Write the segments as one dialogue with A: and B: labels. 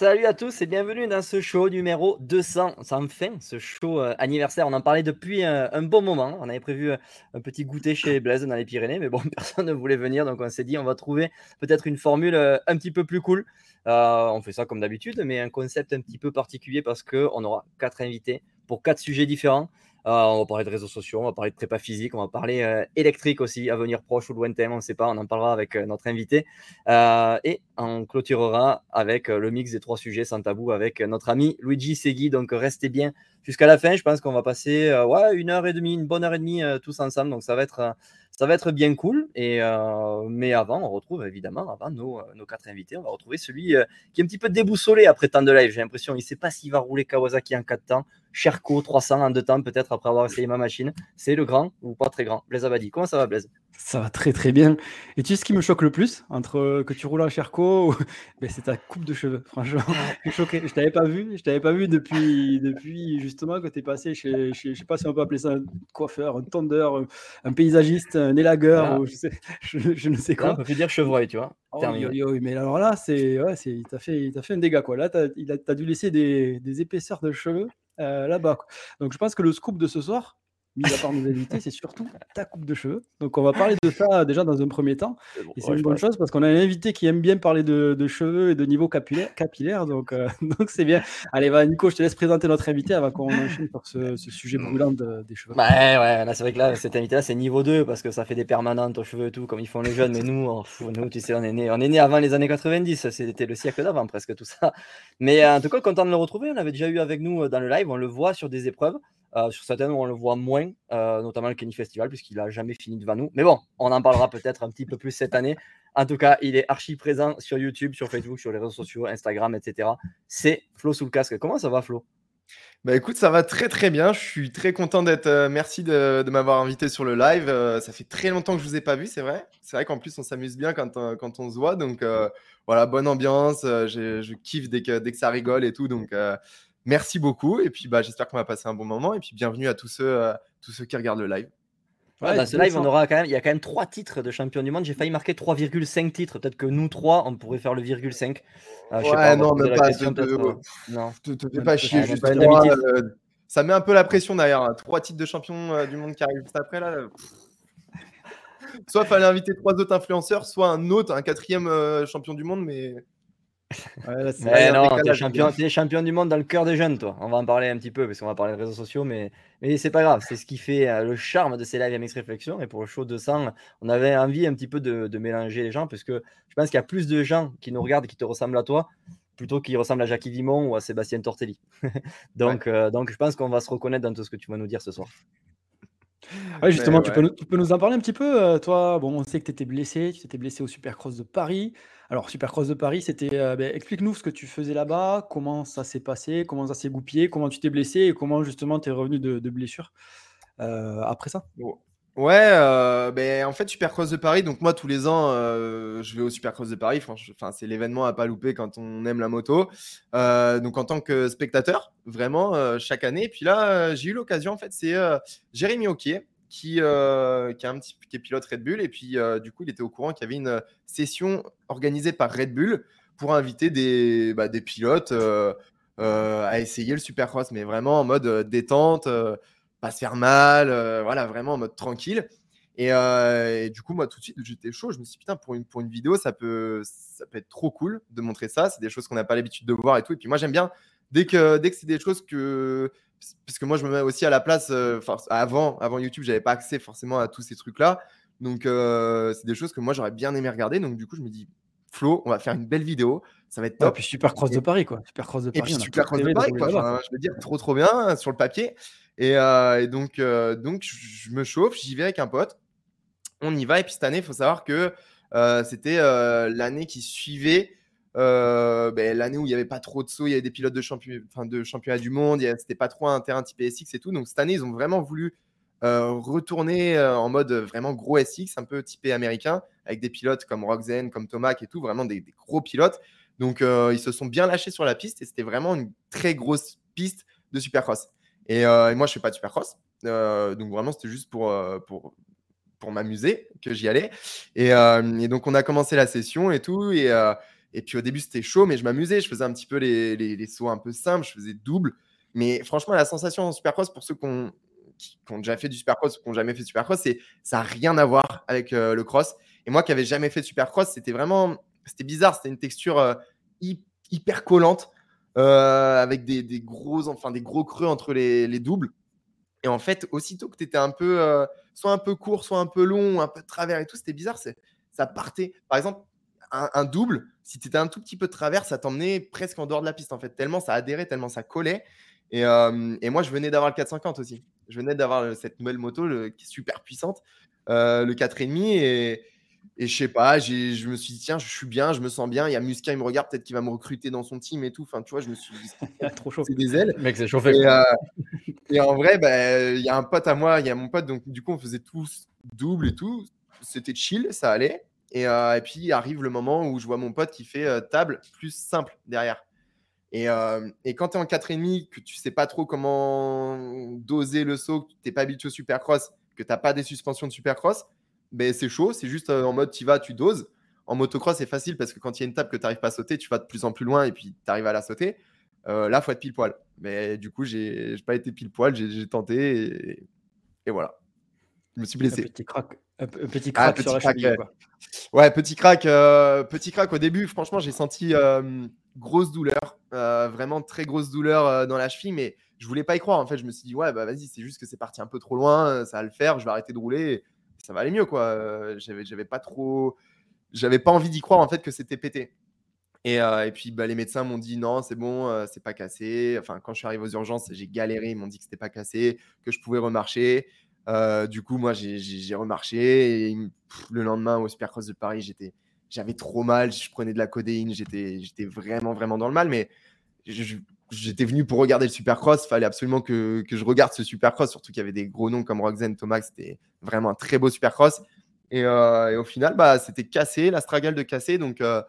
A: Salut à tous et bienvenue dans ce show numéro 200. C'est enfin ce show euh, anniversaire. On en parlait depuis euh, un bon moment. On avait prévu euh, un petit goûter chez Blaise dans les Pyrénées, mais bon, personne ne voulait venir. Donc on s'est dit, on va trouver peut-être une formule un petit peu plus cool. on fait ça comme d'habitude, mais un concept un petit peu particulier parce qu'on aura quatre invités pour quatre sujets différents. Euh, on va parler de réseaux sociaux, on va parler de prépa physique, on va parler euh, électrique aussi, à venir proche ou lointain, on ne sait pas, on en parlera avec euh, notre invité. et on clôturera avec le mix des trois sujets sans tabou avec notre ami Luigi Segui. Donc restez bien jusqu'à la fin. Je pense qu'on va passer ouais, une heure et demie, une bonne heure et demie tous ensemble. Donc ça va être ça va être bien cool. Euh, mais avant, on retrouve évidemment, avant nos, nos, quatre invités, on va retrouver celui euh, qui est un petit peu déboussolé après tant de live. J'ai l'impression, il ne sait pas s'il va rouler Kawasaki en 4 temps, Sherco 300 en 2 temps, peut-être après avoir essayé ma machine. C'est le grand ou pas très grand? Blaise Abadi, comment ça va, Blaise?
B: Ça va très très bien. Et tu sais ce qui me choque le plus entre euh, que tu roules en Cherco ou... Ben, c'est ta coupe de cheveux. Franchement, je suis choqué. Je t'avais pas vu. Je t'avais pas vu depuis, depuis justement que tu es passé chez, chez, je sais pas si on peut appeler ça un coiffeur, un tondeur, un paysagiste, un élagueur, ou je, sais, je, ne sais quoi.
A: on peut dire chevreuil, tu vois.
B: Oh, mais alors là, c'est, ouais, c'est, il t'a fait, il fait un dégât quoi. Là, t'as, as dû laisser des, des épaisseurs de cheveux euh, là-bas. Donc je pense que le scoop de ce soir, mis à part nos invités, c'est surtout ta coupe de cheveux. Donc, on va parler de ça déjà dans un premier temps. et c'est une bonne chose parce qu'on a un invité qui aime bien parler de, cheveux et de niveau capillaire. capillaire donc, euh, donc, c'est bien. Allez, va, Nico, je te laisse présenter notre invité avant qu'on enchaîne sur ce, sujet brûlant des cheveux.
A: Ouais, ouais, là, c'est vrai que là, cet invité-là, c'est niveau 2 parce que ça fait des permanentes aux cheveux et tout, comme ils font les jeunes. Mais nous, on, nous tu sais, on est né, on est né avant les années 90. C'était le siècle d'avant, presque tout ça. Mais en tout cas, content de le retrouver. On l'avait déjà eu avec nous euh, dans le live. On le voit sur des épreuves. Euh, sur certaines, on le voit moins, euh, notamment le Kenny Festival, puisqu'il n'a jamais fini devant nous. Mais bon, on en parlera peut-être un petit peu plus cette année. En tout cas, il est archi présent sur YouTube, sur Facebook, sur les réseaux sociaux, Instagram, etc. C'est Flo sous le casque. Comment ça va, Flo?
C: Bah écoute, ça va très très bien. Je suis très content d'être. Euh, merci de, m'avoir invité sur le live. ça fait très longtemps que je vous ai pas vu, c'est vrai. C'est vrai qu'en plus on s'amuse bien quand, quand on se voit. Donc voilà, bonne ambiance. je kiffe dès que, dès que ça rigole et tout. Donc Merci beaucoup. Et puis, bah, j'espère qu'on va passer un bon moment. Et puis, bienvenue à tous ceux, euh, tous ceux qui regardent le live.
A: Ouais, dans ce live, on aura quand même, il y a quand même trois titres de champion du monde. J'ai failli marquer 3,5 titres. Peut-être que nous trois, on pourrait faire le virgule 5.
C: Euh, ouais, non, mais pas. Question, te, euh, non, te, te fais pas chier. Juste trois, ça met un peu la pression derrière. Hein. Trois titres de champion du monde qui arrivent juste après là. soit fallait inviter trois autres influenceurs, soit un autre, un quatrième champion du monde, mais
A: Ouais, non, t'es champion, champion du monde dans le cœur des jeunes, toi. On va en parler un petit peu parce qu'on va parler de réseaux sociaux, mais, mais c'est pas grave. C'est ce qui fait euh, le charme de ces lives MX Réflexion. Et pour le show de sang, on avait envie un petit peu de, de mélanger les gens parce que je pense qu'il y a plus de gens qui nous regardent qui te ressemblent à toi plutôt qu'ils ressemblent à Jackie Vimon ou à Sébastien Tortelli. donc, euh, donc, je pense qu'on va se reconnaître dans tout ce que tu vas nous dire ce soir.
B: Ouais, justement, tu, peux nous, tu, peux nous, en parler un petit peu. Euh, toi, bon, on sait que tu étais blessé, tu t'étais blessé au Supercross de Paris. Alors, Supercross de Paris, c'était. Euh, ben, explique-nous ce que tu faisais là-bas, comment ça s'est passé, comment ça s'est goupillé, comment tu t'es blessé et comment justement tu es revenu de, de blessure euh, après ça?
C: Ouais, euh, ben, en fait, Supercross de Paris, donc moi tous les ans, je vais au Supercross de Paris. Enfin, c'est l'événement à pas louper quand on aime la moto. donc en tant que spectateur, vraiment chaque année. Et puis là, j'ai eu l'occasion, en fait, c'est Jérémy Oquier, qui, euh, qui, est un petit, est pilote Red Bull. Et puis, euh, du coup, il était au courant qu'il y avait une session organisée par Red Bull pour inviter des, bah, des pilotes euh, à essayer le Supercross, mais vraiment en mode détente, pas se faire mal, voilà, vraiment en mode tranquille. Et, du coup, moi, tout de suite, j'étais chaud. Je me suis dit, putain, pour une, pour une vidéo, ça peut, ça peut être trop cool de montrer ça. C'est des choses qu'on n'a pas l'habitude de voir et tout. Et puis, moi, j'aime bien, dès que, dès que c'est des choses que parce que moi, je me mets aussi à la place. Euh, avant, avant YouTube, j'avais pas accès forcément à tous ces trucs-là. Donc, euh, c'est des choses que moi, j'aurais bien aimé regarder. Donc, du coup, je me dis, Flo, on va faire une belle vidéo. Ça va être top.
B: et puis Super Cross de Paris, quoi. Super Cross de Paris.
C: Et puis Super Cross de Paris, quoi. je veux dire, trop, trop bien hein, sur le papier. Et, euh, donc, donc, je me chauffe, j'y vais avec un pote. On y va. Et puis, cette année, il faut savoir que c'était l'année qui suivait euh, ben, l'année où il n'y avait pas trop de sauts, il y avait des pilotes de, champion, de championnat du monde, c'était pas trop un terrain type SX et tout. Donc cette année, ils ont vraiment voulu euh, retourner euh, en mode vraiment gros SX, un peu typé américain, avec des pilotes comme Roxanne, comme Tomac et tout, vraiment des, gros pilotes. Donc ils se sont bien lâchés sur la piste et c'était vraiment une très grosse piste de supercross. Et, moi, je fais pas de supercross. donc vraiment, c'était juste pour, pour, pour m'amuser que j'y allais. Et, et, donc on a commencé la session et tout. Et Et puis au début, c'était chaud, mais je m'amusais. Je faisais un petit peu les, les, sauts un peu simples, je faisais double. Mais franchement, la sensation en supercross, pour ceux qui ont, déjà fait du supercross ou qui n'ont jamais fait du supercross, c'est, ça n'a rien à voir avec euh, le cross. Et moi qui n'avais jamais fait de supercross, c'était vraiment c'était bizarre. C'était une texture euh, hyper collante euh, avec des, gros, enfin, des gros creux entre les, les doubles. Et en fait, aussitôt que tu étais un peu, soit un peu court, soit un peu long, un peu de travers et tout, c'était bizarre. Ça partait. Par exemple, un, double, si tu étais un tout petit peu de travers, ça t'emmenait presque en dehors de la piste, en fait, tellement ça adhérait, tellement ça collait. Et, euh, moi, je venais d'avoir le 450 aussi. Je venais d'avoir cette nouvelle moto qui est super puissante, euh, le 4,5. Et, et je sais pas, je me suis dit, tiens, je suis bien, je me sens bien. Il y a Musca, il me regarde, peut-être qu'il va me recruter dans son team et tout. Enfin, tu vois, je me suis dit,
B: trop chaud.
C: C'est des ailes.
A: mec, c'est chauffé.
C: Et, euh, et, en vrai, bah, il y a un pote à moi, il y a mon pote, donc du coup, on faisait tous double et tout. C'était chill, ça allait. Euh, et, puis arrive le moment où je vois mon pote qui fait euh, table plus simple derrière. Et, euh, quand tu es en 4,5, que tu sais pas trop comment doser le saut, que tu n'es pas habitué au supercross, que tu n'as pas des suspensions de supercross, ben, c'est chaud. C'est juste en mode tu vas, tu doses. En motocross, c'est facile parce que quand il y a une table que tu n'arrives pas à sauter, tu vas de plus en plus loin et puis tu arrives à la sauter. là, il faut être pile poil. Mais du coup, j'ai pas été pile poil, j'ai tenté et, voilà. Je me suis blessé.
B: Un petit crack, un, petit crack sur la cheville.
C: Ouais, petit crack, euh, petit crack au début. Franchement, j'ai senti euh, grosse douleur, euh, vraiment très grosse douleur dans la cheville, mais je voulais pas y croire. En fait, je me suis dit ouais, bah vas-y, c'est juste que c'est parti un peu trop loin, ça va le faire, je vais arrêter de rouler, ça va mieux quoi. j'avais, j'avais pas trop, j'avais pas envie d'y croire en fait que c'était pété. Et, et, puis bah, les médecins m'ont dit non, c'est bon, c'est pas cassé. Enfin, quand je suis arrivé aux urgences, j'ai galéré. Ils m'ont dit que c'était pas cassé, que je pouvais remarcher. Euh, du coup, moi, j'ai remarché le lendemain au Supercross de Paris, j'étais, j'avais trop mal. Je prenais de la codéine, j'étais, j'étais vraiment, vraiment dans le mal. Mais j'étais venu pour regarder le Supercross. Fallait absolument que, je regarde ce Supercross, surtout qu'il y avait des gros noms comme Roxanne Thomas. C'était vraiment un très beau Supercross. Et, euh, et au final, bah, c'était cassé, la stragale de cassé. Donc, euh,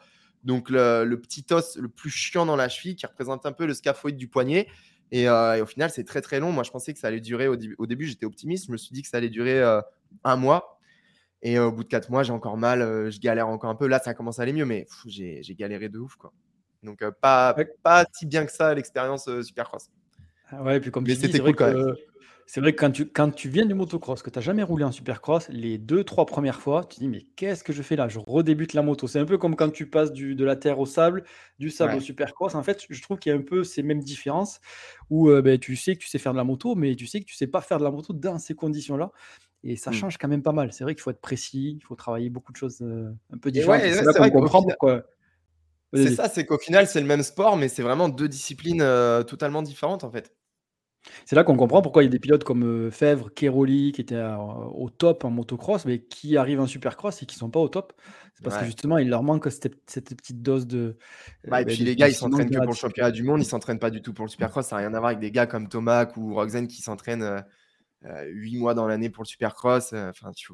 C: donc le, petit os le plus chiant dans la cheville qui représente un peu le scaphoïde du poignet. Euh, et, au final, c'est très très long. Moi, je pensais que ça allait durer au, début, j'étais optimiste. Je me suis dit que ça allait durer euh, un mois. Et euh, au bout de quatre mois, j'ai encore mal, je galère encore un peu. Là, ça commence à aller mieux, mais j'ai galéré de ouf. Quoi. Donc, pas, pas si bien que ça l'expérience Supercross.
B: Ah ouais, et puis comme mais c'était cool quand même c'est vrai que quand tu, quand tu viens du motocross, que tu n'as jamais roulé en supercross, les deux, trois premières fois, tu te dis, mais qu'est-ce que je fais là? Je redébute la moto. C'est un peu comme quand tu passes du, de la terre au sable, du sable au supercross. En fait, je trouve qu'il y a un peu ces mêmes différences où euh, ben, tu sais que tu sais faire de la moto, mais tu sais que tu sais pas faire de la moto dans ces conditions-là. Et ça mmh. change quand même pas mal. C'est vrai qu'il faut être précis, il faut travailler beaucoup de choses euh, un peu différentes. c'est là qu'on comprend.
C: C'est ça, c'est qu'au final, c'est le même sport, mais c'est vraiment deux disciplines euh, totalement différentes en fait.
B: C'est là qu'on comprend pourquoi il y a des pilotes comme euh, Fèvre, Keroli qui étaient au top en motocross, mais qui arrivent en supercross et qui sont pas au top. C'est parce que justement, il leur manque cette, petite dose de. Euh,
C: bah, et puis les gars, ils s'entraînent que pour le championnat du monde, ils s'entraînent pas du tout pour le supercross. Ça n'a rien à voir avec des gars comme Thomas ou Roxane qui s'entraînent euh, 8 mois dans l'année pour le supercross. Enfin, tu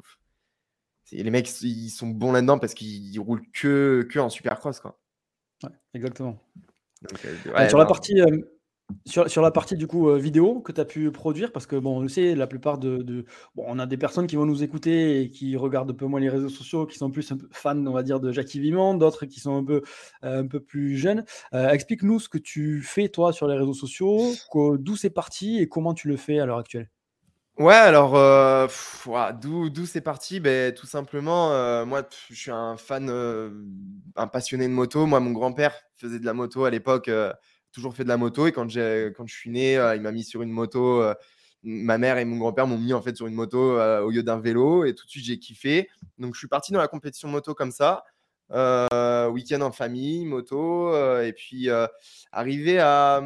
C: les mecs, ils sont bons là-dedans parce qu'ils roulent que, que en supercross. Quoi.
B: Ouais, exactement. sur la partie sur, la partie du coup euh, vidéo que tu as pu produire, parce que bon, on sait, la plupart de, Bon, on a des personnes qui vont nous écouter et qui regardent un peu moins les réseaux sociaux, qui sont plus un peu fans, on va dire, de Jackie Vivant, d'autres qui sont un peu, euh, un peu plus jeunes. Euh, explique-nous ce que tu fais toi sur les réseaux sociaux, d'où c'est parti et comment tu le fais à l'heure actuelle?
C: Ouais, alors, d'où c'est parti? Ben, Tout simplement, moi, je suis un fan, un passionné de moto. Moi, mon grand-père faisait de la moto à l'époque toujours fait de la moto. Et quand, quand je suis né, euh, il m'a mis sur une moto. Euh, ma mère et mon grand-père m'ont mis en fait sur une moto euh, au lieu d'un vélo. Et tout de suite, j'ai kiffé. Donc, je suis parti dans la compétition moto comme ça. week-end en famille, moto. et puis, arrivé à,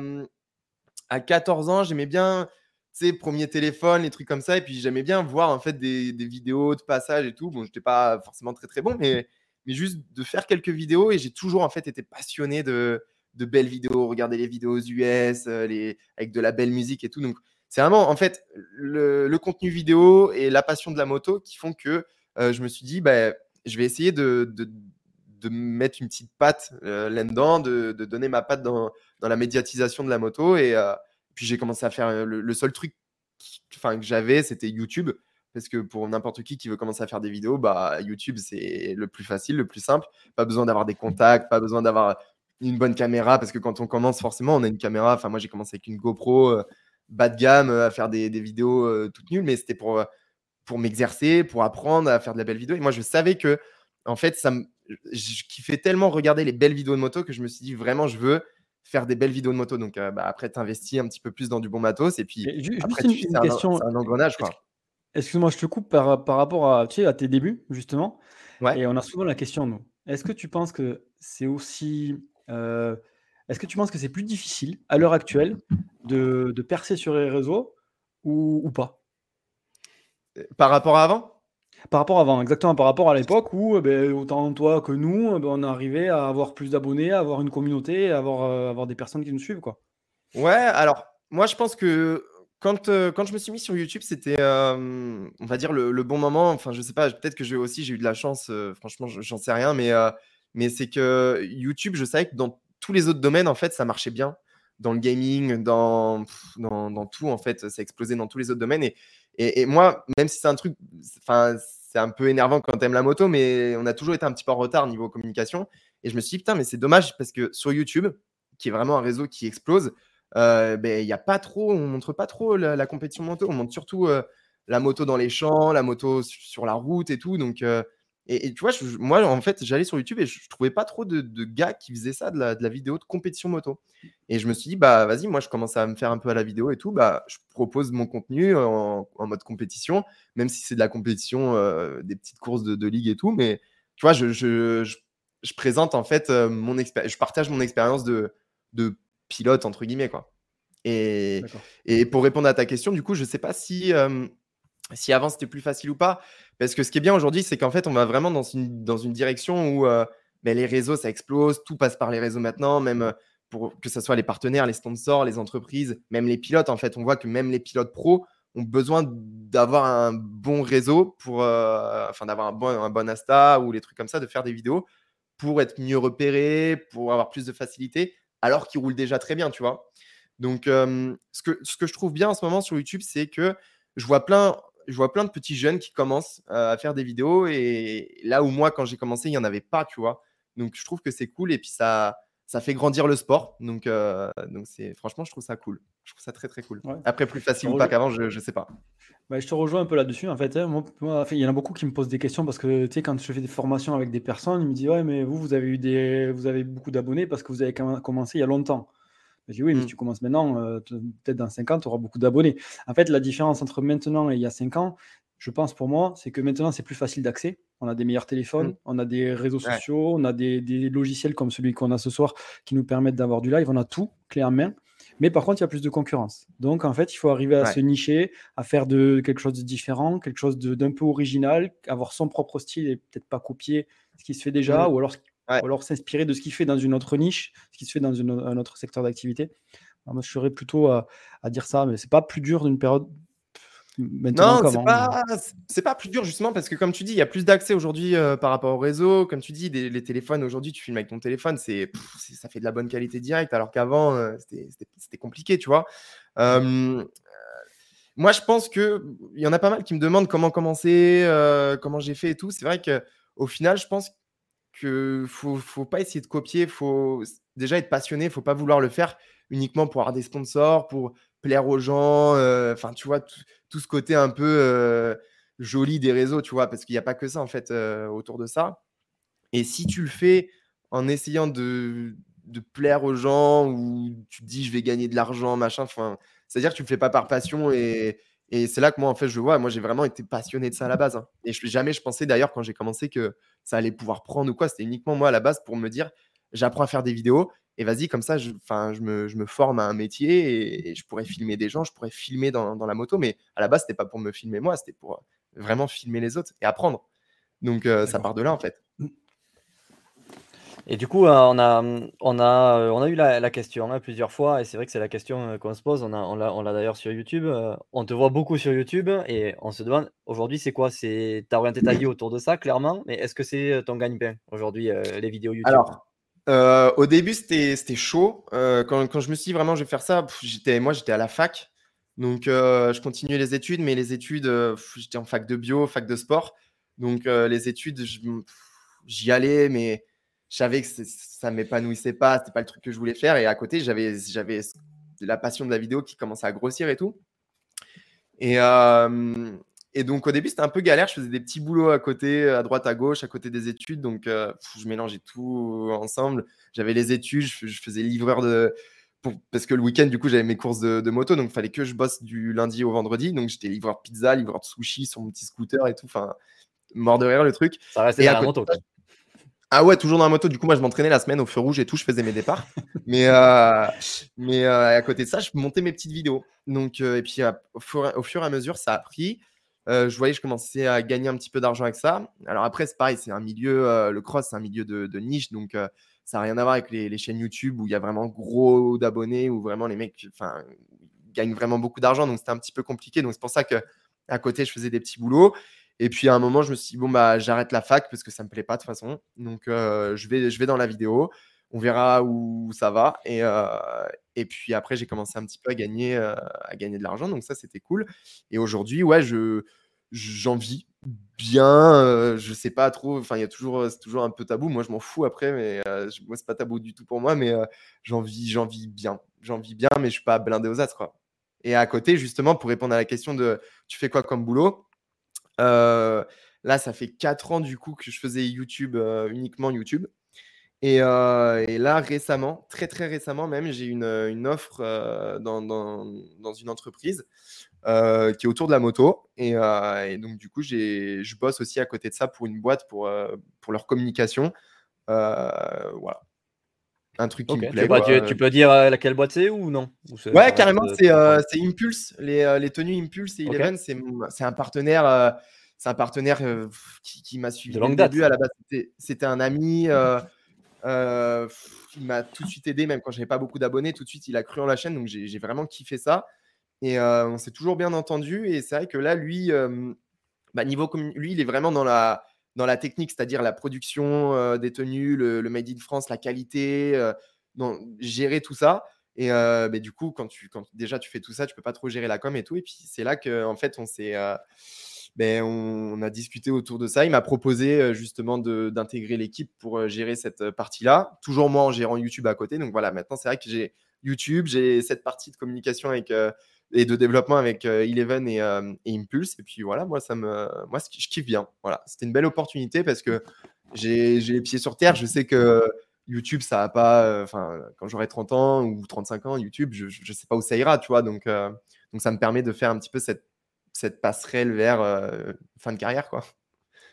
C: à 14 ans, j'aimais bien sais, premier téléphone, les trucs comme ça. Et puis j'aimais bien voir en fait des, des vidéos de passage et tout. Bon, j'étais pas forcément très très bon, mais, mais juste de faire quelques vidéos. Et j'ai toujours en fait été passionné de, de belles vidéos, regarder les vidéos US, euh, les, avec de la belle musique et tout. Donc, c'est vraiment, en fait, le, contenu vidéo et la passion de la moto qui font que euh, je me suis dit, bah, je vais essayer de, de, mettre une petite patte euh, là-dedans, de, donner ma patte dans, dans, la médiatisation de la moto. Et puis, j'ai commencé à faire le, seul truc enfin, que j'avais, c'était YouTube. parce que pour n'importe qui qui veut commencer à faire des vidéos, bah, YouTube, c'est le plus facile, le plus simple. Pas besoin d'avoir des contacts, pas besoin d'avoir une bonne caméra, parce que quand on commence, forcément, on a une caméra. Enfin, moi, j'ai commencé avec une GoPro bas de gamme à faire des, vidéos toutes nulles, mais c'était pour, pour m'exercer, pour apprendre à faire de la belle vidéo. Et moi, je savais que, en fait, ça me, je kiffais tellement regarder les belles vidéos de moto que je me suis dit, vraiment, je veux faire des belles vidéos de moto. Donc, euh, bah, après, tu investis un petit peu plus dans du bon matos. Et puis, après,
B: tu une, question.
C: Un, un, engrenage.
B: Excuse-moi, je te coupe par, par rapport à, tu sais, à tes débuts, justement. Ouais. Et on a souvent la question, nous. Est-ce que tu penses que c'est aussi. Euh, est-ce que tu penses que c'est plus difficile à l'heure actuelle de, de, percer sur les réseaux ou, ou pas?
C: Par rapport à avant?
B: Par rapport avant, exactement, par rapport à l'époque où, eh ben, autant toi que nous, eh ben, on arrivait à avoir plus d'abonnés, à avoir une communauté, à avoir, euh, avoir des personnes qui nous suivent, quoi.
C: Ouais, alors moi je pense que quand, euh, quand je me suis mis sur YouTube, c'était, euh, on va dire, le, bon moment. Enfin, je sais pas, peut-être que j'ai aussi eu de la chance, franchement, j'en sais rien, mais, mais c'est que YouTube, je savais que dans tous les autres domaines, en fait, ça marchait bien. Dans le gaming, dans, dans, dans tout, en fait, ça explosait dans tous les autres domaines. Et, et, moi, même si c'est un truc, enfin, c'est un peu énervant quand tu aimes la moto, mais on a toujours été un petit peu en retard niveau communication. Et je me suis dit, putain, mais c'est dommage parce que sur YouTube, qui est vraiment un réseau qui explose, euh, ben, il y a pas trop, on montre pas trop la, compétition moto, on montre surtout euh, la moto dans les champs, la moto sur la route et tout. Donc, euh, et, tu vois, moi, en fait, j'allais sur YouTube et je, ne trouvais pas trop de, gars qui faisaient ça, de la, vidéo de compétition moto. Et je me suis dit, bah, vas-y, moi, je commence à me faire un peu à la vidéo et tout. Bah, je propose mon contenu en, mode compétition, même si c'est de la compétition, euh, des petites courses de, ligue et tout. Mais tu vois, je, je, présente en fait euh, mon expérience, je partage mon expérience de, de pilote, entre guillemets, quoi. Et, et pour répondre à ta question, du coup, je sais pas si. Euh, si avant c'était plus facile ou pas. Parce que ce qui est bien aujourd'hui, c'est qu'en fait, on va vraiment dans une, dans une direction où euh, ben, les réseaux, ça explose, tout passe par les réseaux maintenant, même euh, pour que ce soit les partenaires, les sponsors, les entreprises, même les pilotes. En fait, on voit que même les pilotes pros ont besoin d'avoir un bon réseau pour, euh, enfin, d'avoir un bon, un bon Asta ou les trucs comme ça, de faire des vidéos pour être mieux repérés, pour avoir plus de facilité, alors qu'ils roulent déjà très bien, tu vois. Donc, ce, que, ce que je trouve bien en ce moment sur YouTube, c'est que je vois plein, je vois plein de petits jeunes qui commencent euh, à faire des vidéos et là où moi, quand j'ai commencé, il n'y en avait pas, tu vois. Donc, je trouve que c'est cool et puis ça, ça fait grandir le sport. Donc, euh, donc c'est franchement, je trouve ça cool. Je trouve ça très très cool. Après, plus facile ou pas qu'avant, je, ne sais pas.
B: Bah, je te rejoins un peu là-dessus. En fait, hein. moi, il y en a beaucoup qui me posent des questions parce que tu sais, quand je fais des formations avec des personnes, ils me disent ouais, mais vous, vous avez eu des, vous avez beaucoup d'abonnés parce que vous avez commencé il y a longtemps. Je dis oui, mais si mmh. tu commences maintenant, euh, peut-être dans 5 ans, tu auras beaucoup d'abonnés. En fait, la différence entre maintenant et il y a 5 ans, je pense pour moi, c'est que maintenant, c'est plus facile d'accès. On a des meilleurs téléphones, mmh. on a des réseaux sociaux, on a des, logiciels comme celui qu'on a ce soir qui nous permettent d'avoir du live. On a tout, clé en main. Mais par contre, il y a plus de concurrence. Donc, en fait, il faut arriver à se nicher, à faire de quelque chose de différent, quelque chose d'un peu original, avoir son propre style et peut-être pas copier ce qui se fait déjà, mmh. ou alors ou alors s'inspirer de ce qui fait dans une autre niche, ce qui se fait dans un autre secteur d'activité. Moi, je serais plutôt à, dire ça, mais c'est pas plus dur d'une période
C: non, c'est pas, c'est pas plus dur justement parce que comme tu dis, il y a plus d'accès aujourd'hui euh, par rapport au réseau. Comme tu dis, les téléphones aujourd'hui, tu filmes avec ton téléphone, c'est, ça fait de la bonne qualité directe, alors qu'avant euh, c'était, compliqué, tu vois. moi, je pense que il y en a pas mal qui me demandent comment commencer, euh, comment j'ai fait et tout. C'est vrai que au final, je pense faut, faut pas essayer de copier, faut déjà être passionné, faut pas vouloir le faire uniquement pour avoir des sponsors, pour plaire aux gens, euh, enfin tu vois tout ce côté un peu euh, joli des réseaux, tu vois, parce qu'il n'y a pas que ça en fait euh, autour de ça. Et si tu le fais en essayant de, de plaire aux gens ou tu te dis je vais gagner de l'argent, machin, enfin, c'est-à-dire que tu le fais pas par passion et, et c'est là que moi, en fait, je vois, moi, j'ai vraiment été passionné de ça à la base. Hein. Et je, jamais je pensais d'ailleurs, quand j'ai commencé, que ça allait pouvoir prendre ou quoi. C'était uniquement moi à la base pour me dire, j'apprends à faire des vidéos et vas-y, comme ça, je, je, me, je me forme à un métier et, je pourrais filmer des gens, je pourrais filmer dans, dans la moto. Mais à la base, c'était pas pour me filmer moi, c'était pour vraiment filmer les autres et apprendre. Donc, euh, ça part de là, en fait.
A: Et du coup, euh, on a, on a, euh, on a eu la, question hein, plusieurs fois, et c'est vrai que c'est la question euh, qu'on se pose. On a, on l'a, d'ailleurs sur YouTube. on te voit beaucoup sur YouTube, et on se demande aujourd'hui, c'est quoi? C'est t'as orienté ta vie autour de ça, clairement, mais est-ce que c'est ton gagne-pain aujourd'hui, les vidéos YouTube?
C: Au début, c'était, c'était chaud. quand, quand je me suis dit vraiment, je vais faire ça, j'étais, moi, j'étais à la fac. Donc, je continuais les études, mais les études, j'étais en fac de bio, fac de sport. Donc, les études, j'y allais, mais je savais que ça ne m'épanouissait pas, c'était pas le truc que je voulais faire. Et à côté, j'avais la passion de la vidéo qui commençait à grossir et tout. Et, et donc, au début, c'était un peu galère. Je faisais des petits boulots à côté, à droite, à gauche, à côté des études. Donc, je mélangeais tout ensemble. J'avais les études, je, faisais livreur de. parce que le week-end, du coup, j'avais mes courses de, moto. Donc, il fallait que je bosse du lundi au vendredi. Donc, j'étais livreur pizza, livreur de sushi sur mon petit scooter et tout. Enfin, mort de rire le truc.
A: Ça restait dans la moto.
C: Ah ouais, toujours dans la moto. Du coup, moi, je m'entraînais la semaine au feu rouge et tout. Je faisais mes départs. mais euh, euh, à côté de ça, je montais mes petites vidéos. Donc, euh, et puis, au fur, et à mesure, ça a pris. je voyais je commençais à gagner un petit peu d'argent avec ça. Alors après, c'est pareil, c'est un milieu, le cross, c'est un milieu de, niche. Donc, ça n'a rien à voir avec les, les, chaînes YouTube où il y a vraiment gros d'abonnés, où vraiment les mecs gagnent vraiment beaucoup d'argent. Donc, c'était un petit peu compliqué. Donc, c'est pour ça que à côté, je faisais des petits boulots. Et puis à un moment, je me suis dit, bon, bah, j'arrête la fac parce que ça me plaît pas de toute façon. Donc euh, je, vais, je vais dans la vidéo. On verra où ça va. Et, euh, et puis après, j'ai commencé un petit peu à gagner, euh, à gagner de l'argent. Donc ça, c'était cool. Et aujourd'hui, ouais, je, j'en vis bien. je sais pas trop. Enfin, il y a toujours, c'est toujours un peu tabou. Moi, je m'en fous après, mais moi, c'est pas tabou du tout pour moi. Mais j'en vis, bien. J'en vis bien, mais je suis pas blindé aux as, quoi. Et à côté, justement, pour répondre à la question de tu fais quoi comme boulot? Euh, là, ça fait 4 ans du coup que je faisais YouTube, euh, uniquement YouTube. Euh, et, là, récemment, très très récemment même, j'ai une, offre dans, une entreprise qui est autour de la moto. Et, donc, du coup, je bosse aussi à côté de ça pour une boîte pour, pour leur communication. voilà. Un truc qui me
A: plaît. tu, peux dire laquelle boîte c'est ou non?
C: Ouais, carrément, c'est Impulse. Les, les, tenues Impulse et Eleven, c'est un partenaire c'est un partenaire qui, m'a suivi
A: de début.
C: À la base, c'était un ami. Euh, il m'a tout de suite aidé, même quand j'avais pas beaucoup d'abonnés. Tout de suite, il a cru en la chaîne, donc j'ai vraiment kiffé ça. Et on s'est toujours bien entendu. Et c'est vrai que là, lui, bah, niveau lui, il est vraiment dans la dans la technique, c'est-à-dire la production des tenues, le, made in France, la qualité, gérer tout ça. Et bah, du coup, quand tu déjà tu fais tout ça, tu peux pas trop gérer la com et tout. Et puis c'est là que en fait, on s'est ben, on, a discuté autour de ça. Il m'a proposé euh, justement d'intégrer l'équipe pour euh, gérer cette euh, partie-là. Toujours moi en gérant YouTube à côté. Donc voilà, maintenant c'est vrai que j'ai YouTube, j'ai cette partie de communication avec, et de développement avec Eleven et, Impulse. Et puis voilà, moi, ça me, moi je kiffe bien. Voilà, c'était une belle opportunité parce que j'ai les pieds sur terre. Je sais que YouTube, ça va pas. Enfin, quand j'aurai 30 ans ou 35 ans, YouTube, je ne sais pas où ça ira, tu vois. Donc, donc ça me permet de faire un petit peu cette cette passerelle vers euh, fin de carrière, quoi.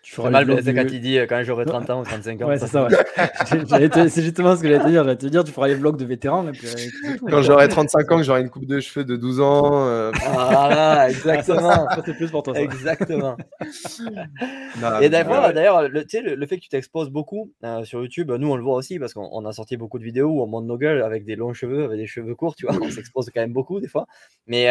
A: Tu feras mal blessé quand il dit euh, quand j'aurai 30 ans ou 35 ans.
B: Ouais, c'est ça, ouais. c'est justement ce que j'allais te dire. J'allais te dire, tu feras les vlogs de vétérans. Et puis,
C: euh, quand j'aurai 35 ans, que j'aurai une coupe de cheveux de 12 ans. Euh...
A: Ah, exactement.
B: c'est plus pour toi. Ça.
A: Exactement. et d'ailleurs, d'ailleurs le, le, le, fait que tu t'exposes beaucoup euh, sur YouTube, nous on le voit aussi parce qu'on a sorti beaucoup de vidéos où on monte nos gueules avec des longs cheveux, avec des cheveux courts, tu vois. On s'expose quand même beaucoup des fois. Mais,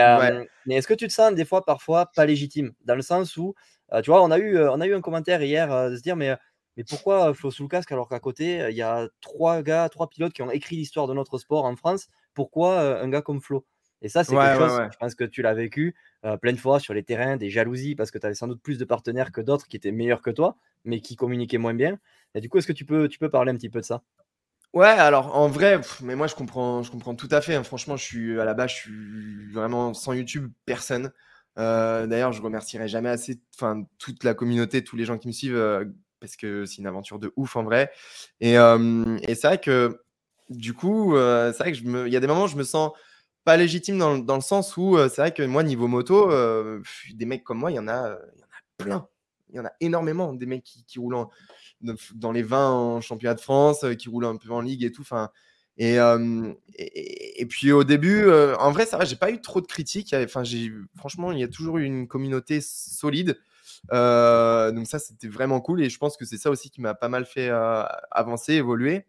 A: mais est-ce que tu te sens des fois parfois pas légitime? Dans le sens où tu vois, on a, eu, euh, on a eu un commentaire hier euh, de se dire, mais, mais pourquoi Flo sous le casque alors qu'à côté, il y a trois gars, trois pilotes qui ont écrit l'histoire de notre sport en France? Pourquoi un gars comme Flo? Et ça, c'est quelque chose, je pense que tu l'as vécu plein de fois sur les terrains, des jalousies, parce que tu avais sans doute plus de partenaires que d'autres qui étaient meilleurs que toi, mais qui communiquaient moins bien. Et du coup, est-ce que tu peux, tu peux parler un petit peu de ça?
C: Ouais, alors en vrai, mais moi je comprends, je comprends tout à fait. Hein. Franchement, je suis à la base, je suis vraiment sans YouTube, personne. Euh, d'ailleurs, je remercierai jamais assez enfin, toute la communauté, tous les gens qui me suivent, euh, parce que c'est une aventure de ouf en vrai. Et, et c'est vrai que du coup, euh, c'est vrai que il y a des moments où je me sens pas légitime dans, dans le sens où c'est vrai que moi, niveau moto, des mecs comme moi, il y en a, y en a plein. Il y en a énormément des mecs qui, qui roulent dans les 20 en championnat de France, qui roulent un peu en ligue et tout. Enfin, et, puis au début, en vrai, ça va, j'ai pas eu trop de critiques. Enfin, j'ai, franchement, il y a toujours eu une communauté solide. donc ça, c'était vraiment cool. Et je pense que c'est ça aussi qui m'a pas mal fait avancer, évoluer.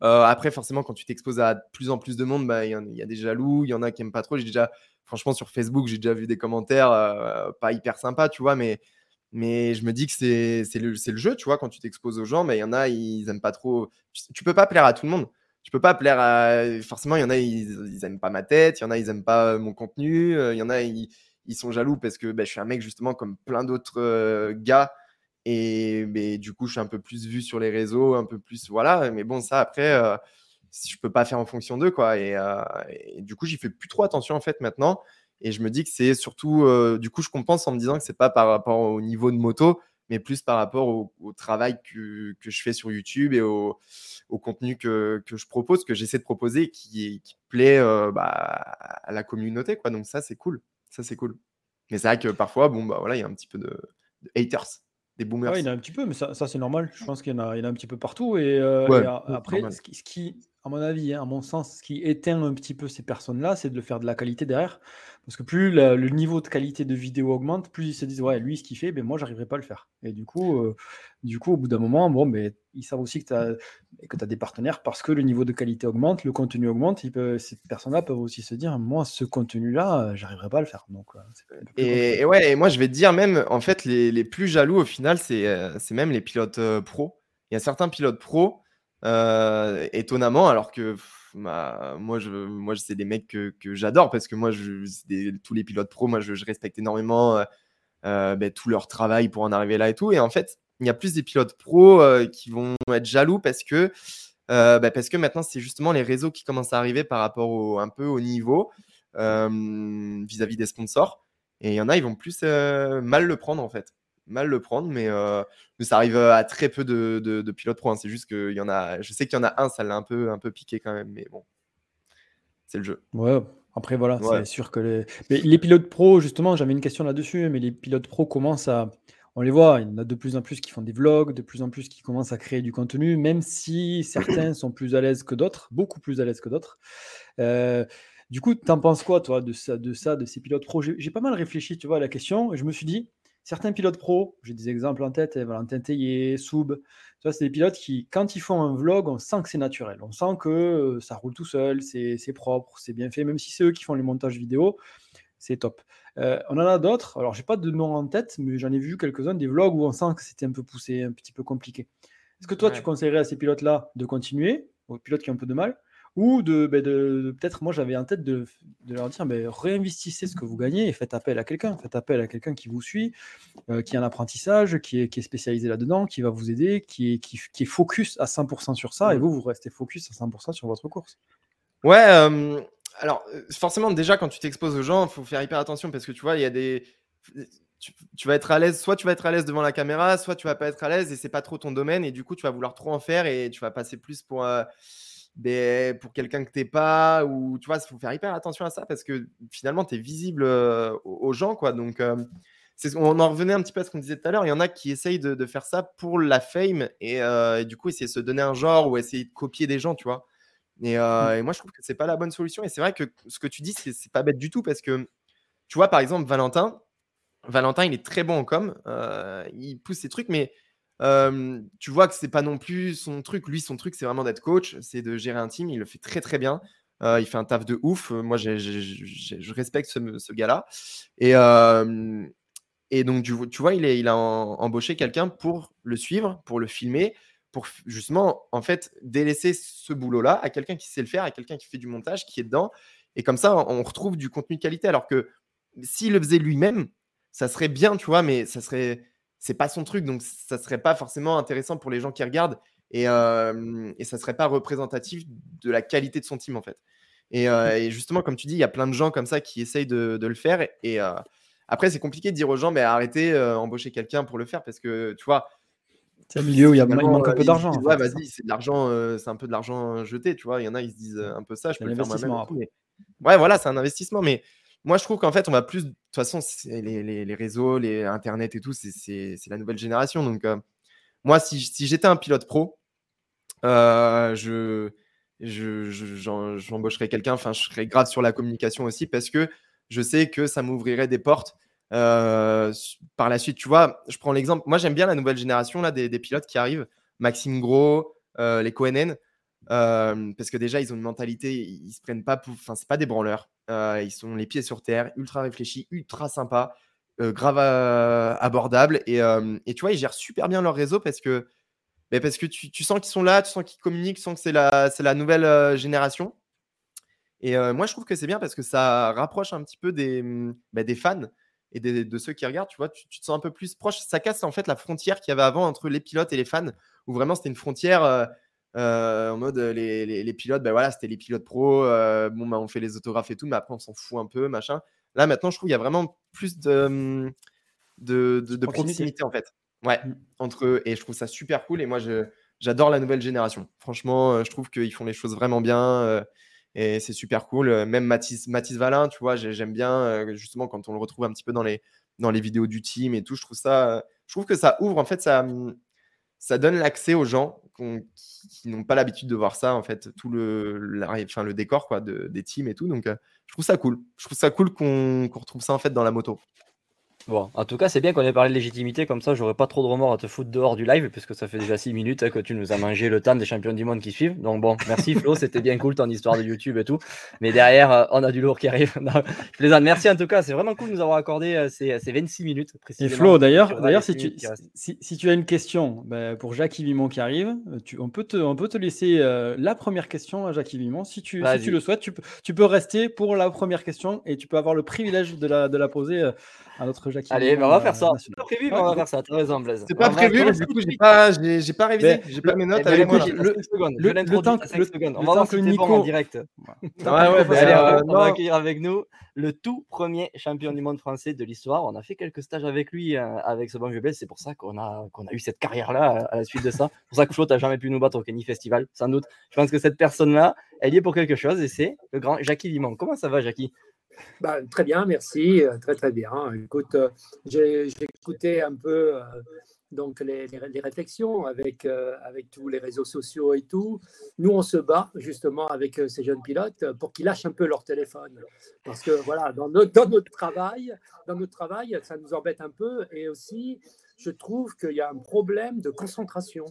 C: après, forcément, quand tu t'exposes à plus en plus de monde, bah, il y, a des jaloux, il y en a qui aiment pas trop. J'ai déjà, franchement, sur Facebook, j'ai déjà vu des commentaires pas hyper sympas, tu vois, mais, mais je me dis que c'est le, le, jeu, tu vois, quand tu t'exposes aux gens, mais il y en a, ils aiment pas trop. Tu, tu peux pas plaire à tout le monde je peux pas plaire à. Forcément, il y en a, ils, ils aiment pas ma tête, il y en a, ils aiment pas mon contenu, il y en a, ils, sont jaloux parce que bah, je suis un mec justement comme plein d'autres gars. Et du coup, je suis un peu plus vu sur les réseaux, un peu plus. Voilà. Mais bon, ça, après, je peux pas faire en fonction d'eux. quoi. Et, et, du coup, j'y fais plus trop attention en fait maintenant. Et je me dis que c'est surtout. du coup, je compense en me disant que c'est pas par rapport au niveau de moto, mais plus par rapport au, travail que, que, je fais sur YouTube et au, au contenu que, que, je propose, que j'essaie de proposer, qui, qui plaît bah, à la communauté. Quoi. Donc ça, c'est cool. Ça, c'est cool. Mais c'est vrai que parfois, bon, bah voilà, il y a un petit peu de, haters, des boomers.
B: Ouais, il y en a un petit peu, mais ça, ça c'est normal. Je pense qu'il y, en a, il y en a un petit peu partout. Et, euh, après, ce qui, ce qui, à mon avis, hein, à mon sens, ce qui éteint un petit peu ces personnes-là, c'est de le faire de la qualité derrière. Parce que plus le niveau de qualité de vidéo augmente, plus ils se disent ouais, lui, ce qu'il fait, ben moi, j'arriverai pas à le faire. Et du coup, euh, du coup au bout d'un moment, bon, mais ils savent aussi que tu as, que as des partenaires parce que le niveau de qualité augmente, le contenu augmente. Ils peuvent, ces personnes-là peuvent aussi se dire moi, ce contenu-là, j'arriverai pas à le faire. Donc,
C: euh, et, ouais, et moi, je vais te dire même, en fait, les, les plus jaloux au final, c'est euh, même les pilotes pro. Il y a certains pilotes pro euh, étonnamment, alors que moi, je, moi, c'est des mecs que, j'adore parce que moi, je, tous les pilotes pro, moi, je, respecte énormément euh, euh, ben, tout leur travail pour en arriver là et tout. Et en fait, il y a plus des pilotes pro qui vont être jaloux parce que, ben, parce que maintenant, c'est justement les réseaux qui commencent à arriver par rapport au, un peu au niveau vis-à-vis -vis des sponsors. Et il y en a, ils vont plus mal le prendre en fait mal le prendre, mais, euh, mais ça arrive à très peu de, de, pilotes pro. Hein. C'est juste qu'il y en a. Je sais qu'il y en a un, ça l'a un peu, un peu piqué quand même, mais bon, c'est le jeu.
B: Ouais. Après, voilà, c'est sûr que les... Mais les pilotes pro, justement, j'avais une question là-dessus, mais les pilotes pro commencent à. On les voit, il y en a de plus en plus qui font des vlogs, de plus en plus qui commencent à créer du contenu, même si certains sont plus à l'aise que d'autres, beaucoup plus à l'aise que d'autres. Euh, du coup, tu en penses quoi, toi, de ça, de ça, de ces pilotes pro? J'ai pas mal réfléchi, tu vois, à la question, et je me suis dit, certains pilotes pro, j'ai des exemples en tête, Valentin Tellier, Soub, c'est des pilotes qui, quand ils font un vlog, on sent que c'est naturel. On sent que euh, ça roule tout seul, c'est propre, c'est bien fait, même si c'est eux qui font les montages vidéo, c'est top. Euh, on en a d'autres, alors j'ai pas de nom en tête, mais j'en ai vu quelques-uns, des vlogs où on sent que c'était un peu poussé, un petit peu compliqué. Est-ce que toi, tu conseillerais à ces pilotes-là de continuer, aux pilotes qui ont un peu de mal, ou de, ben de, peut-être, moi j'avais en tête de, de leur dire ben, réinvestissez ce que vous gagnez et faites appel à quelqu'un. Faites appel à quelqu'un qui vous suit, euh, qui a un apprentissage, qui est, qui est spécialisé là-dedans, qui va vous aider, qui est, qui, qui est focus à 100% sur ça et mmh. vous, vous restez focus à 100% sur votre course.
C: Ouais, euh, alors forcément, déjà quand tu t'exposes aux gens, il faut faire hyper attention parce que tu vois, il y a des. Tu, tu, vas être à l'aise, soit tu vas être à l'aise devant la caméra, soit tu vas pas être à l'aise et c'est pas trop ton domaine et du coup tu vas vouloir trop en faire et tu vas passer plus pour. Euh, ben, pour quelqu'un que t'es pas, ou tu vois, il faut faire hyper attention à ça parce que finalement, tu es visible aux gens, quoi. Donc, on en revenait un petit peu à ce qu'on disait tout à l'heure. Il y en a qui essayent de, faire ça pour la fame et, du coup, essayer de se donner un genre ou essayer de copier des gens, tu vois. Et, mmh. et moi, je trouve que c'est pas la bonne solution. Et c'est vrai que ce que tu dis, c'est pas bête du tout parce que, tu vois, par exemple, Valentin, Valentin, il est très bon en com, il pousse ses trucs, mais tu vois que c'est pas non plus son truc. Lui, son truc, c'est vraiment d'être coach, c'est de gérer un team. Il le fait très très bien. il fait un taf de ouf. Moi, je respecte ce, gars-là. Et, donc, tu, vois, il a embauché quelqu'un pour le suivre, pour le filmer, pour justement, en fait, délaisser ce boulot-là à quelqu'un qui sait le faire, à quelqu'un qui fait du montage, qui est dedans. Et comme ça, on retrouve du contenu de qualité. Alors que s'il le faisait lui-même, ça serait bien, tu vois, mais ça serait c'est pas son truc, donc ça serait pas forcément intéressant pour les gens qui regardent et, euh, et ça serait pas représentatif de la qualité de son team en fait. Et, mmh. justement, comme tu dis, il y a plein de gens comme ça qui essayent de, le faire et après c'est compliqué de dire aux gens mais arrêtez, embaucher quelqu'un pour le faire parce que tu vois.
B: C'est un milieu où il, y a, manque un peu d'argent.
C: Ouais, vas-y, c'est de l'argent, c'est un peu de l'argent jeté, tu vois. Il y en a, ils se disent un peu ça, je peux le faire moi-même. Ouais, voilà, c'est un investissement, mais moi, je trouve qu'en fait, on va plus. De toute façon, les, réseaux, les Internet et tout, c'est la nouvelle génération. Donc, euh, moi, si, j'étais un pilote pro, euh, je j'embaucherais quelqu'un. Enfin, je serais grave sur la communication aussi parce que je sais que ça m'ouvrirait des portes. Euh, par la suite, tu vois, je prends l'exemple. Moi, j'aime bien la nouvelle génération là, des, pilotes qui arrivent. Maxime Gros, les Coenen. parce que déjà, ils ont une mentalité, ils, se prennent pas pour. Enfin, c'est pas des branleurs. Euh, ils sont les pieds sur terre, ultra réfléchis, ultra sympas, euh, grave euh, abordables. Et, et, tu vois, ils gèrent super bien leur réseau parce que mais parce que tu, tu sens qu'ils sont là, tu sens qu'ils communiquent, tu sens que c'est la, c'est la nouvelle euh, génération. Et euh, moi, je trouve que c'est bien parce que ça rapproche un petit peu des, mmh, bah, des fans et des- de ceux qui regardent. Tu vois, tu, tu te sens un peu plus proche. Ça casse en fait la frontière qu'il y avait avant entre les pilotes et les fans, où vraiment c'était une frontière euh, en mode euh, les, les- les pilotes, ben voilà, c'était les pilotes pro. euh, bon, bah, on fait les autographes et tout, mais après on s'en fout un peu, machin. Là, maintenant, je trouve qu'il y a vraiment plus de, mmh, de, de- de
B: Proximité.
C: proximité en fait. Ouais,
B: Mm.
C: entre eux. Et je trouve ça super cool. Et moi, j'adore la nouvelle génération. Franchement, je trouve qu'ils font les choses vraiment bien. euh, et c'est super cool. Même Mathis, Mathis Valin, tu vois, j'ai- j'aime bien justement quand on le retrouve un petit peu dans les, dans les vidéos du team et tout. Je trouve ça, je trouve que ça ouvre, en fait, ça, hum, ça donne l'accès aux gens qui, n'ont pas l'habitude de voir ça, en fait, tout le, la- le décor quoi, de- des teams et tout. Donc, euh, je trouve ça cool. Ça cool qu'on retrouve ça fait dans la moto.
A: Bon, en tout cas, c'est bien qu'on ait parlé de légitimité, comme ça j'aurais pas trop de remords à te foutre dehors du live, puisque ça fait déjà 6 minutes hein, que tu nous as mangé le temps des champions du monde qui suivent. Donc bon, merci Flo, c'était bien cool ton histoire de YouTube et tout. Mais derrière, euh, on a du lourd qui arrive. Non, je plaisante. Merci en tout cas, c'est vraiment cool de nous avoir accordé euh, ces, ces 26 minutes.
B: Et
A: précisément,
B: Flo, d'ailleurs, si tu, si, si tu as une question ben, pour Jacques Vimon qui arrive, euh, tu, on, peut te, on peut te laisser euh, la première question à Jacques Vimon. Si tu, si tu le souhaites, tu peux, tu peux rester pour la première question et tu peux avoir le privilège de la, de la poser à notre Jacques
A: Allez, ben, on va
B: euh,
A: faire ça. C'est pas prévu, mais on va faire ça. T'as raison, Blaise.
C: C'est pas prévu, mais du coup, j'ai pas, j'ai j'ai pas révisé.
B: Mais
C: J'ai pas mes notes avec moi.
B: le-
A: 5 secondes.
B: le-
A: je
B: le temps que-
A: 5
B: le-
A: secondes. On
B: le
A: va voir
B: que
A: bon en
B: Nico-
A: direct.
C: Ouais, ouais, bah,
A: allez, on, va, accueillir avec nous le tout premier champion du monde français de l'histoire. On a fait quelques stages avec lui, euh, avec ce bon vieux Blaise. C'est pour ça qu'on a, qu'on a eu cette carrière-là euh, à la suite de ça. C'est pour ça que Flo, t'as jamais pu nous battre au Kenny Festival, sans doute. Je pense que cette personne-là, elle y est pour quelque chose et c'est le grand Jackie Vimon. Comment ça va, Jackie?
D: Bah, très bien, merci, euh, très très bien. Écoute, euh, j'ai écouté un peu euh, donc les, réflexions avec, avec tous les réseaux sociaux et tout. Nous, on se bat justement avec ces jeunes pilotes pour qu'ils lâchent un peu leur téléphone. Parce que voilà, dans notre, dans notre travail, dans notre travail, ça nous embête un peu. Et aussi, je trouve qu'il y a un problème de concentration.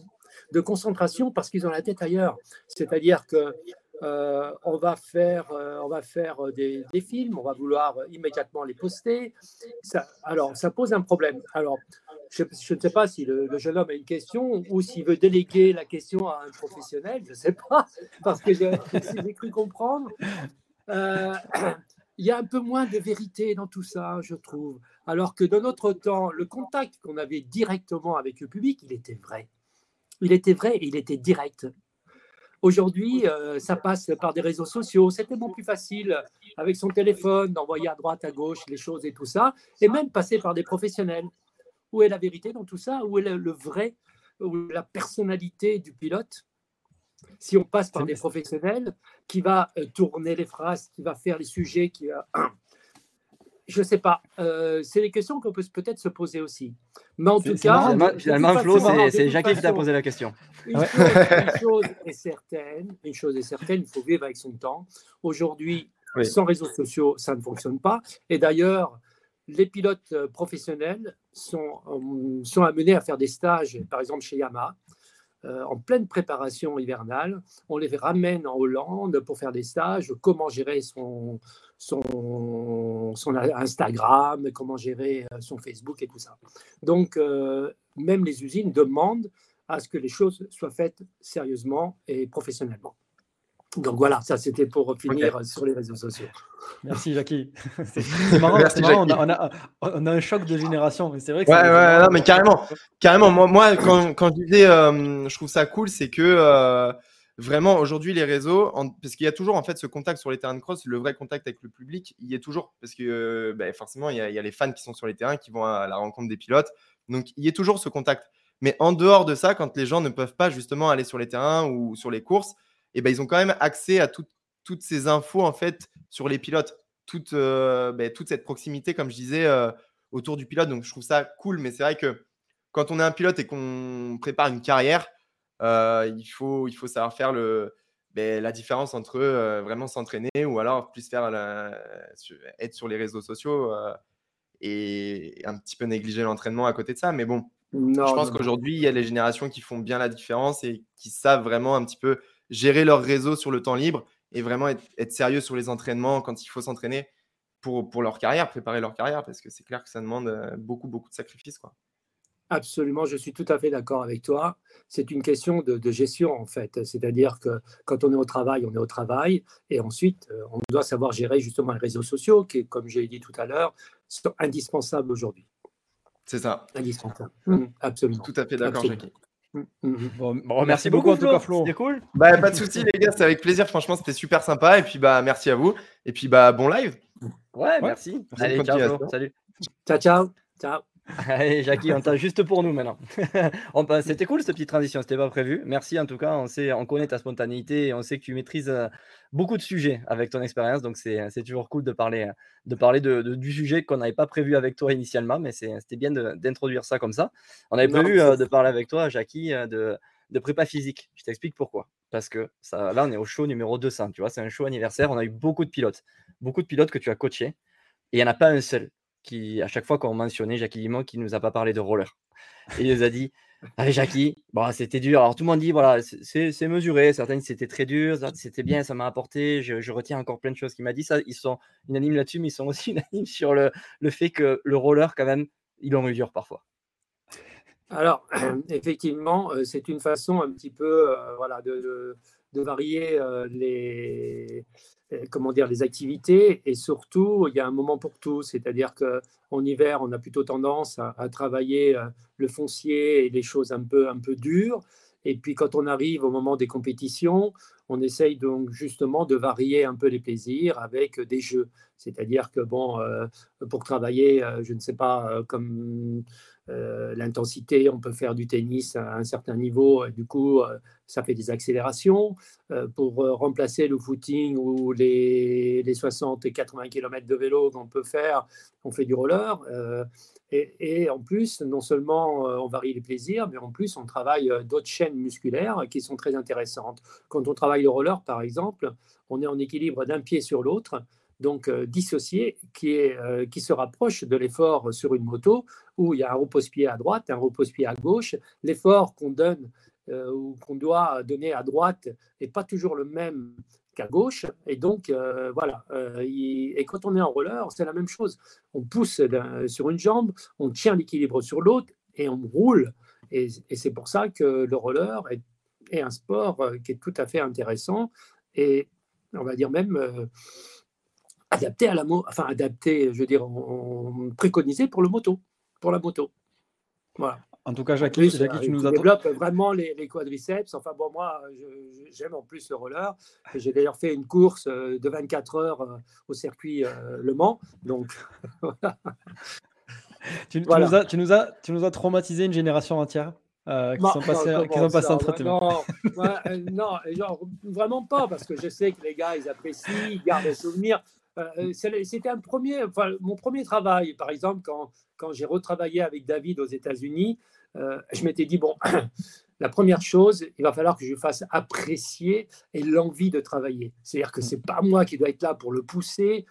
D: De concentration parce qu'ils ont la tête ailleurs. C'est-à-dire que euh, on va faire, euh, on va faire euh, des, films, on va vouloir immédiatement les poster. Alors, ça pose un problème. Alors, je, ne sais pas si le, jeune homme a une question ou s'il veut déléguer la question à un professionnel, je ne sais pas, parce que j'ai cru comprendre. Il y a un peu moins de vérité dans tout ça, je trouve. Alors que dans notre temps, le contact qu'on avait directement avec le public, il était vrai. Il était vrai et il était direct. Aujourd'hui, euh, ça passe par des réseaux sociaux. C'est tellement plus facile avec son téléphone d'envoyer à droite, à gauche les choses et tout ça, et même passer par des professionnels. Où est la vérité dans tout ça? Où est le, le vrai, où est la personnalité du pilote? Si on passe par des professionnels, qui va euh, tourner les phrases, qui va faire les sujets, qui va... Je ne sais pas. Euh, c'est des questions qu'on peut peut-être se poser aussi. Mais en tout cas,
B: marrant,
A: Finalement, Flo, c'est Jackie qui t'a posé la question.
D: une
B: Ouais.
D: chose, une chose est certaine, une chose est certaine, il faut vivre avec son temps. Aujourd'hui,
B: Oui.
D: sans réseaux sociaux, ça ne fonctionne pas. Et d'ailleurs, les pilotes euh, professionnels sont, euh, sont amenés à faire des stages, par exemple chez Yamaha, en pleine préparation hivernale. On les ramène en Hollande pour faire des stages, comment gérer son, son, son Instagram, comment gérer euh, son Facebook et tout ça. Donc, euh, même les usines demandent à ce que les choses soient faites sérieusement et professionnellement. Donc voilà, ça c'était pour finir sur les réseaux sociaux.
B: Merci Jackie. c'est marrant,
C: Merci,
B: c'est marrant, on, a, on, a, on a un choc de génération, mais c'est vrai que
C: Ouais, ouais,
B: marrant.
C: non, mais carrément. Carrément, moi, moi quand, quand je disais, euh, je trouve ça cool, c'est que euh, vraiment aujourd'hui les réseaux, en- parce qu'il y a toujours en fait ce contact sur les terrains de cross, le vrai contact avec le public, il y est toujours, parce que euh, ben, forcément il y, a, il y a les fans qui sont sur les terrains, qui vont à la rencontre des pilotes, donc il y a toujours ce contact. Mais en dehors de ça, quand les gens ne peuvent pas justement aller sur les terrains ou sur les courses, eh ben, ils ont quand même accès à tout- toutes ces infos en fait sur les pilotes, toute, euh, ben, toute cette proximité, comme je disais, euh, autour du pilote. Donc je trouve ça cool, mais c'est vrai que quand on est un pilote et qu'on prépare une carrière, euh, il, faut, il faut savoir faire le, ben, la différence entre vraiment s'entraîner ou alors plus faire la- être sur les réseaux sociaux et un petit peu négliger l'entraînement à côté de ça. Mais bon,
D: Non,
C: je pense qu'aujourd'hui, il y a les générations qui font bien la différence et qui savent vraiment un petit peu gérer leur réseau sur le temps libre et vraiment être, être sérieux sur les entraînements quand il faut s'entraîner pour, pour leur carrière, préparer leur carrière, parce que c'est clair que ça demande euh, beaucoup, beaucoup de sacrifices. Quoi.
D: Absolument, je suis tout à fait d'accord avec toi. C'est une question de, gestion, en fait. C'est-à-dire que quand on est au travail, on est au travail. Et ensuite, euh, on doit savoir gérer justement les réseaux sociaux, qui, comme j'ai dit tout à l'heure, sont indispensables aujourd'hui.
C: C'est ça.
D: Indispensable. Mmh, absolument.
C: Tout à fait d'accord, Jackie.
A: Mmh, mmh, bon, merci, beaucoup, en tout cas, Flo. C'était cool.
C: Bah, pas de souci, les gars, c'est avec plaisir. Franchement, c'était super sympa. Et puis, bah, merci à vous. Et puis, bah, bon live.
A: Ouais, merci. Allez, ciao, Salut.
D: Ciao, ciao. Ciao.
A: Allez, Jackie, on t'a juste pour nous maintenant. c'était cool cette petite transition, c'était pas prévu. Merci en tout cas, on, sait, on connaît ta spontanéité et on sait que tu maîtrises euh, beaucoup de sujets avec ton expérience, donc c'est toujours cool de parler, de parler de, du sujet qu'on n'avait pas prévu avec toi initialement, mais c'était bien d'introduire ça comme ça. On avait prévu euh, de parler avec toi, Jackie, euh, de, de prépa physique. Je t'explique pourquoi. Parce que ça, là, on est au show numéro 200, tu vois, c'est un show anniversaire, on a eu beaucoup de pilotes, beaucoup de pilotes que tu as coachés, et il n'y en a pas un seul qui, à chaque fois qu'on mentionnait Jackie Limon, qui ne nous a pas parlé de roller. Il nous a dit Allez, Jackie, c'était dur. Alors, tout le monde dit voilà, c'est mesuré. Certains c'était très dur, c'était bien, ça m'a apporté. Je, retiens encore plein de choses qu'il m'a dit. Ça, ils sont unanimes là-dessus, mais ils sont aussi unanimes sur le, fait que le roller, quand même, il en dur parfois.
D: Alors, effectivement, euh, c'est une façon un petit peu euh, voilà, de, varier euh, les, euh, comment dire, les activités et surtout, il y a un moment pour tout. C'est-à-dire qu'en hiver, on a plutôt tendance à, travailler euh, le foncier et les choses un peu, un peu dures. Et puis quand on arrive au moment des compétitions, on essaye donc justement de varier un peu les plaisirs avec des jeux. C'est-à-dire que bon, pour travailler, je ne sais pas, comme l'intensité, on peut faire du tennis à un certain niveau, et du coup, euh, ça fait des accélérations. Euh, pour remplacer le footing ou les, 60 et 80 km de vélo qu'on peut faire, on fait du roller. Et, en plus, non seulement on varie les plaisirs, mais en plus, on travaille d'autres chaînes musculaires qui sont très intéressantes. Quand on travaille le roller, par exemple, on est en équilibre d'un pied sur l'autre donc dissocié, qui, est, qui se rapproche de l'effort sur une moto où il y a un repose-pied à droite, un repose-pied à gauche. L'effort qu'on donne euh, ou qu'on doit donner à droite n'est pas toujours le même qu'à gauche. Et donc, euh, voilà. Euh, et quand on est en roller, c'est la même chose. On pousse sur une jambe, on tient l'équilibre sur l'autre et on roule. Et, c'est pour ça que le roller est, un sport qui est tout à fait intéressant et on va dire même adapté à la enfin adapté, je veux dire, préconisé pour le moto pour la moto. Voilà.
B: En tout cas, Jackie, tu nous
D: développe vraiment les, quadriceps. Enfin bon, moi, j'aime en plus le roller. J'ai d'ailleurs fait une course euh, de 24 heures euh, au circuit euh, Le Mans. Donc voilà.
B: Tu, Nous as, tu, nous as, tu nous as traumatisé une génération entière qui, sont passés, qui sont passés.
D: Non, non vraiment pas, parce que je sais que les gars, ils apprécient, ils gardent des souvenirs. C'était un premier, mon premier travail, par exemple, quand, j'ai retravaillé avec David aux États-Unis, euh, je m'étais dit, bon, la première chose, il va falloir que je fasse apprécier et l'envie de travailler. C'est-à-dire que ce n'est pas moi qui dois être là pour le pousser,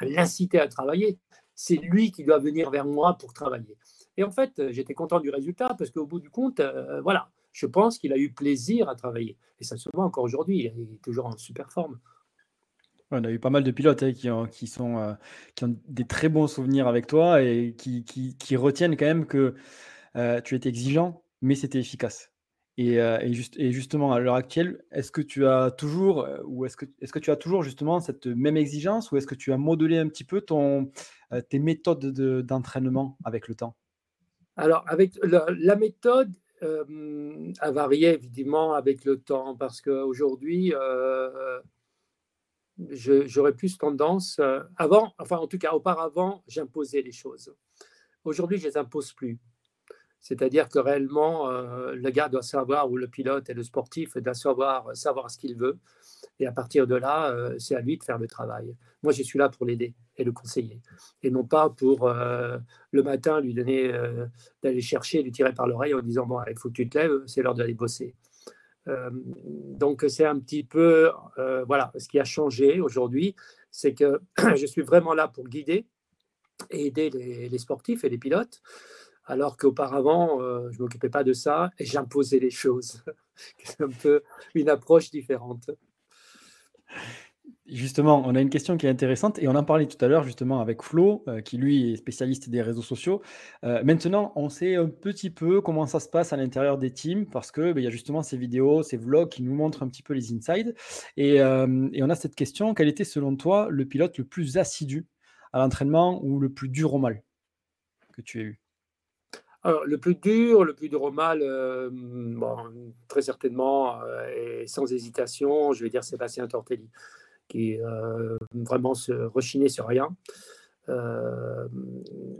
D: l'inciter à travailler, c'est lui qui doit venir vers moi pour travailler. Et en fait, j'étais content du résultat parce qu'au bout du compte, euh, voilà, je pense qu'il a eu plaisir à travailler. Et ça se voit encore aujourd'hui, il est toujours en super forme.
B: On a eu pas mal de pilotes hein, qui, ont, qui, sont, euh, qui ont des très bons souvenirs avec toi et qui, qui, retiennent quand même que euh, tu étais exigeant, mais c'était efficace. Et, euh, et, juste, et, justement, à l'heure actuelle, est-ce que tu as toujours, ou est-ce que, est-ce que tu as toujours justement cette même exigence, ou est-ce que tu as modelé un petit peu ton, tes méthodes d'entraînement avec le temps?
D: Alors, avec la, méthode a varié évidemment avec le temps, parce qu'aujourd'hui, j'aurais plus tendance, euh, avant, enfin en tout cas auparavant, j'imposais les choses. Aujourd'hui, je ne les impose plus. C'est-à-dire que réellement, euh, le gars doit savoir, ou le pilote et le sportif doit savoir, savoir ce qu'il veut. Et à partir de là, euh, c'est à lui de faire le travail. Moi, je suis là pour l'aider et le conseiller. Et non pas pour le matin lui donner, d'aller chercher, lui tirer par l'oreille en disant, bon, il faut que tu te lèves, c'est l'heure d'aller bosser. Euh, donc c'est un petit peu euh, voilà ce qui a changé aujourd'hui, c'est que je suis vraiment là pour guider et aider les, sportifs et les pilotes, alors qu'auparavant euh, je m'occupais pas de ça et j'imposais les choses. c'est un peu une approche différente.
B: Justement, on a une question qui est intéressante et on en parlait tout à l'heure justement avec Flo, euh, qui lui est spécialiste des réseaux sociaux. Euh, maintenant, on sait un petit peu comment ça se passe à l'intérieur des teams parce que ben, y a justement ces vidéos, ces vlogs qui nous montrent un petit peu les insides. Et, euh, et on a cette question quel était selon toi le pilote le plus assidu à l'entraînement ou le plus dur au mal que tu aies eu?
D: Le plus dur, le plus dur au mal, très certainement et sans hésitation, je vais dire Sébastien Tortelli qui euh, vraiment se rechinait sur rien.
B: Euh,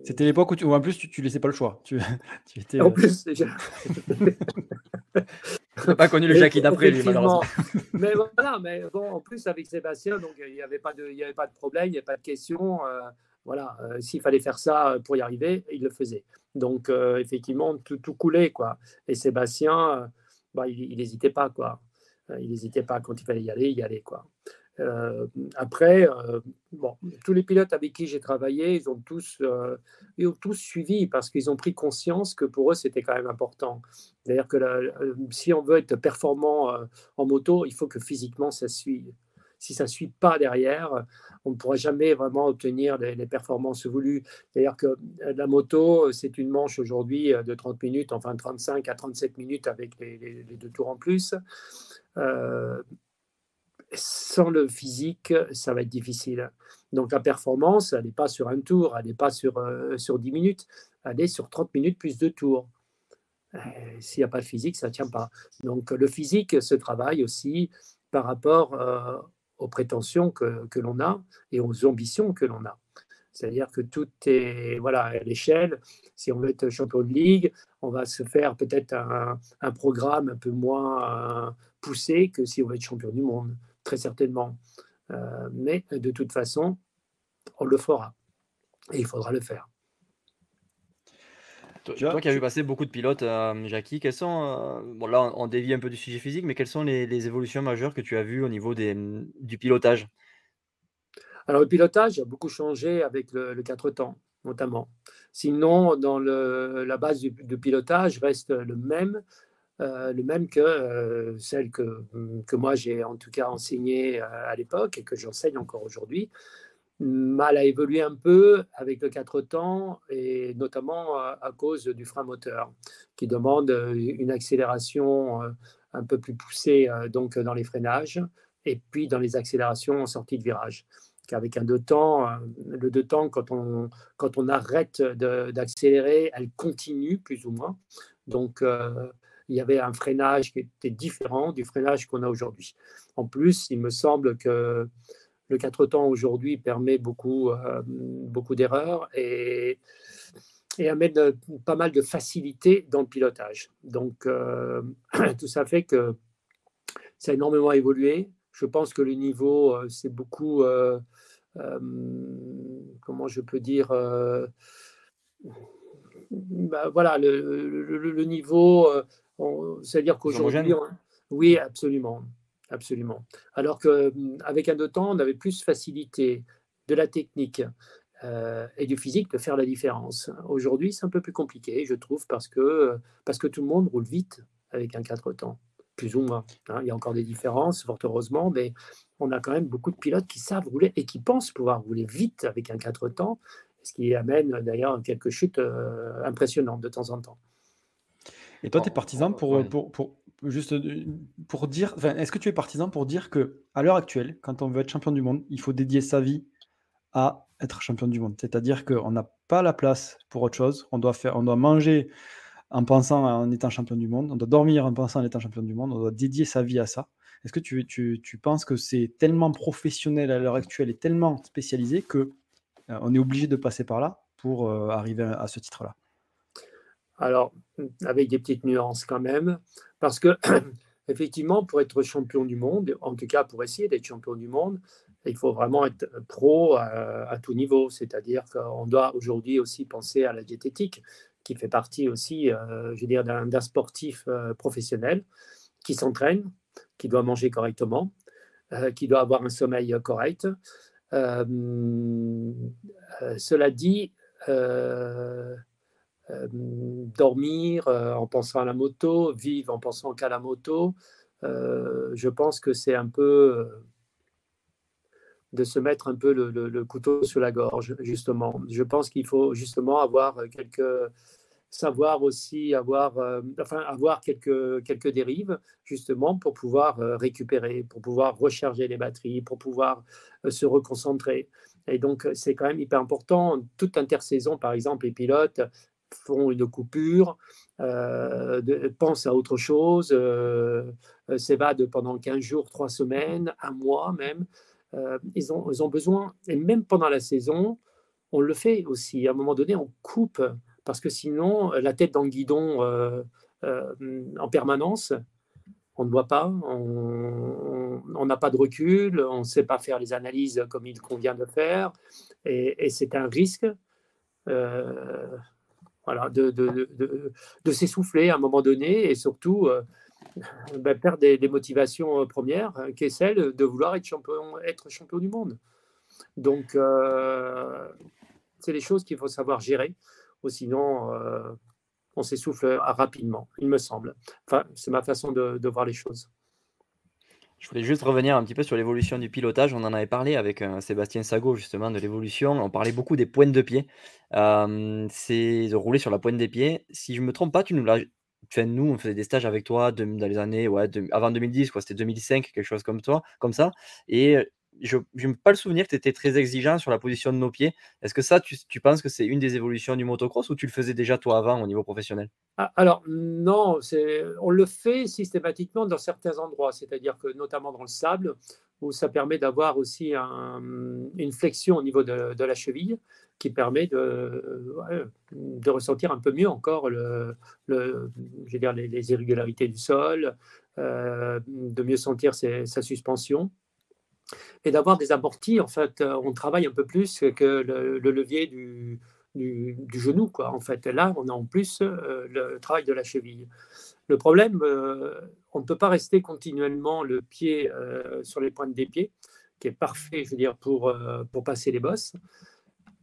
B: C'était l'époque où, tu, en plus tu, tu laissais pas le choix. Tu,
D: tu étais, en euh, plus,
A: n'ai pas connu le Jackie d'après lui malheureusement.
D: mais voilà, mais bon, en plus avec Sébastien, donc il n'y avait pas de, il y avait pas de problème, il n'y avait pas de question. voilà, s'il fallait faire ça pour y arriver, il le faisait. Donc effectivement, tout, tout, coulait quoi. Et Sébastien, bah, il n'hésitait pas quoi. Il n'hésitait pas quand il fallait y aller, y aller quoi. Euh, après, euh, bon, tous les pilotes avec qui j'ai travaillé, ils ont tous, euh, ils ont tous suivi parce qu'ils ont pris conscience que pour eux, c'était quand même important. C'est-à-dire que si on veut être performant en moto, il faut que physiquement, ça suive. Si ça ne suit pas derrière, on ne pourra jamais vraiment obtenir les, performances voulues. C'est-à-dire que la moto, c'est une manche aujourd'hui de 30 minutes, enfin 35 à 37 minutes avec les, les deux tours en plus. Sans le physique, ça va être difficile. Donc la performance, elle n'est pas sur un tour, elle n'est pas sur, euh, sur 10 minutes, elle est sur 30 minutes plus deux tours. Euh, s'il n'y a pas de physique, ça ne tient pas. Donc le physique se travaille aussi par rapport euh, aux prétentions que, que l'on a et aux ambitions que l'on a. C'est-à-dire que tout est voilà, à l'échelle. Si on veut être champion de ligue, on va se faire peut-être un, un, programme un peu moins poussé que si on veut être champion du monde très certainement. Euh, mais de toute façon, on le fera. Et il faudra le faire.
A: Toi, qui as vu passer beaucoup de pilotes, euh, Jackie, quels sont, euh, bon là on, dévie un peu du sujet physique, mais quelles sont les, évolutions majeures que tu as vues au niveau des, du pilotage?
D: Alors le pilotage a beaucoup changé avec le, 4 temps, notamment. Sinon, dans le, la base du, du, pilotage reste le même, euh, le même que euh, celle que, que moi j'ai en tout cas enseignée euh, à l'époque et que j'enseigne encore aujourd'hui. Mal a évolué un peu avec le quatre temps et notamment à cause du frein moteur qui demande une accélération un peu plus poussée donc dans les freinages et puis dans les accélérations en sortie de virage. Avec un deux temps, le deux temps, quand on, quand on arrête d'accélérer, elle continue plus ou moins. Donc, il y avait un freinage qui était différent du freinage qu'on a aujourd'hui. En plus, il me semble que le 4 temps aujourd'hui permet beaucoup, euh, beaucoup d'erreurs et, amène pas mal de facilité dans le pilotage. Donc, euh, tout ça fait que ça a énormément évolué. Je pense que le niveau, euh, c'est beaucoup, comment je peux dire, bah, voilà, le niveau c'est-à-dire qu'aujourd'hui, oui, absolument, absolument. Alors qu'avec un de temps, on avait plus facilité de la technique euh, et du physique de faire la différence. Aujourd'hui, c'est un peu plus compliqué, je trouve, parce que, parce que tout le monde roule vite avec un 4 temps, plus ou moins. Hein. Il y a encore des différences, fort heureusement, mais on a quand même beaucoup de pilotes qui savent rouler et qui pensent pouvoir rouler vite avec un 4 temps, ce qui amène d'ailleurs quelques chutes euh, impressionnantes de temps en temps.
B: Et toi, tu es partisan pour, pour, pour, juste pour dire, est-ce que tu es partisan pour dire que à l'heure actuelle, quand on veut être champion du monde, il faut dédier sa vie à être champion du monde? C'est-à-dire qu'on n'a pas la place pour autre chose. On doit faire, on doit manger en pensant en étant champion du monde. On doit dormir en pensant en étant champion du monde. On doit dédier sa vie à ça. Est-ce que tu, tu, tu, penses que c'est tellement professionnel à l'heure actuelle et tellement spécialisé que euh, on est obligé de passer par là pour euh, arriver à ce titre-là?
D: Alors, avec des petites nuances quand même, parce que effectivement, pour être champion du monde, en tout cas pour essayer d'être champion du monde, il faut vraiment être pro à, tout niveau. C'est-à-dire qu'on doit aujourd'hui aussi penser à la diététique, qui fait partie aussi, euh, je veux dire, d'un sportif euh, professionnel qui s'entraîne, qui doit manger correctement, euh, qui doit avoir un sommeil correct. cela dit, dormir en pensant à la moto, vivre en pensant qu'à la moto, je pense que c'est un peu de se mettre un peu le, couteau sur la gorge, justement. Je pense qu'il faut justement avoir quelques savoir aussi avoir, enfin, avoir quelques, quelques dérives, justement, pour pouvoir récupérer, pour pouvoir recharger les batteries, pour pouvoir se reconcentrer. Et donc, c'est quand même hyper important. Toute intersaison, par exemple, les pilotes font une coupure, de, pensent à autre chose, s'évadent pendant 15 jours, 3 semaines, un mois même. ils, ont, ils ont besoin, et même pendant la saison, on le fait aussi. À un moment donné, on coupe parce que sinon, la tête dans le guidon euh, euh, en permanence, on ne voit pas, on n'a pas de recul, on ne sait pas faire les analyses comme il convient de faire, et, c'est un risque euh, de, s'essouffler à un moment donné, et surtout ben, perdre des, motivations premières, qui est celle de vouloir être champion, être champion du monde. Donc, c'est les choses qu'il faut savoir gérer ou sinon euh, on s'essouffle rapidement, il me semble. Enfin, c'est ma façon de, voir les choses.
A: Je voulais juste revenir un petit peu sur l'évolution du pilotage. On en avait parlé avec euh, Sébastien Sago, justement, de l'évolution. On parlait beaucoup des pointes de pied. Euh, c'est de rouler sur la pointe des pieds. Si je ne me trompe pas, tu nous l'as. Nous, on faisait des stages avec toi dans les années ouais, avant 2010, quoi, c'était 2005, quelque chose comme toi, comme ça. Et je n'ai pas le souvenir que tu étais très exigeant sur la position de nos pieds. Est-ce que ça, tu, penses que c'est une des évolutions du motocross ou tu le faisais déjà toi avant au niveau professionnel?
D: Ah, Alors, non, on le fait systématiquement dans certains endroits, c'est-à-dire que notamment dans le sable, où ça permet d'avoir aussi une flexion au niveau de, la cheville qui permet de, ressentir un peu mieux encore les, irrégularités du sol, euh, de mieux sentir sa suspension et d'avoir des amortis. En fait, euh, on travaille un peu plus que le, levier du, du, genou. Quoi. En fait, là, on a en plus euh, le travail de la cheville. Le problème, euh, on ne peut pas rester continuellement le pied sur les pointes des pieds, qui est parfait, je veux dire, pour, pour passer les bosses.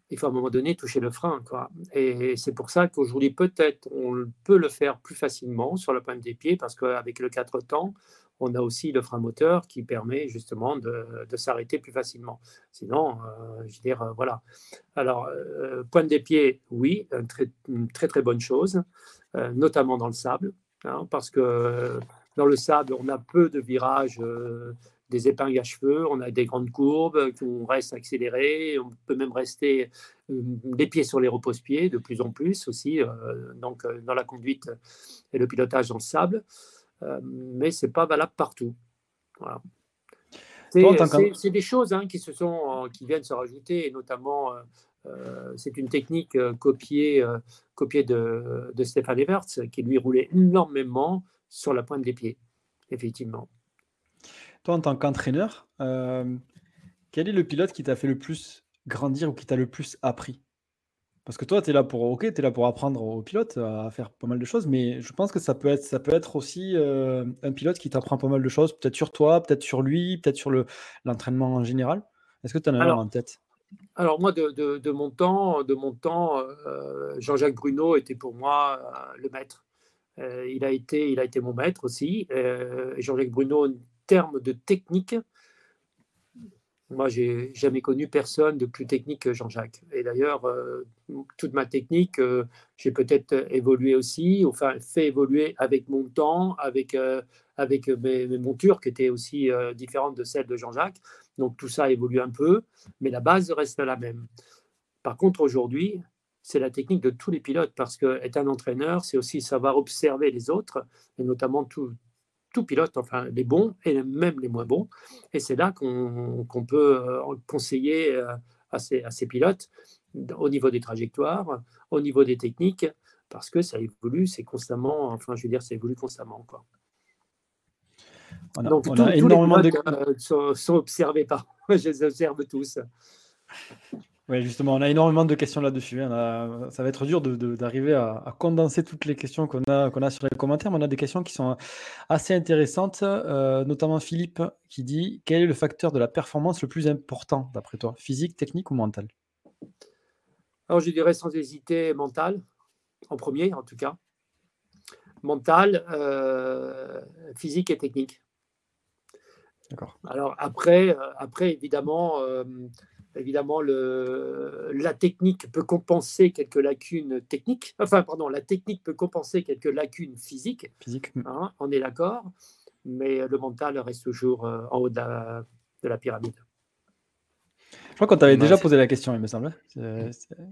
D: Il faut à un moment donné toucher le frein. Quoi. Et c'est pour ça qu'aujourd'hui, peut-être, on peut le faire plus facilement sur la pointe des pieds, parce qu'avec le 4 temps, on a aussi le frein moteur qui permet justement de, s'arrêter plus facilement. Sinon, euh, je veux dire, euh, voilà. Alors, euh, pointe des pieds, oui, très, très, bonne chose, notamment dans le sable, hein, parce que dans le sable, on a peu de virages, des épingles à cheveux, on a des grandes courbes, on reste accéléré, on peut même rester des pieds sur les repose-pieds de plus en plus aussi, donc dans la conduite et le pilotage dans le sable. Euh, mais c'est pas valable partout. C'est des choses hein, qui, se sont, euh, qui viennent se rajouter, et notamment, euh, c'est une technique copiée, copiée de, de Stéphane Everts, qui lui roulait énormément sur la pointe des pieds, effectivement.
B: Toi, en tant qu'entraîneur, quel est le pilote qui t'a fait le plus grandir ou qui t'a le plus appris? Parce que toi, tu es là pour, OK, es là pour apprendre aux pilotes à faire pas mal de choses, mais je pense que ça peut être, ça peut être aussi euh, un pilote qui t'apprend pas mal de choses, peut-être sur toi, peut-être sur lui, peut-être sur l'entraînement en général. Est-ce que tu en as un en tête?
D: Alors moi, de, mon temps, de mon temps, euh, Jean-Jacques Bruno était pour moi euh, le maître. il, a été, il a été mon maître aussi. Jean-Jacques Bruno, en termes de technique, moi, j'ai jamais connu personne de plus technique que Jean-Jacques. Et d'ailleurs, euh, toute ma technique, euh, j'ai peut-être évolué aussi, enfin fait évoluer avec mon temps, avec, euh, mes, montures qui étaient aussi différentes de celles de Jean-Jacques. Donc tout ça évolue un peu, mais la base reste la même. Par contre, aujourd'hui, c'est la technique de tous les pilotes parce qu'être un entraîneur, c'est aussi savoir observer les autres, et notamment tout, tout pilote, enfin les bons et même les moins bons. Et c'est là qu'on peut euh, conseiller euh, à ces, à ces, pilotes au niveau des trajectoires, au niveau des techniques, parce que ça évolue, c'est constamment, enfin je veux dire, ça évolue constamment. Quoi. Donc tous, énormément les pilotes, de... Euh, sont, observés par moi, je les observe tous.
B: Oui, justement, on a énormément de questions là-dessus. Hein. Ça va être dur d'arriver à, condenser toutes les questions qu'on a, qu'on a sur les commentaires, mais on a des questions qui sont assez intéressantes, euh, notamment Philippe qui dit Quel est le facteur de la performance le plus important d'après toi? Physique, technique ou mental
D: Alors, je dirais sans hésiter mental, en premier en tout cas. Mental, euh, physique et technique.
B: D'accord.
D: Alors après, euh, après évidemment, euh, évidemment le, la technique peut compenser quelques lacunes techniques. Enfin, pardon, la technique peut compenser quelques lacunes physiques.
B: Physique.
D: hein, on est d'accord. Mais le mental reste toujours euh, en haut de la, de la pyramide.
B: Je crois qu'on t'avait
A: Ouais,
B: déjà posé la question, il me semble.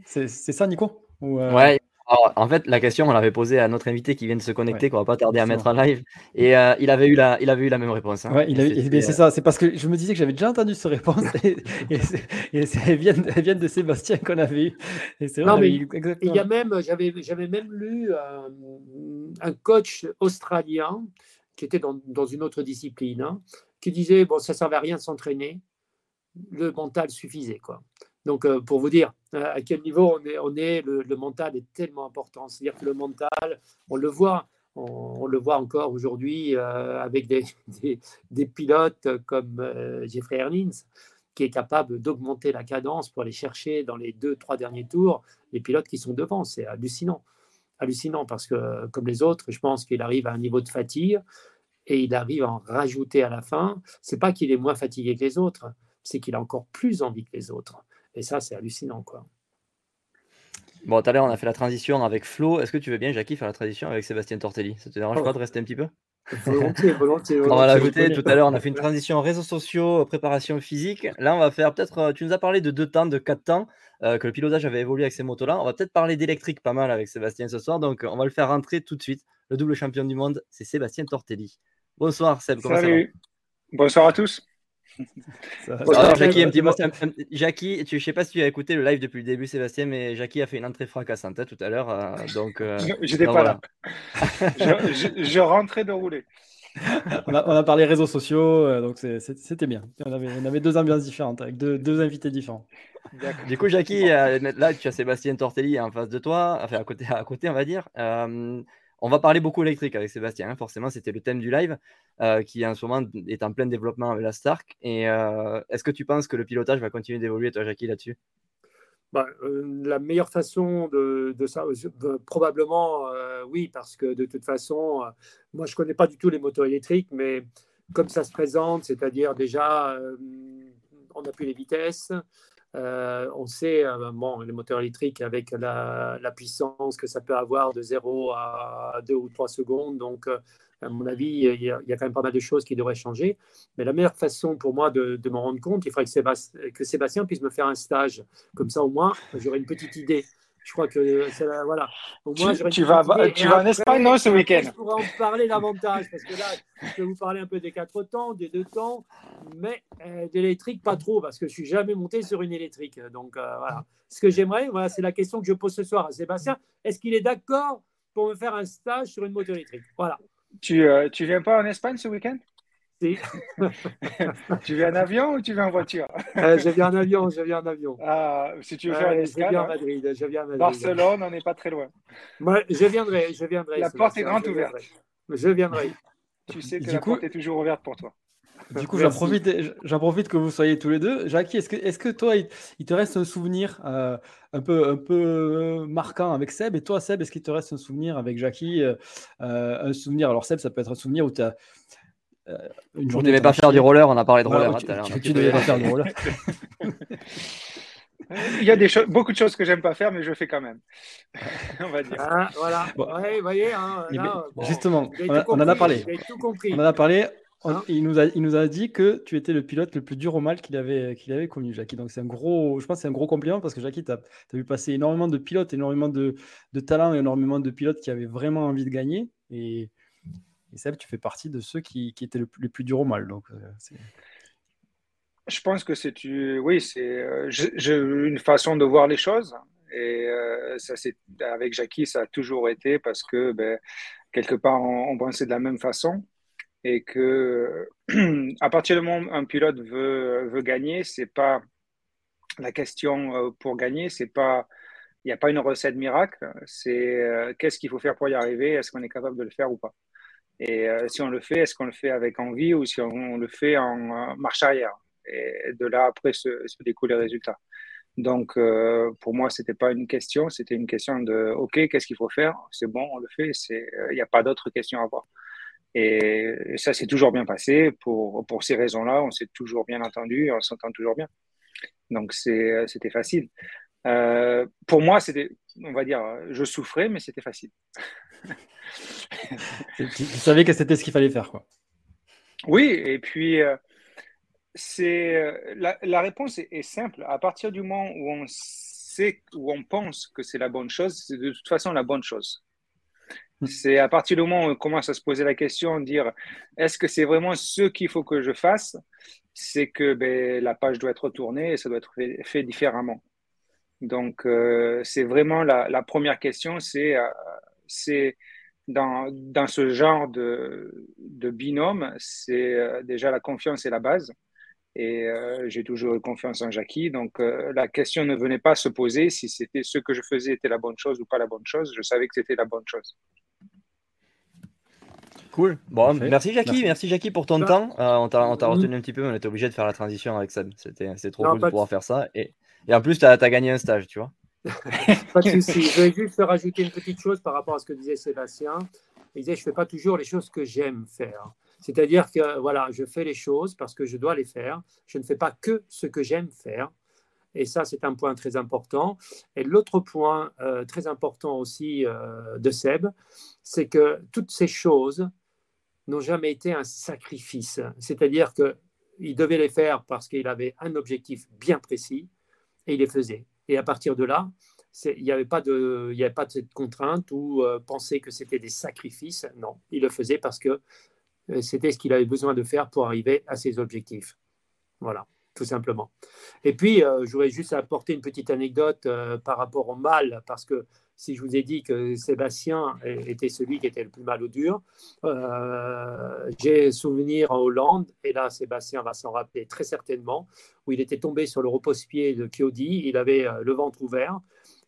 B: C'est- ça, Nico? Ou, euh,
A: Ouais. Alors, en fait, la question, on l'avait posée à notre invité qui vient de se connecter,
B: Ouais,
A: qu'on va pas tarder à mettre en live. Et euh, il, avait eu la, il avait eu la même réponse. hein.
B: Ouais, ben, c'est
A: euh,
B: ça. C'est parce que je me disais que j'avais déjà entendu cette réponse et, et, c'est- et c'est- elles, viennent, elles viennent de Sébastien qu'on avait eu. Et c'est vrai,
D: Il y a même, j'avais, j'avais même lu un, un coach australien qui était dans, dans une autre discipline, hein, qui disait bon, ça ne servait à rien de s'entraîner, le mental suffisait. Quoi. Donc, euh, pour vous dire euh, à quel niveau on est, le, mental est tellement important. C'est-à-dire que le mental, on le voit, on, le voit encore aujourd'hui euh, avec des, pilotes comme Jeffrey Ernins, qui est capable d'augmenter la cadence pour aller chercher dans les deux, trois derniers tours les pilotes qui sont devant. C'est hallucinant. Hallucinant parce que, comme les autres, je pense qu'il arrive à un niveau de fatigue et il arrive à en rajouter à la fin. C'est pas qu'il est moins fatigué que les autres, c'est qu'il a encore plus envie que les autres. Et ça, c'est hallucinant, quoi.
A: Bon, tout à l'heure, on a fait la transition avec Flo. Est-ce que tu veux bien, Jackie, faire la transition avec Sébastien Tortelli? Ça te dérange
D: Oh.
A: pas de rester un petit peu?
D: Volontiers, volontiers.
A: On va l'ajouter. Tout à l'heure, on a fait une transition réseaux sociaux, préparation physique. Là, on va faire peut-être. euh, Tu nous as parlé de deux temps, de quatre temps, euh, que le pilotage avait évolué avec ces motos-là. On va peut-être parler d'électrique pas mal avec Sébastien ce soir. Donc, on va le faire rentrer tout de suite. Le double champion du monde, c'est Sébastien Tortelli. Bonsoir, Seb. Comment ça va?
E: Salut. Bonsoir à tous.
B: Ça-
A: Alors,
D: Sébastien.
A: Jackie, un petit mot.
B: Sébastien.
A: un- un- Jackie, tu, je sais pas si tu as écouté le live depuis le début, Sébastien, mais Jackie a fait une entrée fracassante hein, tout à l'heure. euh, donc, euh,
E: J'étais pas
A: voilà.
E: là. Je, je- je rentrais de rouler.
B: on, a, on a parlé réseaux sociaux, euh, donc c'était bien. On avait, on avait deux ambiances différentes, avec deux, deux invités différents.
A: Du coup, Jackie, euh, là, tu as Sébastien Tortelli en face de toi, enfin à côté, à côté on va dire. On va parler beaucoup électrique avec Sébastien, hein, forcément, c'était le thème du live, euh, qui en ce moment est en plein développement avec la Stark. Et euh, est-ce que tu penses que le pilotage va continuer d'évoluer, toi, Jackie, là-dessus?
D: Bah, euh, la meilleure façon de, ça, probablement oui, parce que de toute façon, moi je ne connais pas du tout les motos électriques, mais comme ça se présente, c'est-à-dire déjà, on n'a plus les vitesses, euh, on sait, euh, bon, les moteurs électriques avec la, puissance que ça peut avoir de 0 à 2 ou 3 secondes, donc euh, à mon avis, il y, a, quand même pas mal de choses qui devraient changer. Mais la meilleure façon pour moi de, de m'en rendre compte, il faudrait que Sébastien, que Sébastien puisse me faire un stage. Comme ça, au moins, j'aurai une petite idée. Je crois que c'est la- voilà. Au moins,
E: Tu- vas- tu en Espagne, non, ce week-end?
D: Je pourrais en parler davantage parce que là, je vais vous parler un peu des quatre temps, des deux temps, mais euh, d'électrique pas trop parce que je suis jamais monté sur une électrique. Donc euh, voilà. Ce que j'aimerais, voilà, c'est la question que je pose ce soir à Sébastien. Est-ce qu'il est d'accord pour me faire un stage sur une moto électrique? Voilà.
E: Tu, euh, tu viens pas en Espagne ce week-end?
D: Si.
E: Tu viens en avion ou tu viens en voiture?
D: Euh, je viens en avion, je viens en avion.
E: ah, Si tu veux
D: Euh,
E: faire une
D: je
E: escale,
D: viens à
E: hein.
D: Madrid, je viens à Madrid.
E: Barcelone, on n'est pas très loin.
D: Moi, je viendrai, je viendrai.
E: La porte est grande ouverte.
D: Je viendrai.
E: Tu sais que
B: Du
E: la
B: coup-
E: porte est toujours ouverte pour toi.
B: Du coup, j'en profite, j'en profite que vous soyez tous les deux. Jackie, est-ce que, est-ce que toi, il, il te reste un souvenir euh, un peu, un peu euh, marquant avec Seb? Et toi, Seb, est-ce qu'il te reste un souvenir avec Jackie euh, Un souvenir, alors Seb, ça peut être un souvenir où tu as une
A: On
B: journée.
A: ne devait
B: t'en as
A: pas faire du roller, on a parlé de
B: Voilà,
A: roller. hein,
B: tu,
A: tout à l'heure,
B: tu- tu
A: tu
B: devais pas faire du roller.
E: Il y a des beaucoup de choses que j'aime pas faire, mais je fais quand même. on va dire.
D: Ah, voilà.
B: Bon.
D: Ouais, voyez, hein, là, bon,
B: justement, on, a-
D: tout
B: on en a parlé. On en a parlé. On-
D: Hein
B: il, nous a, il nous a dit que tu étais le pilote le plus dur au mal qu'il avait, qu'il avait connu, Jackie. Donc c'est un gros, je pense que c'est un gros compliment parce que Jackie, tu as, vu passer énormément de pilotes, énormément de, de talents et énormément de pilotes qui avaient vraiment envie de gagner. Et, et Seb, tu fais partie de ceux qui, étaient le, les plus durs au mal. Donc, euh,
E: Je pense que c'est oui, euh, une façon de voir les choses. Et euh, ça, avec Jackie, ça a toujours été parce que ben, quelque part, on, on pensait de la même façon et que à partir du moment où un pilote veut, gagner, c'est pas la question pour gagner, c'est pas il n'y a pas une recette miracle, c'est qu'est-ce qu'il faut faire pour y arriver, est-ce qu'on est capable de le faire ou pas? Et euh, si on le fait, est-ce qu'on le fait avec envie ou si on le fait en euh, marche arrière et de là après se, se découlent les résultats? Donc euh, pour moi c'était pas une question, c'était une question de ok qu'est-ce qu'il faut faire, c'est bon on le fait, il n'y a pas d'autre question à avoir. Et ça s'est toujours bien passé. Pour, pour ces raisons-là, on s'est toujours bien entendu on s'entend toujours bien. Donc, c'était facile. Pour moi, c'était, on va dire, je souffrais, mais c'était facile.
B: Tu, savais que c'était ce qu'il fallait faire, quoi.
E: Oui, et puis euh, c'est euh, la, la, réponse est, simple. À partir du moment où on sait, où on pense que c'est la bonne chose, c'est de toute façon la bonne chose. Hmm. C'est à partir du moment où on commence à se poser la question, dire est-ce que c'est vraiment ce qu'il faut que je fasse? C'est que ben, la page doit être tournée et ça doit être fait différemment. Donc, euh, c'est vraiment la, première question, c'est euh, dans, dans, ce genre de, de binôme, c'est euh, déjà la confiance est la base. Et j'ai toujours eu confiance en Jackie. Donc, la question ne venait pas se poser si c'était ce que je faisais était la bonne chose ou pas la bonne chose. Je savais que c'était la bonne chose.
A: Cool. Bon, merci Jackie, merci. Jackie pour ton temps. on t'a retenu un petit peu, on était obligé de faire la transition avec Seb. C'était trop cool de pouvoir faire ça. Et, et en plus, tu as, gagné un stage, tu vois.
D: pas de souci. Je vais juste rajouter une petite chose par rapport à ce que disait Sébastien. Il disait, je ne fais pas toujours les choses que j'aime faire. C'est-à-dire que voilà, je fais les choses parce que je dois les faire. Je ne fais pas que ce que j'aime faire. Et ça, c'est un point très important. Et l'autre point euh, très important aussi euh, de Seb, c'est que toutes ces choses n'ont jamais été un sacrifice. C'est-à-dire qu'il devait les faire parce qu'il avait un objectif bien précis et il les faisait. Et à partir de là, il n'y avait, pas de, cette contrainte ou euh, penser que c'était des sacrifices. Non, il le faisait parce que euh, c'était ce qu'il avait besoin de faire pour arriver à ses objectifs. Voilà, tout simplement. Et puis, euh, je voudrais juste apporter une petite anecdote par rapport au mal, parce que si je vous ai dit que Sébastien était celui qui était le plus mal au dur, euh, j'ai souvenir en Hollande, et là Sébastien va s'en rappeler très certainement, où il était tombé sur le repose-pied de Chiodi, il avait euh, le ventre ouvert,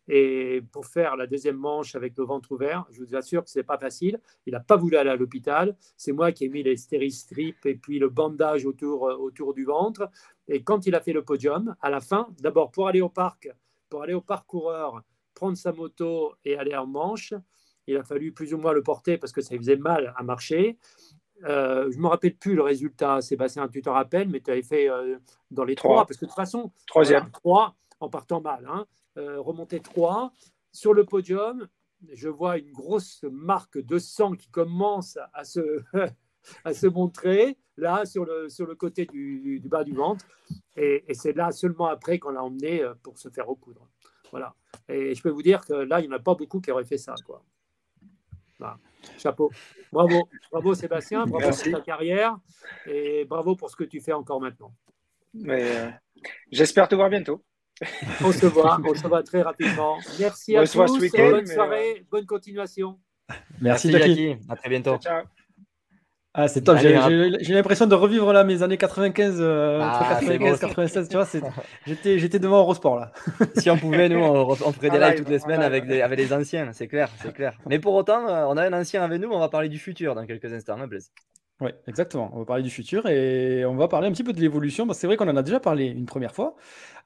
D: et pour faire la deuxième manche avec le ventre ouvert, je vous assure que ce n'est pas facile. Il n'a pas voulu aller à l'hôpital. C'est moi qui ai mis les stéristrips et puis le bandage autour, euh, autour du ventre. Et quand il a fait le podium, à la fin, d'abord pour aller au parc, pour aller au parcoureur, prendre sa moto et aller en manche. Il a fallu plus ou moins le porter parce que ça faisait mal à marcher. Euh, je ne me rappelle plus le résultat, Sébastien, tu te rappelles, mais tu avais fait euh, dans les trois, parce que de toute façon,
E: troisième,
D: trois en partant mal, hein, euh, remonter trois sur le podium. Je vois une grosse marque de sang qui commence à se, à se montrer là sur le, sur le côté du, du bas du ventre, et, et c'est là seulement après qu'on l'a emmené pour se faire recoudre. Voilà. Et je peux vous dire que là, il n'y en a pas beaucoup qui auraient fait ça. Quoi. Chapeau. Bravo. Bravo Sébastien. Bravo pour ta carrière. Et bravo pour ce que tu fais encore maintenant.
E: Euh, j'espère te voir bientôt.
D: On se voit, on se voit très rapidement. Merci à tous. bonne soirée, bonne continuation.
A: Merci, Jackie. À très bientôt. ciao.
B: Ah, c'est top. J'ai l'impression de revivre là mes années 95, 95, 96. Tu vois, j'étais, j'étais devant Eurosport là.
A: si on pouvait, nous, on, ferait des lives toutes les semaines avec, des, avec les anciens. C'est clair, c'est clair. Mais pour autant, euh, on a un ancien avec nous. On va parler du futur dans quelques instants, hein, Blaise.
B: Oui, exactement. On va parler du futur et on va parler un petit peu de l'évolution. C'est vrai qu'on en a déjà parlé une première fois.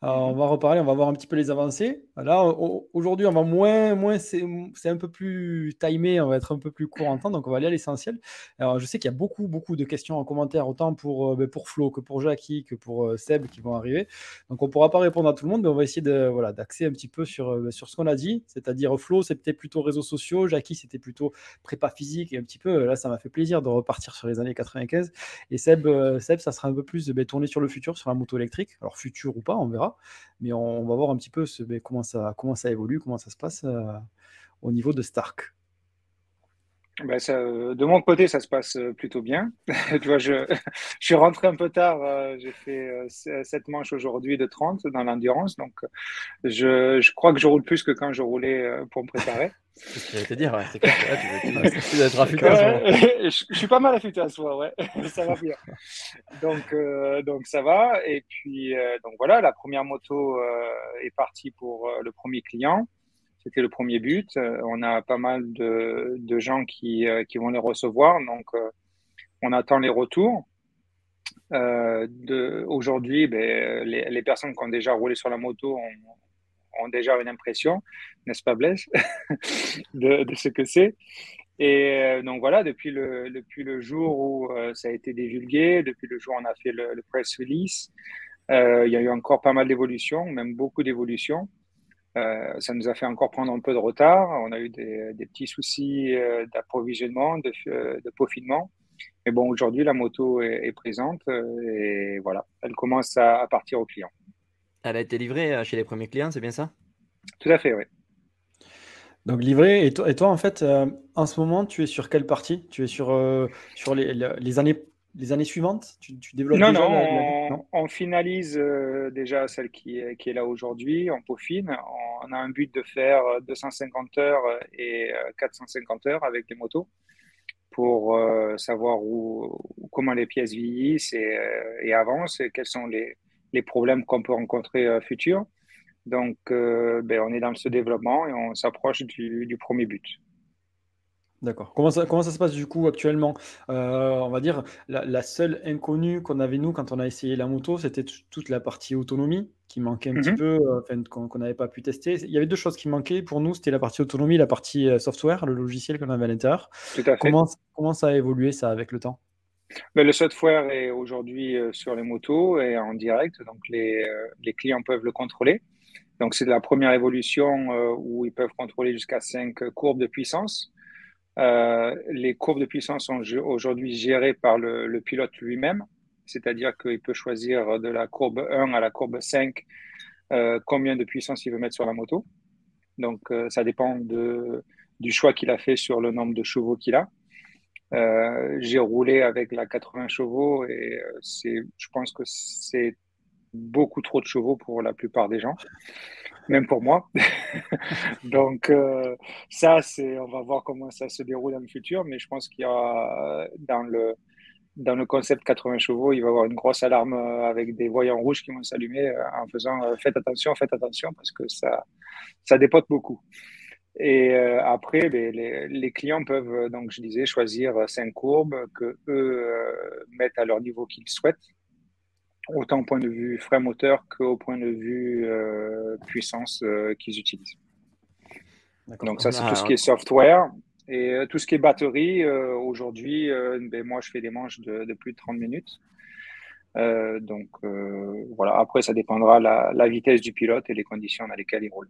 B: Euh, on va reparler, on va voir un petit peu les avancées. Là, aujourd'hui, on va moins, moins c'est un peu plus timé, on va être un peu plus court en temps, donc on va aller à l'essentiel. Alors, je sais qu'il y a beaucoup, beaucoup de questions en commentaire, autant pour, euh, ben, pour Flo que pour Jackie, que pour euh, Seb qui vont arriver. Donc, on ne pourra pas répondre à tout le monde, mais on va essayer de, voilà, d'axer un petit peu sur, ben, sur ce qu'on a dit. C'est-à-dire, Flo, c'était plutôt réseaux sociaux, Jackie, c'était plutôt prépa physique, et un petit peu, là, ça m'a fait plaisir de repartir sur les années 95. Et Seb, Seb ça sera un peu plus ben, tourné sur le futur, sur la moto électrique. Alors, futur ou pas, on verra. Mais on, va voir un petit peu ce, comment, ça, comment ça évolue, comment ça se passe euh, au niveau de Stark.
E: Ben ça, euh, de mon côté, ça se passe euh, plutôt bien. tu vois, je, je, suis rentré un peu tard. J'ai fait cette manche aujourd'hui de 30 dans l'endurance. Donc, je, je, crois que je roule plus que quand je roulais pour me préparer.
A: C'est ce que je te dire, ouais. C'est clair là, tu,
E: tu, être affûté à ce je, je, suis pas mal affûté à ce moment, ouais. ça va bien. Donc, euh, donc ça va. Et puis, euh, donc voilà, la première moto euh, est partie pour euh, le premier client. C'était le premier but. Euh, on a pas mal de, de gens qui, euh, qui vont les recevoir. Donc, on attend les retours. Aujourd'hui, ben, les, les, personnes qui ont déjà roulé sur la moto ont, ont déjà une impression, n'est-ce pas Blaise, de, de, ce que c'est. Et donc voilà, depuis le, depuis le jour où ça a été divulgué, depuis le jour où on a fait le press release, il y a eu encore pas mal d'évolutions, même beaucoup d'évolutions. Euh, ça nous a fait encore prendre un peu de retard. On a eu des, petits soucis euh, d'approvisionnement, de, euh, de, peaufinement. Mais bon, aujourd'hui, la moto est, présente et voilà, elle commence à, partir aux clients.
A: Elle a été livrée chez les premiers clients, c'est bien ça?
E: Tout à fait, oui.
B: Donc livrée, et toi, et toi en fait, en ce moment, tu es sur quelle partie? Tu es sur, sur les, les années les années suivantes tu, développes
E: non, non, on, finalise euh, déjà celle qui est, qui est là aujourd'hui, on peaufine. On, a un but de faire 250 heures et 450 euh, heures avec les motos pour euh, savoir où, comment les pièces vieillissent et, et avancent et quels sont les, les problèmes qu'on peut rencontrer futurs. Donc, ben, on est dans ce développement et on s'approche du, du premier but.
B: D'accord. Comment ça, comment ça se passe du coup actuellement? Euh, on va dire la, seule inconnue qu'on avait nous quand on a essayé la moto, c'était toute la partie autonomie qui manquait un petit mhm. peu, euh, qu'on n'avait pas pu tester. Il y avait deux choses qui manquaient pour nous, c'était la partie autonomie, la partie euh, software, le logiciel qu'on avait à l'intérieur. Comment, comment ça a évolué ça avec le temps?
E: Ben, le software est aujourd'hui sur les motos et en direct, donc les, les clients peuvent le contrôler. Donc c'est la première évolution où ils peuvent contrôler jusqu'à 5 courbes de puissance. Euh, les courbes de puissance sont aujourd'hui gérées par le, pilote lui-même, c'est-à-dire qu'il peut choisir de la courbe 1 à la courbe 5 euh, combien de puissance il veut mettre sur la moto. Donc, euh, ça dépend du choix qu'il a fait sur le nombre de chevaux qu'il a. J'ai roulé avec la 80 chevaux et je pense que c'est beaucoup trop de chevaux pour la plupart des gens même pour moi. Donc, euh, ça, c'est, on va voir comment ça se déroule dans le futur, mais je pense qu'il y a dans le, dans le concept 80 chevaux, il va y avoir une grosse alarme euh, avec des voyants rouges qui vont s'allumer euh, en faisant faites attention, faites attention, parce que ça, ça dépote beaucoup. Et après, les, les, clients peuvent, donc je disais, choisir cinq courbes que eux mettent à leur niveau qu'ils souhaitent autant au point de vue frais moteur qu'au point de vue euh, puissance euh, qu'ils utilisent. Donc ça, c'est tout ce qui est software. Et euh, tout ce qui est batterie, aujourd'hui, ben, moi, je fais des manches de, plus de 30 minutes. donc voilà, après, ça dépendra la, la vitesse du pilote et les conditions dans lesquelles il roule.